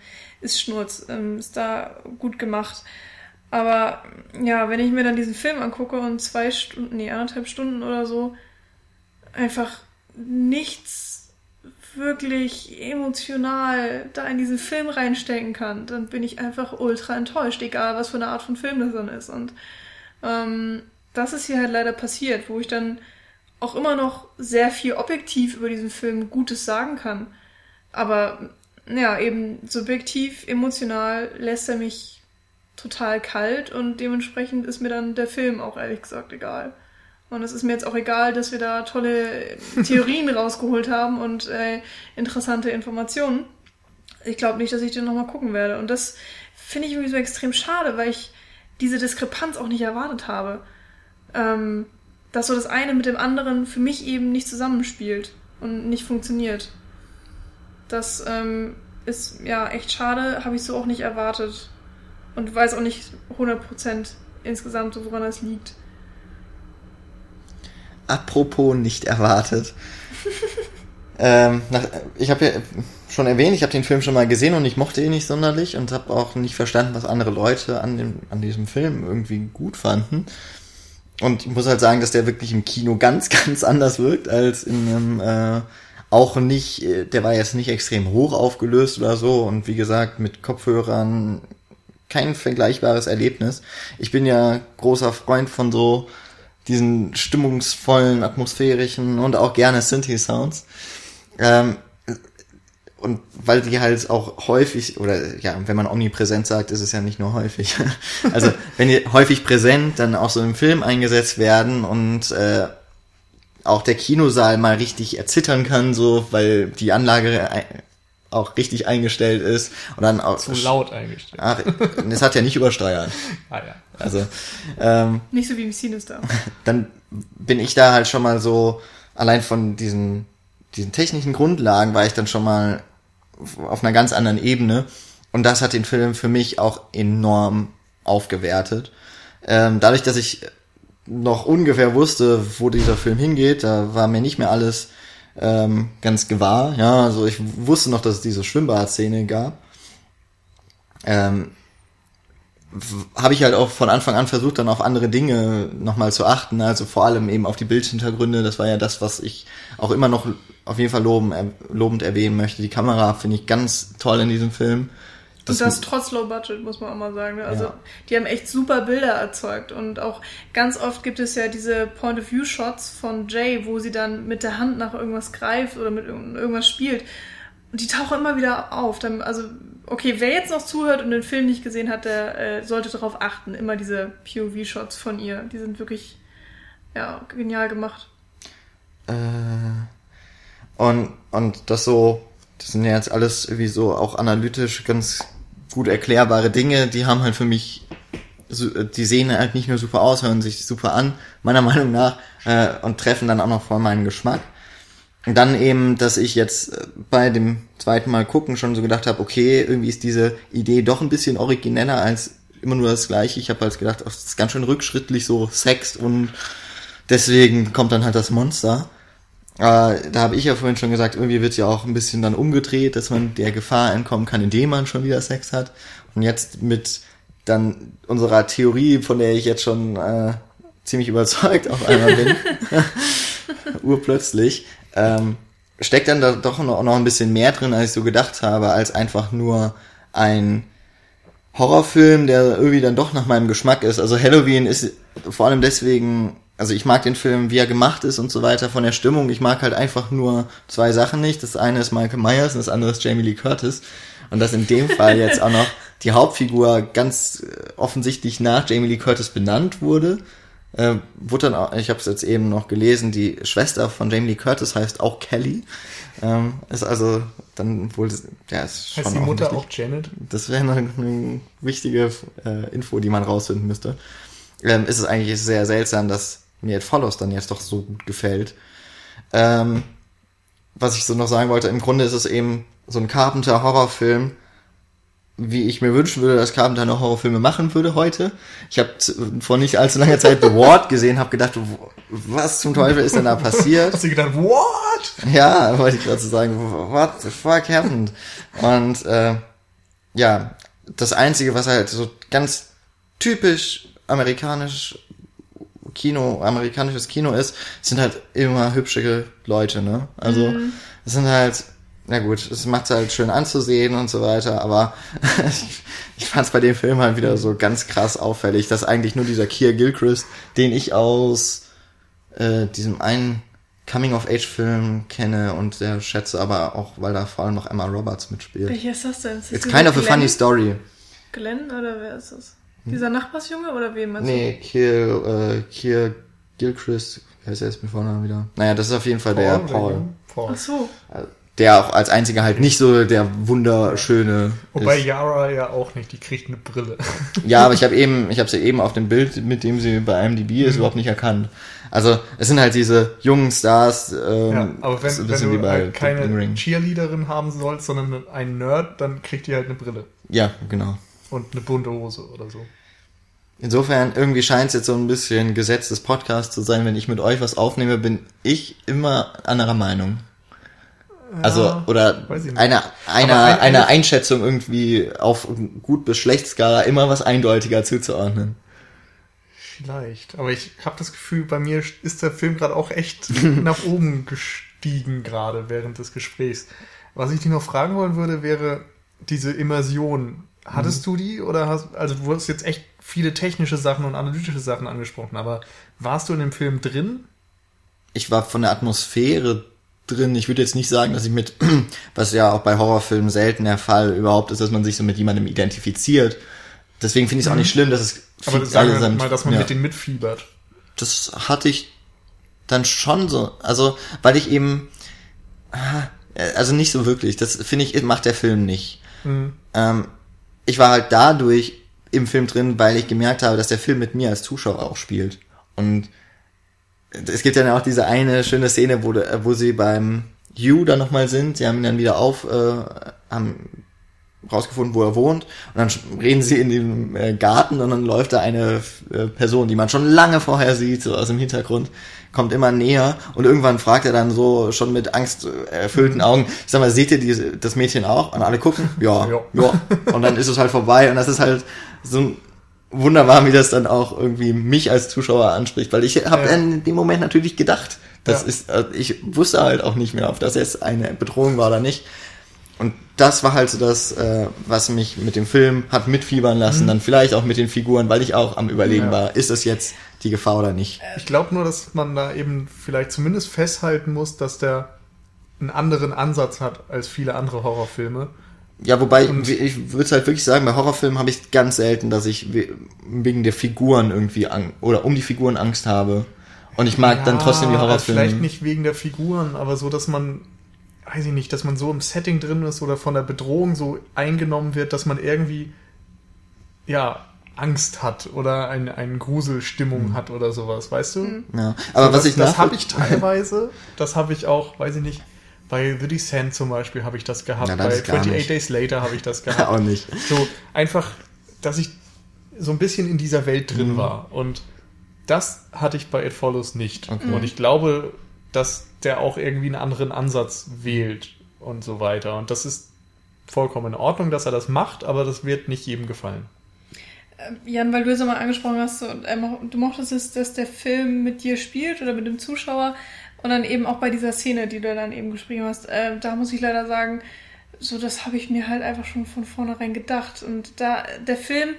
ist Schnurz, ähm, ist da gut gemacht. Aber ja, wenn ich mir dann diesen Film angucke und zwei Stunden, nee, anderthalb Stunden oder so, einfach nichts wirklich emotional da in diesen Film reinstecken kann, dann bin ich einfach ultra enttäuscht, egal was für eine Art von Film das dann ist. Und ähm, das ist hier halt leider passiert, wo ich dann auch immer noch sehr viel objektiv über diesen Film Gutes sagen kann. Aber ja, eben subjektiv, emotional lässt er mich total kalt und dementsprechend ist mir dann der Film auch ehrlich gesagt egal. Und es ist mir jetzt auch egal, dass wir da tolle Theorien <laughs> rausgeholt haben und äh, interessante Informationen. Ich glaube nicht, dass ich den nochmal gucken werde. Und das finde ich irgendwie so extrem schade, weil ich diese Diskrepanz auch nicht erwartet habe. Ähm, dass so das eine mit dem anderen für mich eben nicht zusammenspielt und nicht funktioniert. Das ähm, ist ja echt schade, habe ich so auch nicht erwartet. Und weiß auch nicht 100% insgesamt, so woran das liegt. Apropos nicht erwartet. <laughs> ähm, nach, ich habe ja schon erwähnt, ich habe den Film schon mal gesehen und ich mochte ihn nicht sonderlich und habe auch nicht verstanden, was andere Leute an, dem, an diesem Film irgendwie gut fanden. Und ich muss halt sagen, dass der wirklich im Kino ganz, <laughs> ganz anders wirkt als in einem äh, auch nicht, äh, der war jetzt nicht extrem hoch aufgelöst oder so und wie gesagt mit Kopfhörern kein vergleichbares Erlebnis. Ich bin ja großer Freund von so diesen stimmungsvollen, atmosphärischen und auch gerne Synthi-Sounds. Ähm, und weil die halt auch häufig, oder ja, wenn man omnipräsent sagt, ist es ja nicht nur häufig. <laughs> Also wenn die häufig präsent dann auch so im Film eingesetzt werden und äh, auch der Kinosaal mal richtig erzittern kann, so, weil die Anlage auch richtig eingestellt ist und dann auch Zu laut eingestellt. Ach, es hat ja nicht übersteuert. <laughs> Ah ja. Also ähm, Nicht so wie im Sinister. <laughs> dann bin ich da halt schon mal so, allein von diesen, diesen technischen Grundlagen war ich dann schon mal auf einer ganz anderen Ebene. Und das hat den Film für mich auch enorm aufgewertet. Ähm, dadurch, dass ich noch ungefähr wusste, wo dieser Film hingeht, da war mir nicht mehr alles ähm, ganz gewahr. Ja, also ich wusste noch, dass es diese Schwimmbadszene gab. Ähm, habe ich halt auch von Anfang an versucht, dann auf andere Dinge nochmal zu achten, also vor allem eben auf die Bildhintergründe. Das war ja das, was ich auch immer noch auf jeden Fall loben, äh, lobend erwähnen möchte. Die Kamera finde ich ganz toll in diesem Film. Und das trotz Low Budget, muss man auch mal sagen. ne? Also, Ja. die haben echt super Bilder erzeugt. Und auch ganz oft gibt es ja diese Point-of-View-Shots von Jay, wo sie dann mit der Hand nach irgendwas greift oder mit irgend- irgendwas spielt. Und die tauchen immer wieder auf. Dann, also, okay, wer jetzt noch zuhört und den Film nicht gesehen hat, der äh, sollte darauf achten. Immer diese POV-Shots von ihr. Die sind wirklich, ja, genial gemacht. Äh, und, und das so, das sind ja jetzt alles irgendwie so auch analytisch ganz gut erklärbare Dinge, die haben halt für mich, so- die sehen halt nicht nur super aus, hören sich super an, meiner <laughs> Meinung nach, äh, und treffen dann auch noch voll meinen Geschmack. Und dann eben, dass ich jetzt äh, bei dem zweiten Mal gucken schon so gedacht habe, okay, irgendwie ist diese Idee doch ein bisschen origineller als immer nur das gleiche. Ich habe halt gedacht, ach, das ist ganz schön rückschrittlich, so Sex und deswegen kommt dann halt das Monster. Äh, da habe ich ja vorhin schon gesagt, irgendwie wird ja auch ein bisschen dann umgedreht, dass man der Gefahr entkommen kann, indem man schon wieder Sex hat. Und jetzt mit dann unserer Theorie, von der ich jetzt schon äh, ziemlich überzeugt auf einmal bin, <laughs> urplötzlich, ähm, steckt dann da doch noch, noch ein bisschen mehr drin, als ich so gedacht habe, als einfach nur ein Horrorfilm, der irgendwie dann doch nach meinem Geschmack ist. Also Halloween ist vor allem deswegen, also ich mag den Film, wie er gemacht ist und so weiter, von der Stimmung. Ich mag halt einfach nur zwei Sachen nicht. Das eine ist Michael Myers und das andere ist Jamie Lee Curtis. Und dass in dem Fall jetzt auch noch die Hauptfigur ganz äh, offensichtlich nach Jamie Lee Curtis benannt wurde. Äh, wurde dann auch, ich habe es jetzt eben noch gelesen, die Schwester von Jamie Lee Curtis heißt auch Kelly. Ähm, ist also dann wohl, ja, ist schon Heißt die Mutter auch Janet? das wäre eine, eine wichtige äh, Info, die man rausfinden müsste. Ähm, ist es eigentlich sehr seltsam, dass mir It Follows dann jetzt doch so gut gefällt. Ähm, was ich so noch sagen wollte, im Grunde ist es eben so ein Carpenter-Horrorfilm, wie ich mir wünschen würde, dass Carpenter noch Horrorfilme machen würde heute. Ich habe vor nicht allzu langer Zeit The Ward gesehen, habe gedacht, was zum Teufel ist denn da passiert? Hast du gedacht, what? Ja, wollte ich gerade so sagen, what the fuck happened? Und äh, ja, das Einzige, was halt so ganz typisch amerikanisch Kino, amerikanisches Kino ist, sind halt immer hübsche Leute, ne? Also, mhm. es sind halt, na gut, es macht halt schön anzusehen und so weiter, aber <laughs> ich, ich fand es bei dem Film halt wieder so ganz krass auffällig, dass eigentlich nur dieser Keir Gilchrist, den ich aus äh, diesem einen Coming-of-Age-Film kenne und sehr schätze, aber auch, weil da vor allem noch Emma Roberts mitspielt. Welcher ist das denn? Ist It's kind of a funny story. Glenn oder wer ist das? Dieser Nachbarsjunge oder wen meinst nee, du? Nee, äh, Kier Gilchrist, wer ist er jetzt mit Vornamen wieder? Naja, das ist auf jeden Fall Paul, der Paul. Paul. Ach so. Der auch als einziger halt nicht so der wunderschöne. Wobei ist. Yara ja auch nicht, die kriegt eine Brille. <laughs> Ja, aber ich habe eben, ich habe sie eben auf dem Bild, mit dem sie bei IMDb ist, mhm. überhaupt nicht erkannt. Also es sind halt diese jungen Stars. Ähm, ja, aber wenn, wenn du halt keine Cheerleaderin haben sollst, sondern einen Nerd, dann kriegt die halt eine Brille. Ja, genau und eine bunte Hose oder so. Insofern, irgendwie scheint es jetzt so ein bisschen Gesetz des Podcasts zu sein, wenn ich mit euch was aufnehme, bin ich immer anderer Meinung. Ja, also, oder eine, eine, ein, eine Einschätzung irgendwie auf gut bis schlecht Skala immer was eindeutiger zuzuordnen. Vielleicht, aber ich habe das Gefühl, bei mir ist der Film gerade auch echt <laughs> nach oben gestiegen gerade während des Gesprächs. Was ich dich noch fragen wollen würde, wäre diese Immersion Hattest mhm. du die oder hast, also du hast jetzt echt viele technische Sachen und analytische Sachen angesprochen, aber warst du in dem Film drin? Ich war von der Atmosphäre drin. Ich würde jetzt nicht sagen, dass ich mit, <clears throat> was ja auch bei Horrorfilmen selten der Fall überhaupt ist, dass man sich so mit jemandem identifiziert. Deswegen finde ich es auch nicht mhm. schlimm, dass es aber das sagen wir mal, dass man ja. mit denen mitfiebert. Das hatte ich dann schon so, also weil ich eben, ah, also nicht so wirklich. Das finde ich macht der Film nicht. Mhm. Ähm, ich war halt dadurch im Film drin, weil ich gemerkt habe, dass der Film mit mir als Zuschauer auch spielt. Und es gibt ja auch diese eine schöne Szene, wo, wo sie beim You dann nochmal sind. Sie haben ihn dann wieder auf, äh, haben rausgefunden, wo er wohnt. Und dann reden sie in dem äh, Garten und dann läuft da eine äh, Person, die man schon lange vorher sieht, so aus dem Hintergrund, kommt immer näher und irgendwann fragt er dann so schon mit angsterfüllten mhm. Augen, ich sag mal, seht ihr die, das Mädchen auch? Und alle gucken, ja, ja, ja. Und dann ist es halt vorbei und das ist halt so wunderbar, wie das dann auch irgendwie mich als Zuschauer anspricht, weil ich habe ja. in dem Moment natürlich gedacht, das ja. ist, äh, ich wusste halt auch nicht mehr, ob das jetzt eine Bedrohung war oder nicht. Das war halt so das, äh, was mich mit dem Film hat mitfiebern lassen, mhm. dann vielleicht auch mit den Figuren, weil ich auch am Überlegen ja. war, ist das jetzt die Gefahr oder nicht. Ich glaube nur, dass man da eben vielleicht zumindest festhalten muss, dass der einen anderen Ansatz hat als viele andere Horrorfilme. Ja, wobei und ich würde halt wirklich sagen, bei Horrorfilmen habe ich ganz selten, dass ich wegen der Figuren irgendwie an oder um die Figuren Angst habe. Und ich mag ja, dann trotzdem die Horrorfilme. Vielleicht nicht wegen der Figuren, aber so, dass man weiß ich nicht, dass man so im Setting drin ist oder von der Bedrohung so eingenommen wird, dass man irgendwie, ja, Angst hat oder eine, eine Gruselstimmung mhm. hat oder sowas, weißt du? Mhm. Ja, aber so, was das, ich Das habe ich <laughs> teilweise, das habe ich auch, weiß ich nicht, bei The Descent zum Beispiel habe ich das gehabt, ja, das bei 28 Days Later habe ich das <laughs> gehabt. auch nicht. So, einfach, dass ich so ein bisschen in dieser Welt drin mhm. war und das hatte ich bei It Follows nicht. Okay. Und ich glaube, dass der auch irgendwie einen anderen Ansatz wählt und so weiter. Und das ist vollkommen in Ordnung, dass er das macht, aber das wird nicht jedem gefallen. Ähm, Jan, weil du es mal angesprochen hast, du mochtest es, dass der Film mit dir spielt oder mit dem Zuschauer und dann eben auch bei dieser Szene, die du dann eben geschrieben hast, äh, da muss ich leider sagen, so das habe ich mir halt einfach schon von vornherein gedacht. Und da der Film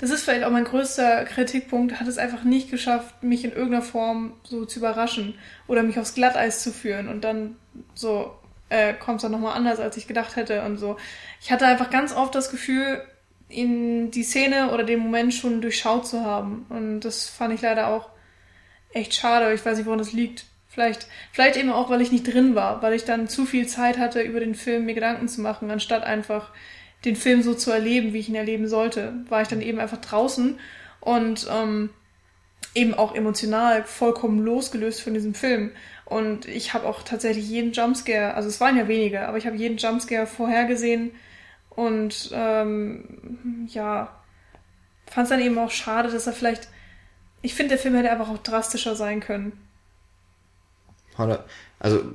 das ist vielleicht auch mein größter Kritikpunkt, hat es einfach nicht geschafft, mich in irgendeiner Form so zu überraschen oder mich aufs Glatteis zu führen und dann so äh, kommt es dann nochmal anders, als ich gedacht hätte und so. Ich hatte einfach ganz oft das Gefühl, in die Szene oder den Moment schon durchschaut zu haben und das fand ich leider auch echt schade. Ich weiß nicht, woran das liegt. Vielleicht, vielleicht eben auch, weil ich nicht drin war, weil ich dann zu viel Zeit hatte, über den Film mir Gedanken zu machen, anstatt einfach den Film so zu erleben, wie ich ihn erleben sollte, war ich dann eben einfach draußen und ähm, eben auch emotional vollkommen losgelöst von diesem Film. Und ich habe auch tatsächlich jeden Jumpscare, also es waren ja wenige, aber ich habe jeden Jumpscare vorhergesehen und ähm, ja, fand es dann eben auch schade, dass er vielleicht. Ich finde, der Film hätte einfach auch drastischer sein können. Also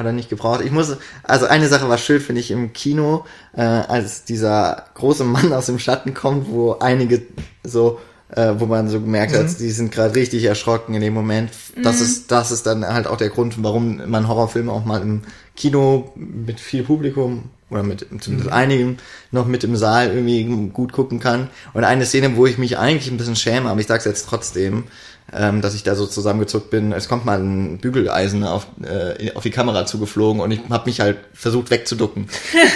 hat er nicht gebraucht. Ich muss, also eine Sache war schön, finde ich, im Kino, äh, als dieser große Mann aus dem Schatten kommt, wo einige so, äh, wo man so gemerkt hat, die sind gerade richtig erschrocken in dem Moment. Das ist, das ist dann halt auch der Grund, warum man Horrorfilme auch mal im Kino mit viel Publikum oder mit zumindest einigen noch mit im Saal irgendwie gut gucken kann. Und eine Szene, wo ich mich eigentlich ein bisschen schäme, aber ich sag's jetzt trotzdem, ähm, dass ich da so zusammengezuckt bin. Es kommt mal ein Bügeleisen auf, äh, auf die Kamera zugeflogen und ich habe mich halt versucht wegzuducken.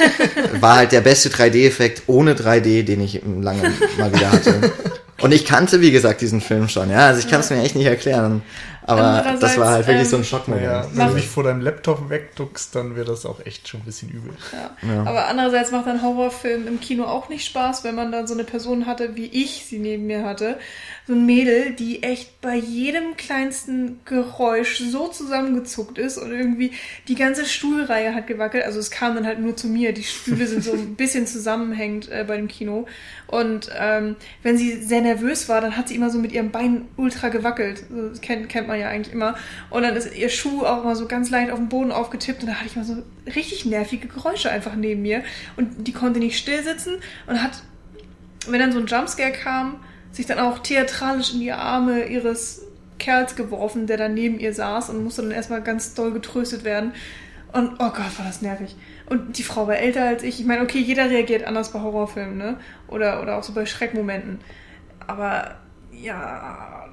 <laughs> War halt der beste 3D-Effekt ohne 3D, den ich lange mal wieder hatte. Und ich kannte, wie gesagt, diesen Film schon, ja. Also ich kann es mir echt nicht erklären. Aber das war halt wirklich so ein ähm, Schockmoment. Naja, wenn du dich vor deinem Laptop wegduckst, dann wäre das auch echt schon ein bisschen übel. Ja. Aber andererseits macht ein Horrorfilm im Kino auch nicht Spaß, wenn man dann so eine Person hatte, wie ich sie neben mir hatte. So ein Mädel, die echt bei jedem kleinsten Geräusch so zusammengezuckt ist und irgendwie die ganze Stuhlreihe hat gewackelt. Also es kam dann halt nur zu mir. Die Stühle sind so ein <laughs> bisschen zusammenhängend äh, bei dem Kino. Und ähm, wenn sie sehr nervös war, dann hat sie immer so mit ihrem Bein ultra gewackelt. Das kennt, kennt man ja eigentlich immer. Und dann ist ihr Schuh auch immer so ganz leicht auf den Boden aufgetippt und da hatte ich mal so richtig nervige Geräusche einfach neben mir. Und die konnte nicht still sitzen und hat, wenn dann so ein Jumpscare kam, sich dann auch theatralisch in die Arme ihres Kerls geworfen, der dann neben ihr saß und musste dann erstmal ganz doll getröstet werden. Und oh Gott, war das nervig. Und die Frau war älter als ich. Ich meine, okay, jeder reagiert anders bei Horrorfilmen, ne? Oder, oder auch so bei Schreckmomenten. Aber ja,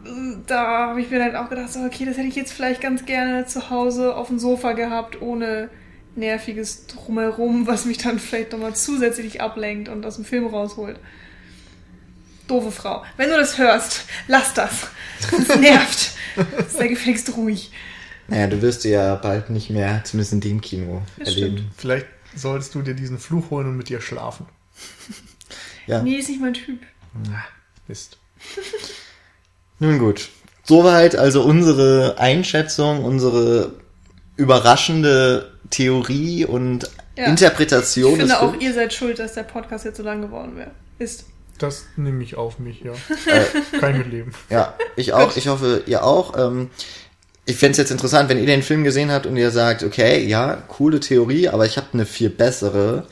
da habe ich mir dann auch gedacht, so, okay, das hätte ich jetzt vielleicht ganz gerne zu Hause auf dem Sofa gehabt, ohne nerviges Drumherum, was mich dann vielleicht nochmal zusätzlich ablenkt und aus dem Film rausholt. Doofe Frau. Wenn du das hörst, lass das. Das nervt. <laughs> Sei gefälligst ruhig. Naja, du wirst sie ja bald nicht mehr, zumindest in dem Kino, Das erleben. Vielleicht solltest du dir diesen Fluch holen und mit dir schlafen. <laughs> Ja. Nee, ist nicht mein Typ. Na, Mist. <laughs> Nun gut. Soweit also unsere Einschätzung, unsere überraschende Theorie und Ja. Interpretation Ich finde auch, Films. ihr seid schuld, dass der Podcast jetzt so lang geworden wäre. Ist. Das nehme ich auf mich, ja. <laughs> Äh, Kann ich mitleben. Ja, ich auch. Ich hoffe, ihr auch. Ähm, ich fände es jetzt interessant, wenn ihr den Film gesehen habt und ihr sagt, okay, ja, coole Theorie, aber ich habe eine viel bessere.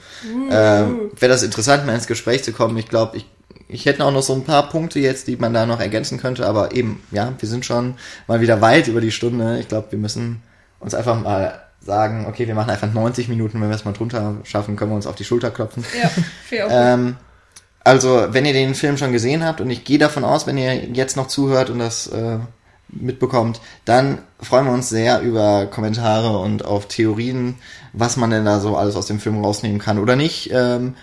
Ähm, Wäre das interessant, mal ins Gespräch zu kommen. Ich glaube, ich, ich hätte auch noch so ein paar Punkte jetzt, die man da noch ergänzen könnte, aber eben, ja, wir sind schon mal wieder weit über die Stunde. Ich glaube, wir müssen uns einfach mal sagen, okay, wir machen einfach 90 Minuten, wenn wir es mal drunter schaffen, können wir uns auf die Schulter klopfen. Ja, fair. Ähm, also, wenn ihr den Film schon gesehen habt, und ich gehe davon aus, wenn ihr jetzt noch zuhört und das äh, mitbekommt, dann freuen wir uns sehr über Kommentare und auf Theorien, was man denn da so alles aus dem Film rausnehmen kann oder nicht. Ähm,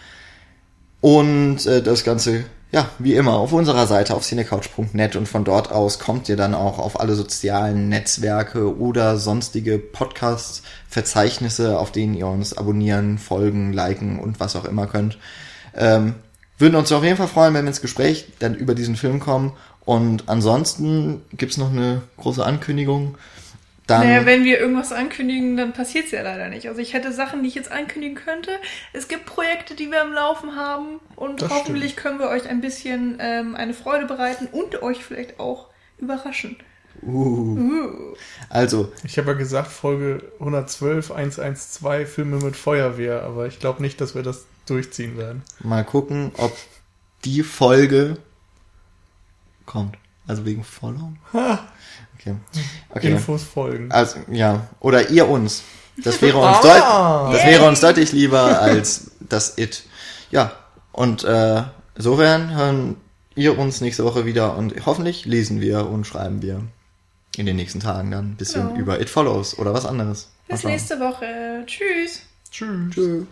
und äh, das Ganze, ja, wie immer, auf unserer Seite auf cinecouch.net und von dort aus kommt ihr dann auch auf alle sozialen Netzwerke oder sonstige Podcast-Verzeichnisse, auf denen ihr uns abonnieren, folgen, liken und was auch immer könnt. Ähm, würden uns auf jeden Fall freuen, wenn wir ins Gespräch dann über diesen Film kommen. Und ansonsten gibt's noch eine große Ankündigung. Dann, Naja, wenn wir irgendwas ankündigen, dann passiert's ja leider nicht. Also ich hätte Sachen, die ich jetzt ankündigen könnte. Es gibt Projekte, die wir am Laufen haben und Das hoffentlich können wir euch ein bisschen ähm, eine Freude bereiten und euch vielleicht auch überraschen. uh, Uh. also, Ich habe ja gesagt, Folge 112, 112, Filme mit Feuerwehr, aber ich glaube nicht, dass wir das durchziehen werden. mal gucken, ob die Folge kommt. Also wegen Follow. Okay. okay. Infos folgen. Also, ja. Oder ihr uns. Das wäre uns, Ah. das wäre uns deutlich lieber als das It. Ja. Und äh, insofern hören ihr uns nächste Woche wieder und hoffentlich lesen wir und schreiben wir in den nächsten Tagen dann ein bisschen Genau. über It Follows oder was anderes. Bis nächste Woche. Tschüss. Tschüss. Tschüss.